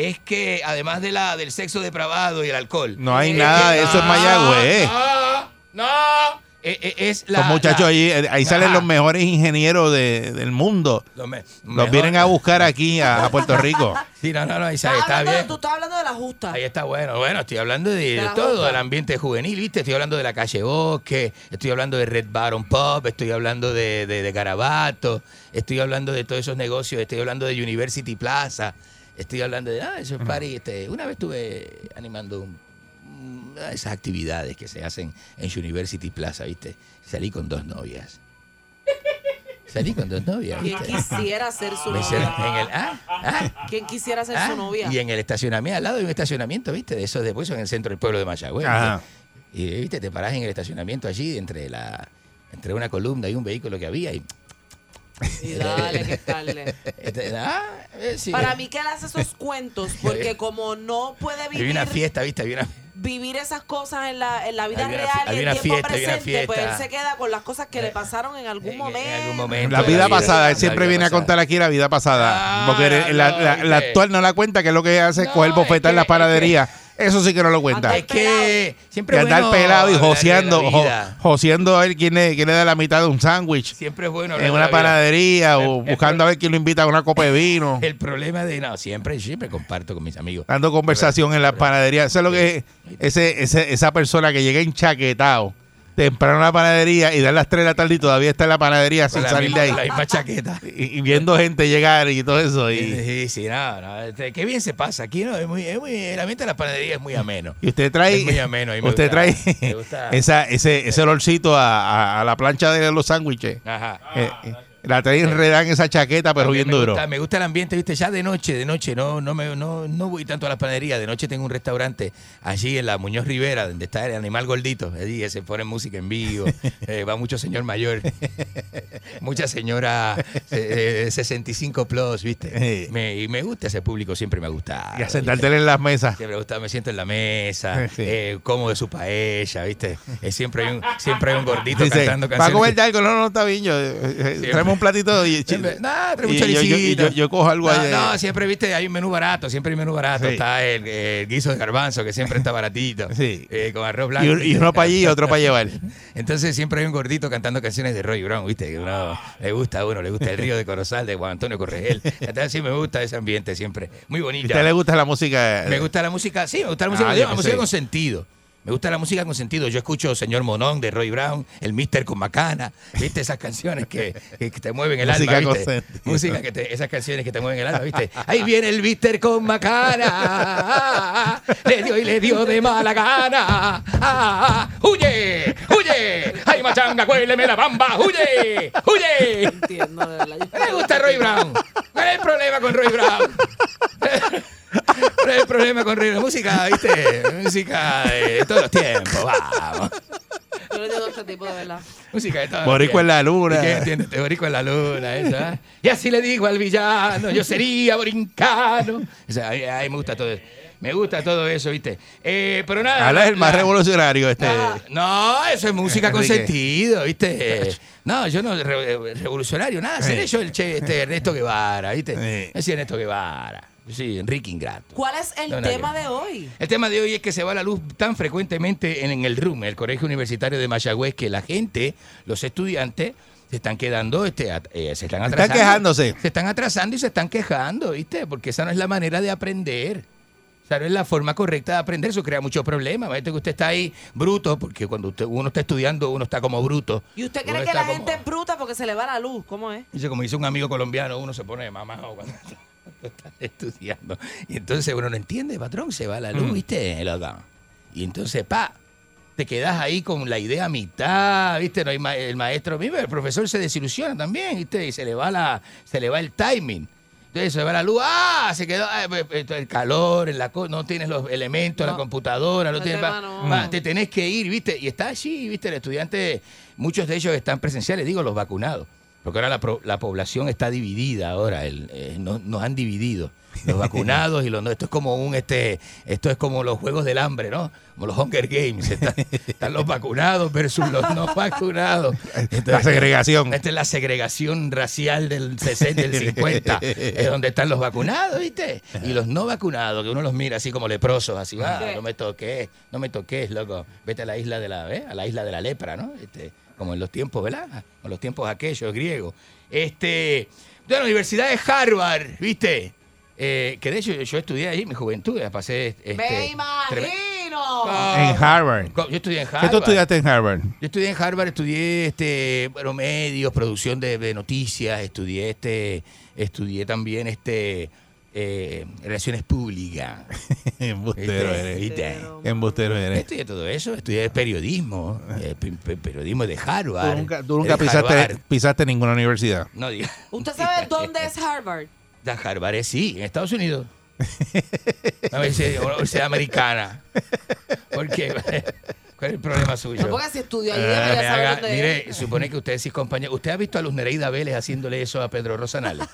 es que además de la del sexo depravado y el alcohol. No hay nada de eso en Mayagüez. No, no. eh, eh, es la, Los muchachos la- allí, eh, ahí salen los mejores ingenieros de- del mundo. Los, me- Los mejor- vienen a buscar aquí a, a Puerto Rico. [LAUGHS] Sí, no, no, no, ahí Estás está, está bien. Tú estás hablando de la justa. Ahí está bueno. Bueno, estoy hablando de, todo, justa. del ambiente juvenil, ¿viste? Estoy hablando de la calle Bosque, estoy hablando de Red Baron Pop, estoy hablando de, de, de Garabato, estoy hablando de todos esos negocios, estoy hablando de University Plaza, estoy hablando de ah, esos parties. Este, una vez estuve animando un- una de esas actividades que se hacen en University Plaza, ¿viste? Salí con dos novias. Salí con dos novias. ¿Quién quisiera ser su en el, novia? ah, ah, ¿Quién quisiera ser Ah, su novia? Y en el estacionamiento, al lado de un estacionamiento, ¿viste? De esos después en el centro del pueblo de Mayagüez. Y, ¿viste? Te parás en el estacionamiento allí, entre la entre una columna y un vehículo que había. Y, Y dale, que. [LAUGHS] Este, ah, eh, sí. Para mí que él hace esos cuentos [LAUGHS] porque como no puede Había vivir una fiesta, ¿viste? Había una, vivir esas cosas en la, en la vida real y había en una tiempo fiesta, presente, pues él se queda con las cosas que le pasaron en algún momento. en algún momento. La vida la pasada, él la siempre viene a contar aquí la vida pasada. Ah, porque la, la- la- la actual no la cuenta, que es lo que hace es No, coger es bofetas en que- las es que- panaderías. Eso sí que no lo cuenta. Es que siempre Y andar bueno pelado y joseando, jo- joseando a ver quién le, quién le da la mitad de un sándwich Siempre es bueno en una panadería o El- el buscando a ver quién lo invita a una copa de vino. [LAUGHS] El problema de no, siempre, siempre comparto con mis amigos. dando conversación en la panadería. Eso es lo que es ese, ese- esa persona que llega enchaquetado temprano a la panadería y da las 3 de la tarde y todavía está en la panadería sin la salir misma- de ahí. La misma chaqueta. [LAUGHS] Y, y viendo gente llegar y todo eso. Y, Sí, sí, no, no, este, qué bien se pasa. Aquí no, es muy, es muy, el ambiente de la panadería es muy ameno. y usted trae, Es muy ameno. y usted gusta- trae [LAUGHS] esa, ese, ese olorcito a, a- a la plancha de los sándwiches. Ajá. Eh, eh, La trae enredada en esa chaqueta, pero bien me duro. Gusta, me gusta el ambiente, viste, ya de noche, de noche, no, no, me, no, no voy tanto a la panadería, de noche tengo un restaurante allí en la Muñoz Rivera, donde está el animal gordito, allí se pone música en vivo, [LAUGHS] eh, va mucho señor mayor, mucha señora eh, eh, 65 plus, viste, me, y me gusta ese público, siempre me ha gustado. Y a sentarte en las mesas. Siempre me gusta, me siento en la mesa, [LAUGHS] Sí. eh, como de su paella, ¿viste? Eh, siempre, hay un, siempre hay un gordito Dice, cantando ¿va a canciones. comerte algo? No, no, está bien. Yo, un platito y, [LAUGHS] nah, y yo, yo, choricito. yo- yo cojo algo ahí. no, siempre, viste, hay un menú barato, siempre hay menú barato. Sí. Está el, el guiso de garbanzo, que siempre está baratito. [LAUGHS] eh, con arroz blanco. Y, un- y uno para allí y otro para [LAUGHS] llevar. Entonces siempre hay un gordito cantando canciones de Roy Brown, ¿viste? Que uno le gusta a uno, le gusta el río de Corozal de Juan Antonio Corregel. Entonces sí me gusta ese ambiente siempre. Muy ¿A bonito. usted le gusta la música? Me gusta la música, sí, me gusta la música, Ah, la música con sentido. Me gusta la música con sentido. Yo escucho Señor Monón de Roy Brown, El Mister con Macana, ¿viste? Esas canciones que, te mueven el Música alma, con ¿viste? sentido. Música que te, esas canciones que te mueven el alma, ¿viste? Ahí viene el Mister con Macana, le dio y le dio de mala gana. Ah, ¡Huye! ¡Huye! ¡Ay, machanga, cuéleme la bamba! ¡Huye! ¡Huye! Entiendo. Yo- Me gusta Roy Brown. ¿Cuál es el problema con Roy Brown? ¿Cuál es el problema con Brown? Música, ¿viste? Música de todos los tiempos, vamos. Yo le a este tipo, de verdad. Música de todos los Boricua en la tiempos. luna. ¿Y qué entiendes? Boricua en la luna, esa. ¿eh? Y así le digo al villano, yo sería borincano. O sea, a mí, me gusta todo eso. Me gusta todo eso, ¿viste? Eh, pero nada. Es el más la- revolucionario este. no, eso es música con sentido, ¿viste? No, yo no, re- revolucionario, nada. Seré yo el che, este Ernesto Guevara, ¿viste? Soy Ernesto Guevara. Soy Enrique Ingrato. ¿Cuál es el tema de hoy? El tema de hoy es que se va la luz tan frecuentemente en, en el RUM, el Colegio Universitario de Mayagüez, que la gente, los estudiantes, se están quedando, este, eh, se están atrasando. quejándose. Se están atrasando y se están quejando, ¿viste? Porque esa no es la manera de aprender. Esa no es la forma correcta de aprender, eso crea muchos problemas. Imagínate que usted está ahí bruto, porque cuando usted- uno está estudiando, uno está como bruto. ¿Y usted Uno cree que la como- gente es bruta porque se le va la luz? ¿Cómo es? Dice, como dice un amigo colombiano, uno se pone mamado cuando [LAUGHS] está estudiando. Y entonces uno no entiende, patrón, se va la luz, Mm. ¿viste? Y entonces, pa, te quedas ahí con la idea a mitad, ¿viste? No hay ma- el maestro, mismo, el profesor se desilusiona también, ¿viste? Y se le va la, se le va el timing. Entonces se va la luz, ¡ah! Se quedó ah, eh, eh, el calor, en la no tienes los elementos, la computadora, no No tienes, va, no. va, te tenés que ir, ¿viste? Y está allí, ¿viste? El estudiante, muchos de ellos están presenciales, digo, los vacunados. Porque ahora la, pro- la población está dividida ahora, el- eh, no- nos han dividido. Los [LAUGHS] vacunados y los no. Esto es como un este, esto es como los juegos del hambre, ¿no? Como los Hunger Games. Están, están los vacunados versus los no vacunados. La segregación. Esta es la segregación racial del 60, del 50. es donde están los vacunados, ¿viste? Y los no vacunados, que uno los mira así como leprosos, así, ah, no me toques, no me toques, loco. Vete a la isla de la, ¿eh? a la isla de la lepra, ¿no? Este, como en los tiempos, ¿verdad? En los tiempos aquellos griegos. Este, de la Universidad de Harvard, ¿viste? Eh, que de hecho yo, yo estudié ahí en mi juventud, pasé este, ¡Me imagino! En Harvard. Yo estudié en Harvard. ¿Qué tú estudiaste en Harvard? Yo estudié en Harvard, estudié este, bueno, medios, producción de, de noticias, estudié este, estudié también este eh, relaciones públicas. [LAUGHS] Embustero eres. Embustero eres. Estudié todo eso, estudié periodismo, [LAUGHS] eh, pe- pe- periodismo de Harvard. Tú nunca, tú nunca de pisaste, Harvard. pisaste ninguna universidad. No diga. ¿Usted sabe [LAUGHS] dónde es Harvard? La Harvard es sí, en Estados Unidos. Una universidad americana. ¿Por qué? ¿Cuál es el problema suyo? No, estudió ahí, Ah, debería me saber haga- dónde mire, es. supone que usted es compañero. ¿Usted ha visto a Luz Nereida Vélez haciéndole eso a Pedro Rosanales?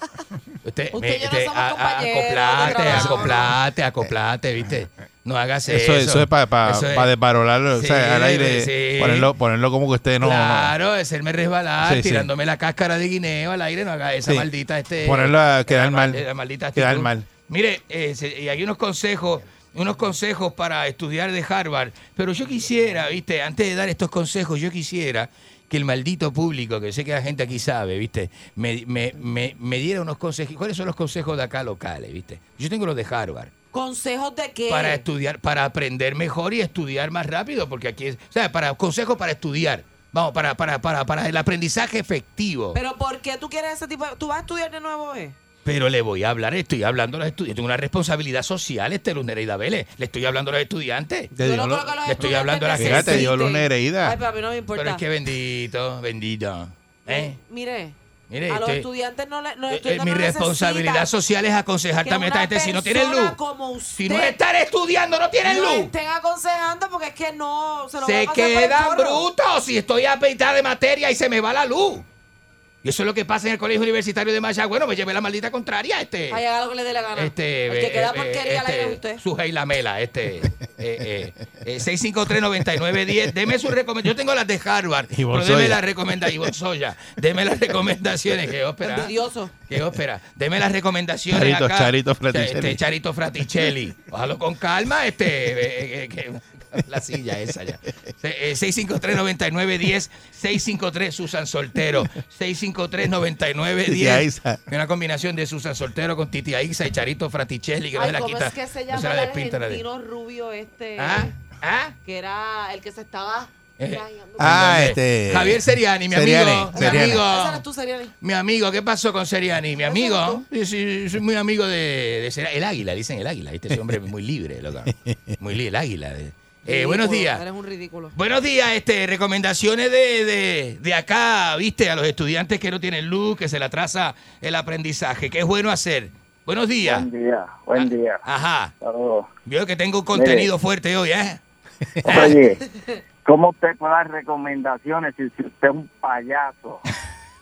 Usted, Usted no somos a- a- acoplate, acoplate, acoplate, ¿viste? No hagas eso. Eso, eso es para Eso es- desvarolarlo, o sea, Sí, al aire, sí. ponerlo, ponerlo como que usted no... claro, hacerme resbalar, Sí, sí. tirándome la cáscara de guineo al aire, no haga esa Sí. maldita este. Ponerlo a quedar la mal. la maldita Quedar mal. Mire, eh, se- y hay unos consejos, unos consejos para estudiar de Harvard, pero yo quisiera, viste, antes de dar estos consejos, yo quisiera que el maldito público, que sé que la gente aquí sabe, viste, me, me, me, me diera unos consejos. ¿Cuáles son los consejos de acá locales, viste? Yo tengo los de Harvard. ¿Consejos de qué? Para estudiar, para aprender mejor y estudiar más rápido, porque aquí es, o sea, para consejos para estudiar. Vamos, para, para, para, para el aprendizaje efectivo. ¿Pero por qué tú quieres ese tipo de... ¿Tú vas a estudiar de nuevo, eh? Pero le voy a hablar, estoy hablando a los estudiantes. Tengo una responsabilidad social, este Luz Nereida Vélez. Le estoy hablando a los estudiantes. Te digo, lo- le estoy hablando a la gente. Te dio Luz Nereida. Ay, pero a mí no me importa. Pero es que bendito, bendito. ¿Eh? Mire, Mire, a los estudiantes no le. Los Eh, eh, estudiantes mi no responsabilidad social es aconsejar también a esta gente si no tienen luz. Como usted, Si no están estudiando, no tienen no luz. estén aconsejando porque es que no se, lo quedan brutos si estoy a mitad de materia y se me va la luz. Y eso es lo que pasa en el colegio universitario de Mayagüez. Bueno, me llevé la maldita contraria este. Ay, haga lo que le dé la gana. Este, el que eh, queda eh, porquería es este, usted. Sujei Lamela, este. Eh, eh, eh, 653-9910. Deme su recomendación. Yo tengo las de Harvard. Ivonne pero deme las recomendaciones. Soya. Deme las recomendaciones. ¿Qué ópera? Envidioso. ¿Qué ópera? Deme las recomendaciones Charito, acá. Charito Fraticelli. Este, Charito Fraticelli. Bájalo con calma, este. eh, eh, que- [LAUGHS] la silla esa ya. Se- eh, 653-9910. 653 Susan Soltero. 653-9910. Titi Aiza. Una combinación de Susan Soltero con Titi Aiza y Charito Fraticelli, que no Ay, se la ¿cómo quita. es que se no llama se la el despinta nadie. argentino rubio este? ¿Ah? ¿Ah? Que era el que se estaba... Eh. Ah, ¿Dónde? este. Javier Seriani, mi Seriani, amigo. Mi Seriani. amigo. Ese eres tú, Seriani. Mi amigo, ¿qué pasó con Seriani? Mi amigo. Sí, sí, soy muy amigo de, de Seriani. El águila, dicen el águila. Este hombre es muy libre, loca. [LAUGHS] Muy libre, el águila. Eh, buenos días. Eres un ridículo. Buenos días, este, recomendaciones de, de, de acá, viste, a los estudiantes que no tienen luz, que se le atrasa el aprendizaje. ¿Qué es bueno hacer? Buenos días. Buen día, buen día. Ajá. Saludos. Veo que tengo un contenido fuerte hoy, ¿eh? Oye, [LAUGHS] ¿cómo usted puede dar recomendaciones si, si usted es un payaso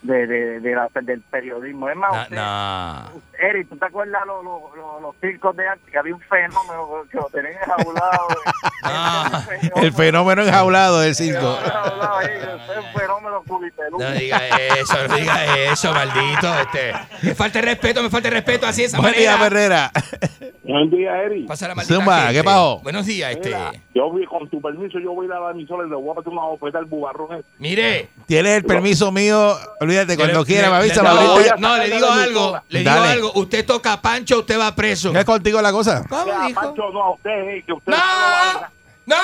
de, de, de la- del periodismo? Es más, No, usted- no. Eric, ¿tú te acuerdas los, los, los, los circos de antes? Que había un fenómeno que lo tenían enjaulado. [LAUGHS] No. El fenómeno enjaulado del circo. Es un fenómeno. No diga eso, no diga eso, maldito. Este. Me falta el respeto, me falta el respeto, así esa Buen día. Herrera. Buen día, Eri. Pasa la maldita Zumba, gente. ¿qué pasó? Buenos días, este. Mira, yo voy, con tu permiso, yo voy a ir a la emisora y le voy a meter una bofeta al bubarrón este. Mire. Tienes el permiso mío. Olvídate, cuando le- quiera, le- me avisa. no, le digo algo, le digo algo. Usted toca a Pancho, usted va preso. ¿No es contigo la cosa? ¿Cómo dijo? Pancho, no, a usted, que usted ¡No! ¡No!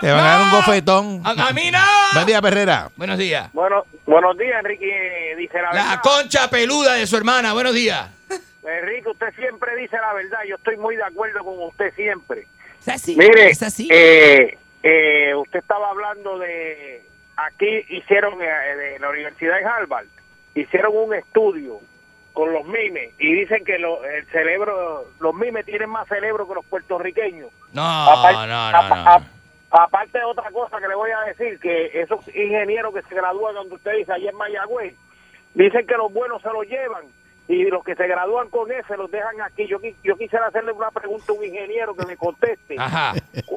Te van a dar un bofetón. A, a mí no. Buen día, Perrera. Buenos días. Bueno, buenos días, Enrique. Dice la, La verdad. concha peluda de su hermana. Buenos días. Enrique, usted siempre dice la verdad. Yo estoy muy de acuerdo con usted siempre. Es así. Mire, Es así. eh, eh, usted estaba hablando de... Aquí hicieron, eh, de la Universidad de Harvard, hicieron un estudio con los mimes y dicen que lo- el cerebro, los mimes tienen más cerebro que los puertorriqueños. No, Apar- no, no, apa- no. ap- Aparte de otra cosa que le voy a decir, que esos ingenieros que se gradúan, donde usted dice, allá en Mayagüez, dicen que los buenos se los llevan y los que se gradúan con ese los dejan aquí. Yo, yo quisiera hacerle una pregunta a un ingeniero que me conteste. Ajá.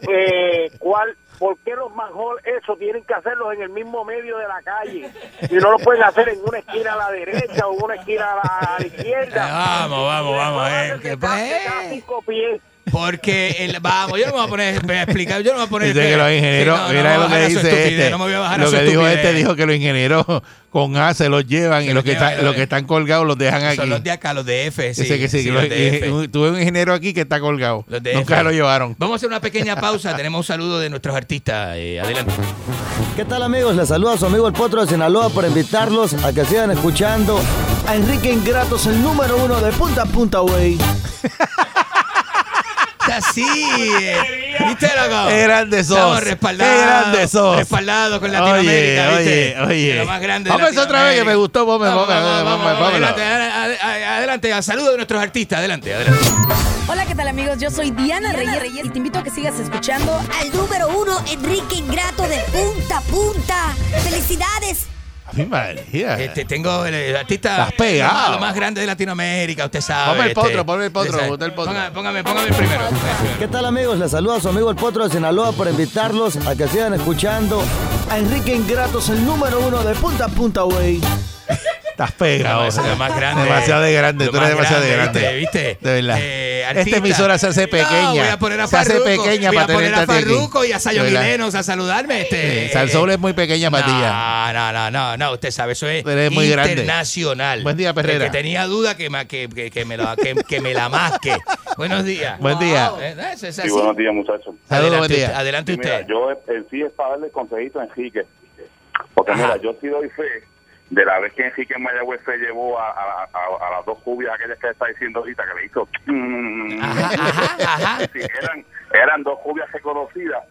Eh, ¿cuál, ¿Por qué los manhole eso tienen que hacerlos en el mismo medio de la calle? Y no lo pueden hacer en una esquina a la derecha o en una esquina a la, izquierda. Eh, vamos, vamos, vamos, eh, Que que pies. Porque, el, vamos, yo no me voy a poner a explicar, yo no me voy a poner... Dice que los ingenieros, Sí, no, no, mira no lo voy a que a dice este. no me voy a bajar a lo su que dijo este dijo que los ingenieros con A se los llevan y los los que, llevan, están, los que están colgados los dejan aquí. Son los de acá, los de F, sí. Dice que sí, sí, que los los- de eh, F. un- tuve un ingeniero aquí que está colgado. Los de Nunca F. lo llevaron. Vamos a hacer una pequeña pausa, [LAUGHS] tenemos un saludo de nuestros artistas. eh, adelante. ¿Qué tal amigos? Les saluda su amigo el Potro de Sinaloa por invitarlos a que sigan escuchando a Enrique Ingratos, el número uno de punta a punta, güey. [LAUGHS] Así, ¿viste, loco? Qué grande sos. Estamos respaldados. Qué grande sos. Respaldados con Oye, Latinoamérica, ¿viste? oye, oye. Lo más grande de Vamos a hacer otra vez que me gustó. Vamos, vamos, vamos, vamos, pónmelo. adelante, adelante, adelante, a saludo de nuestros artistas, adelante, adelante. Hola, ¿qué tal amigos? Yo soy Diana, Reyes, y te invito a que sigas escuchando Al número uno, Enrique Ingrato de punta a punta. ¡Felicidades! María. Este, tengo el, el artista Estás pegado. Lo, más, lo más grande de Latinoamérica, usted sabe. Ponme el este, potro, ponme el potro, ponme el potro. Póngame, póngame, póngame el primero. ¿Qué tal amigos? Les saluda su amigo el Potro de Sinaloa por invitarlos a que sigan escuchando a Enrique Ingratos, el número uno de punta a punta, güey. Estás pegado. Más grande. Demasiado de grande. Tú eres demasiado de grande, grande. ¿viste? ¿viste? De verdad. Eh, Esta emisora se hace pequeña. No, voy a poner a se hace pequeña voy para a poner a aquí. Farruko y a Sayo. Milenos a saludarme. Este, Sí, Salsoul es muy pequeña para ti. No, no, no, no, usted sabe, eso es Eres muy grande. internacional. Buen día, Perrera. Que tenía duda que, me- que, que, que me, lo, que, que me la masque. [LAUGHS] Buenos días. Buen día. Eh, es Sí, buenos días, muchachos. Saludos, Adelante, buen día. usted, adelante Sí, mira, yo sí es para darle consejito a Enrique. Porque Ajá. mira, yo sí doy fe de la vez que Enrique en Mayagüez se llevó a, a, a- a las dos cubias aquellas que está diciendo ahorita, que le hizo... Ajá, ajá, ajá. [LAUGHS] Sí, eran, eran dos cubias reconocidas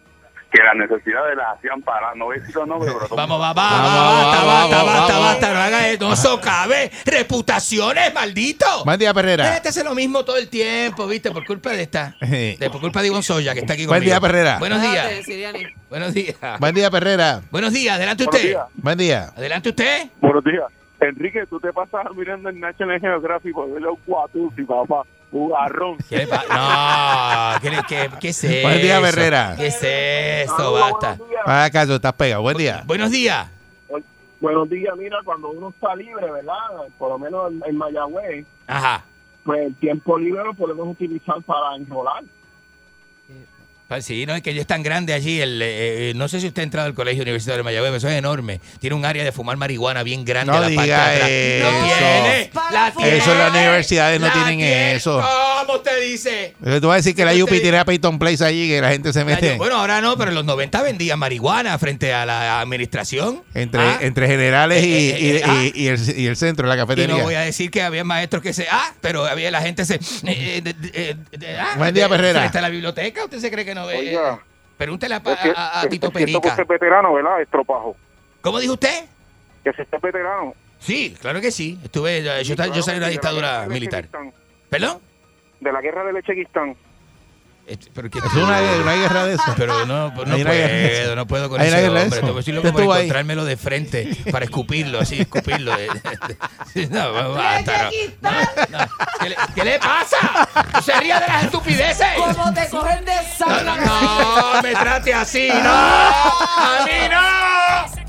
que las necesidades las hacían parar. No decir los nombres, pero... Vamos, va, va, va, basta, basta, basta, basta, no haga eso, no socave. Reputaciones, maldito. Buen día, Perrera. Este hace lo mismo todo el tiempo, ¿viste? Por culpa de esta. De, por culpa de Ivonne Soya, que está aquí Buen conmigo. día, Perrera. Buenos días. Déjate. Buenos días. Buen día, Perrera. Buenos días, adelante Buenos usted. días. Buen día. Adelante usted. Buenos días. Enrique, tú te pasas mirando el National Geographic por ver los guatusi, papá. Un garrón. ¿Qué No, ¿qué, qué, qué es eso? [LAUGHS] Buen día, Herrera. ¿Qué es eso? Basta. Haga caso, estás pegado. Buen día. Buenos días. Buenos días, mira, cuando uno está libre, ¿verdad? Por lo menos en, en Mayagüez, Ajá. pues el tiempo libre lo podemos utilizar para enrolar. Pues sí, no es que ya es tan grande allí. El, eh, eh, no sé si usted ha entrado al Colegio Universitario de Mayagüez, eso es enorme. Tiene un área de fumar marihuana bien grande. No la parte de diga atrás. eso. No tiene. La tiene. Eso las universidades no La tienen tiene. eso. ¿Cómo usted dice? Tú vas a decir que la UP tiene a Peyton Place allí, que la gente se mete. Bueno, ahora no, pero en los 90 vendían marihuana frente a la administración. Entre, Ah. entre generales y, Eh, y- ah. y- y el, y el centro, la Y cafetería. no voy a decir que había maestros que se. Ah, pero había la gente se. eh, eh, de- de- eh, de- ah, Buen día, Perrera. A la biblioteca, ¿usted se cree que no ve? Oiga. Pregúntele a, Es que- a- a Tito es Perica. es veterano, ¿verdad? Estropajo. ¿Cómo dijo usted? Que si usted es veterano. Sí, claro que sí. Estuve, yo, yo, yo salí de la dictadura militar. ¿Perdón? De la guerra de Lechequistán. Pero que- Es una, una guerra de eso. Pero no, pues no Hay una guerra de puedo, eso. no puedo con ese guerra hombre. eso. Te voy a decir loco ahí. encontrármelo de frente para escupirlo, así, escupirlo. [LAUGHS] No, basta, no. No, no. ¿Qué, le, qué le pasa? ¿Se ría de las estupideces? ¿Cómo te cogen de No, no, sangre? no, me trate así, no. A mí no.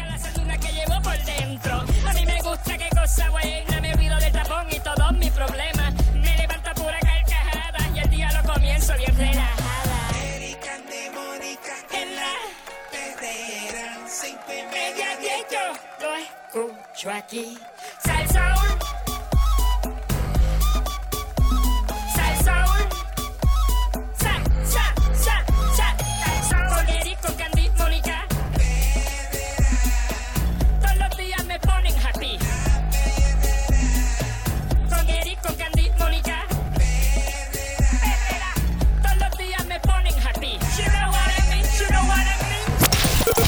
Que. A mí me gusta qué cosa buena. Me olvido del tapón y todos mis problemas. Yo lo escucho aquí. Salsoul.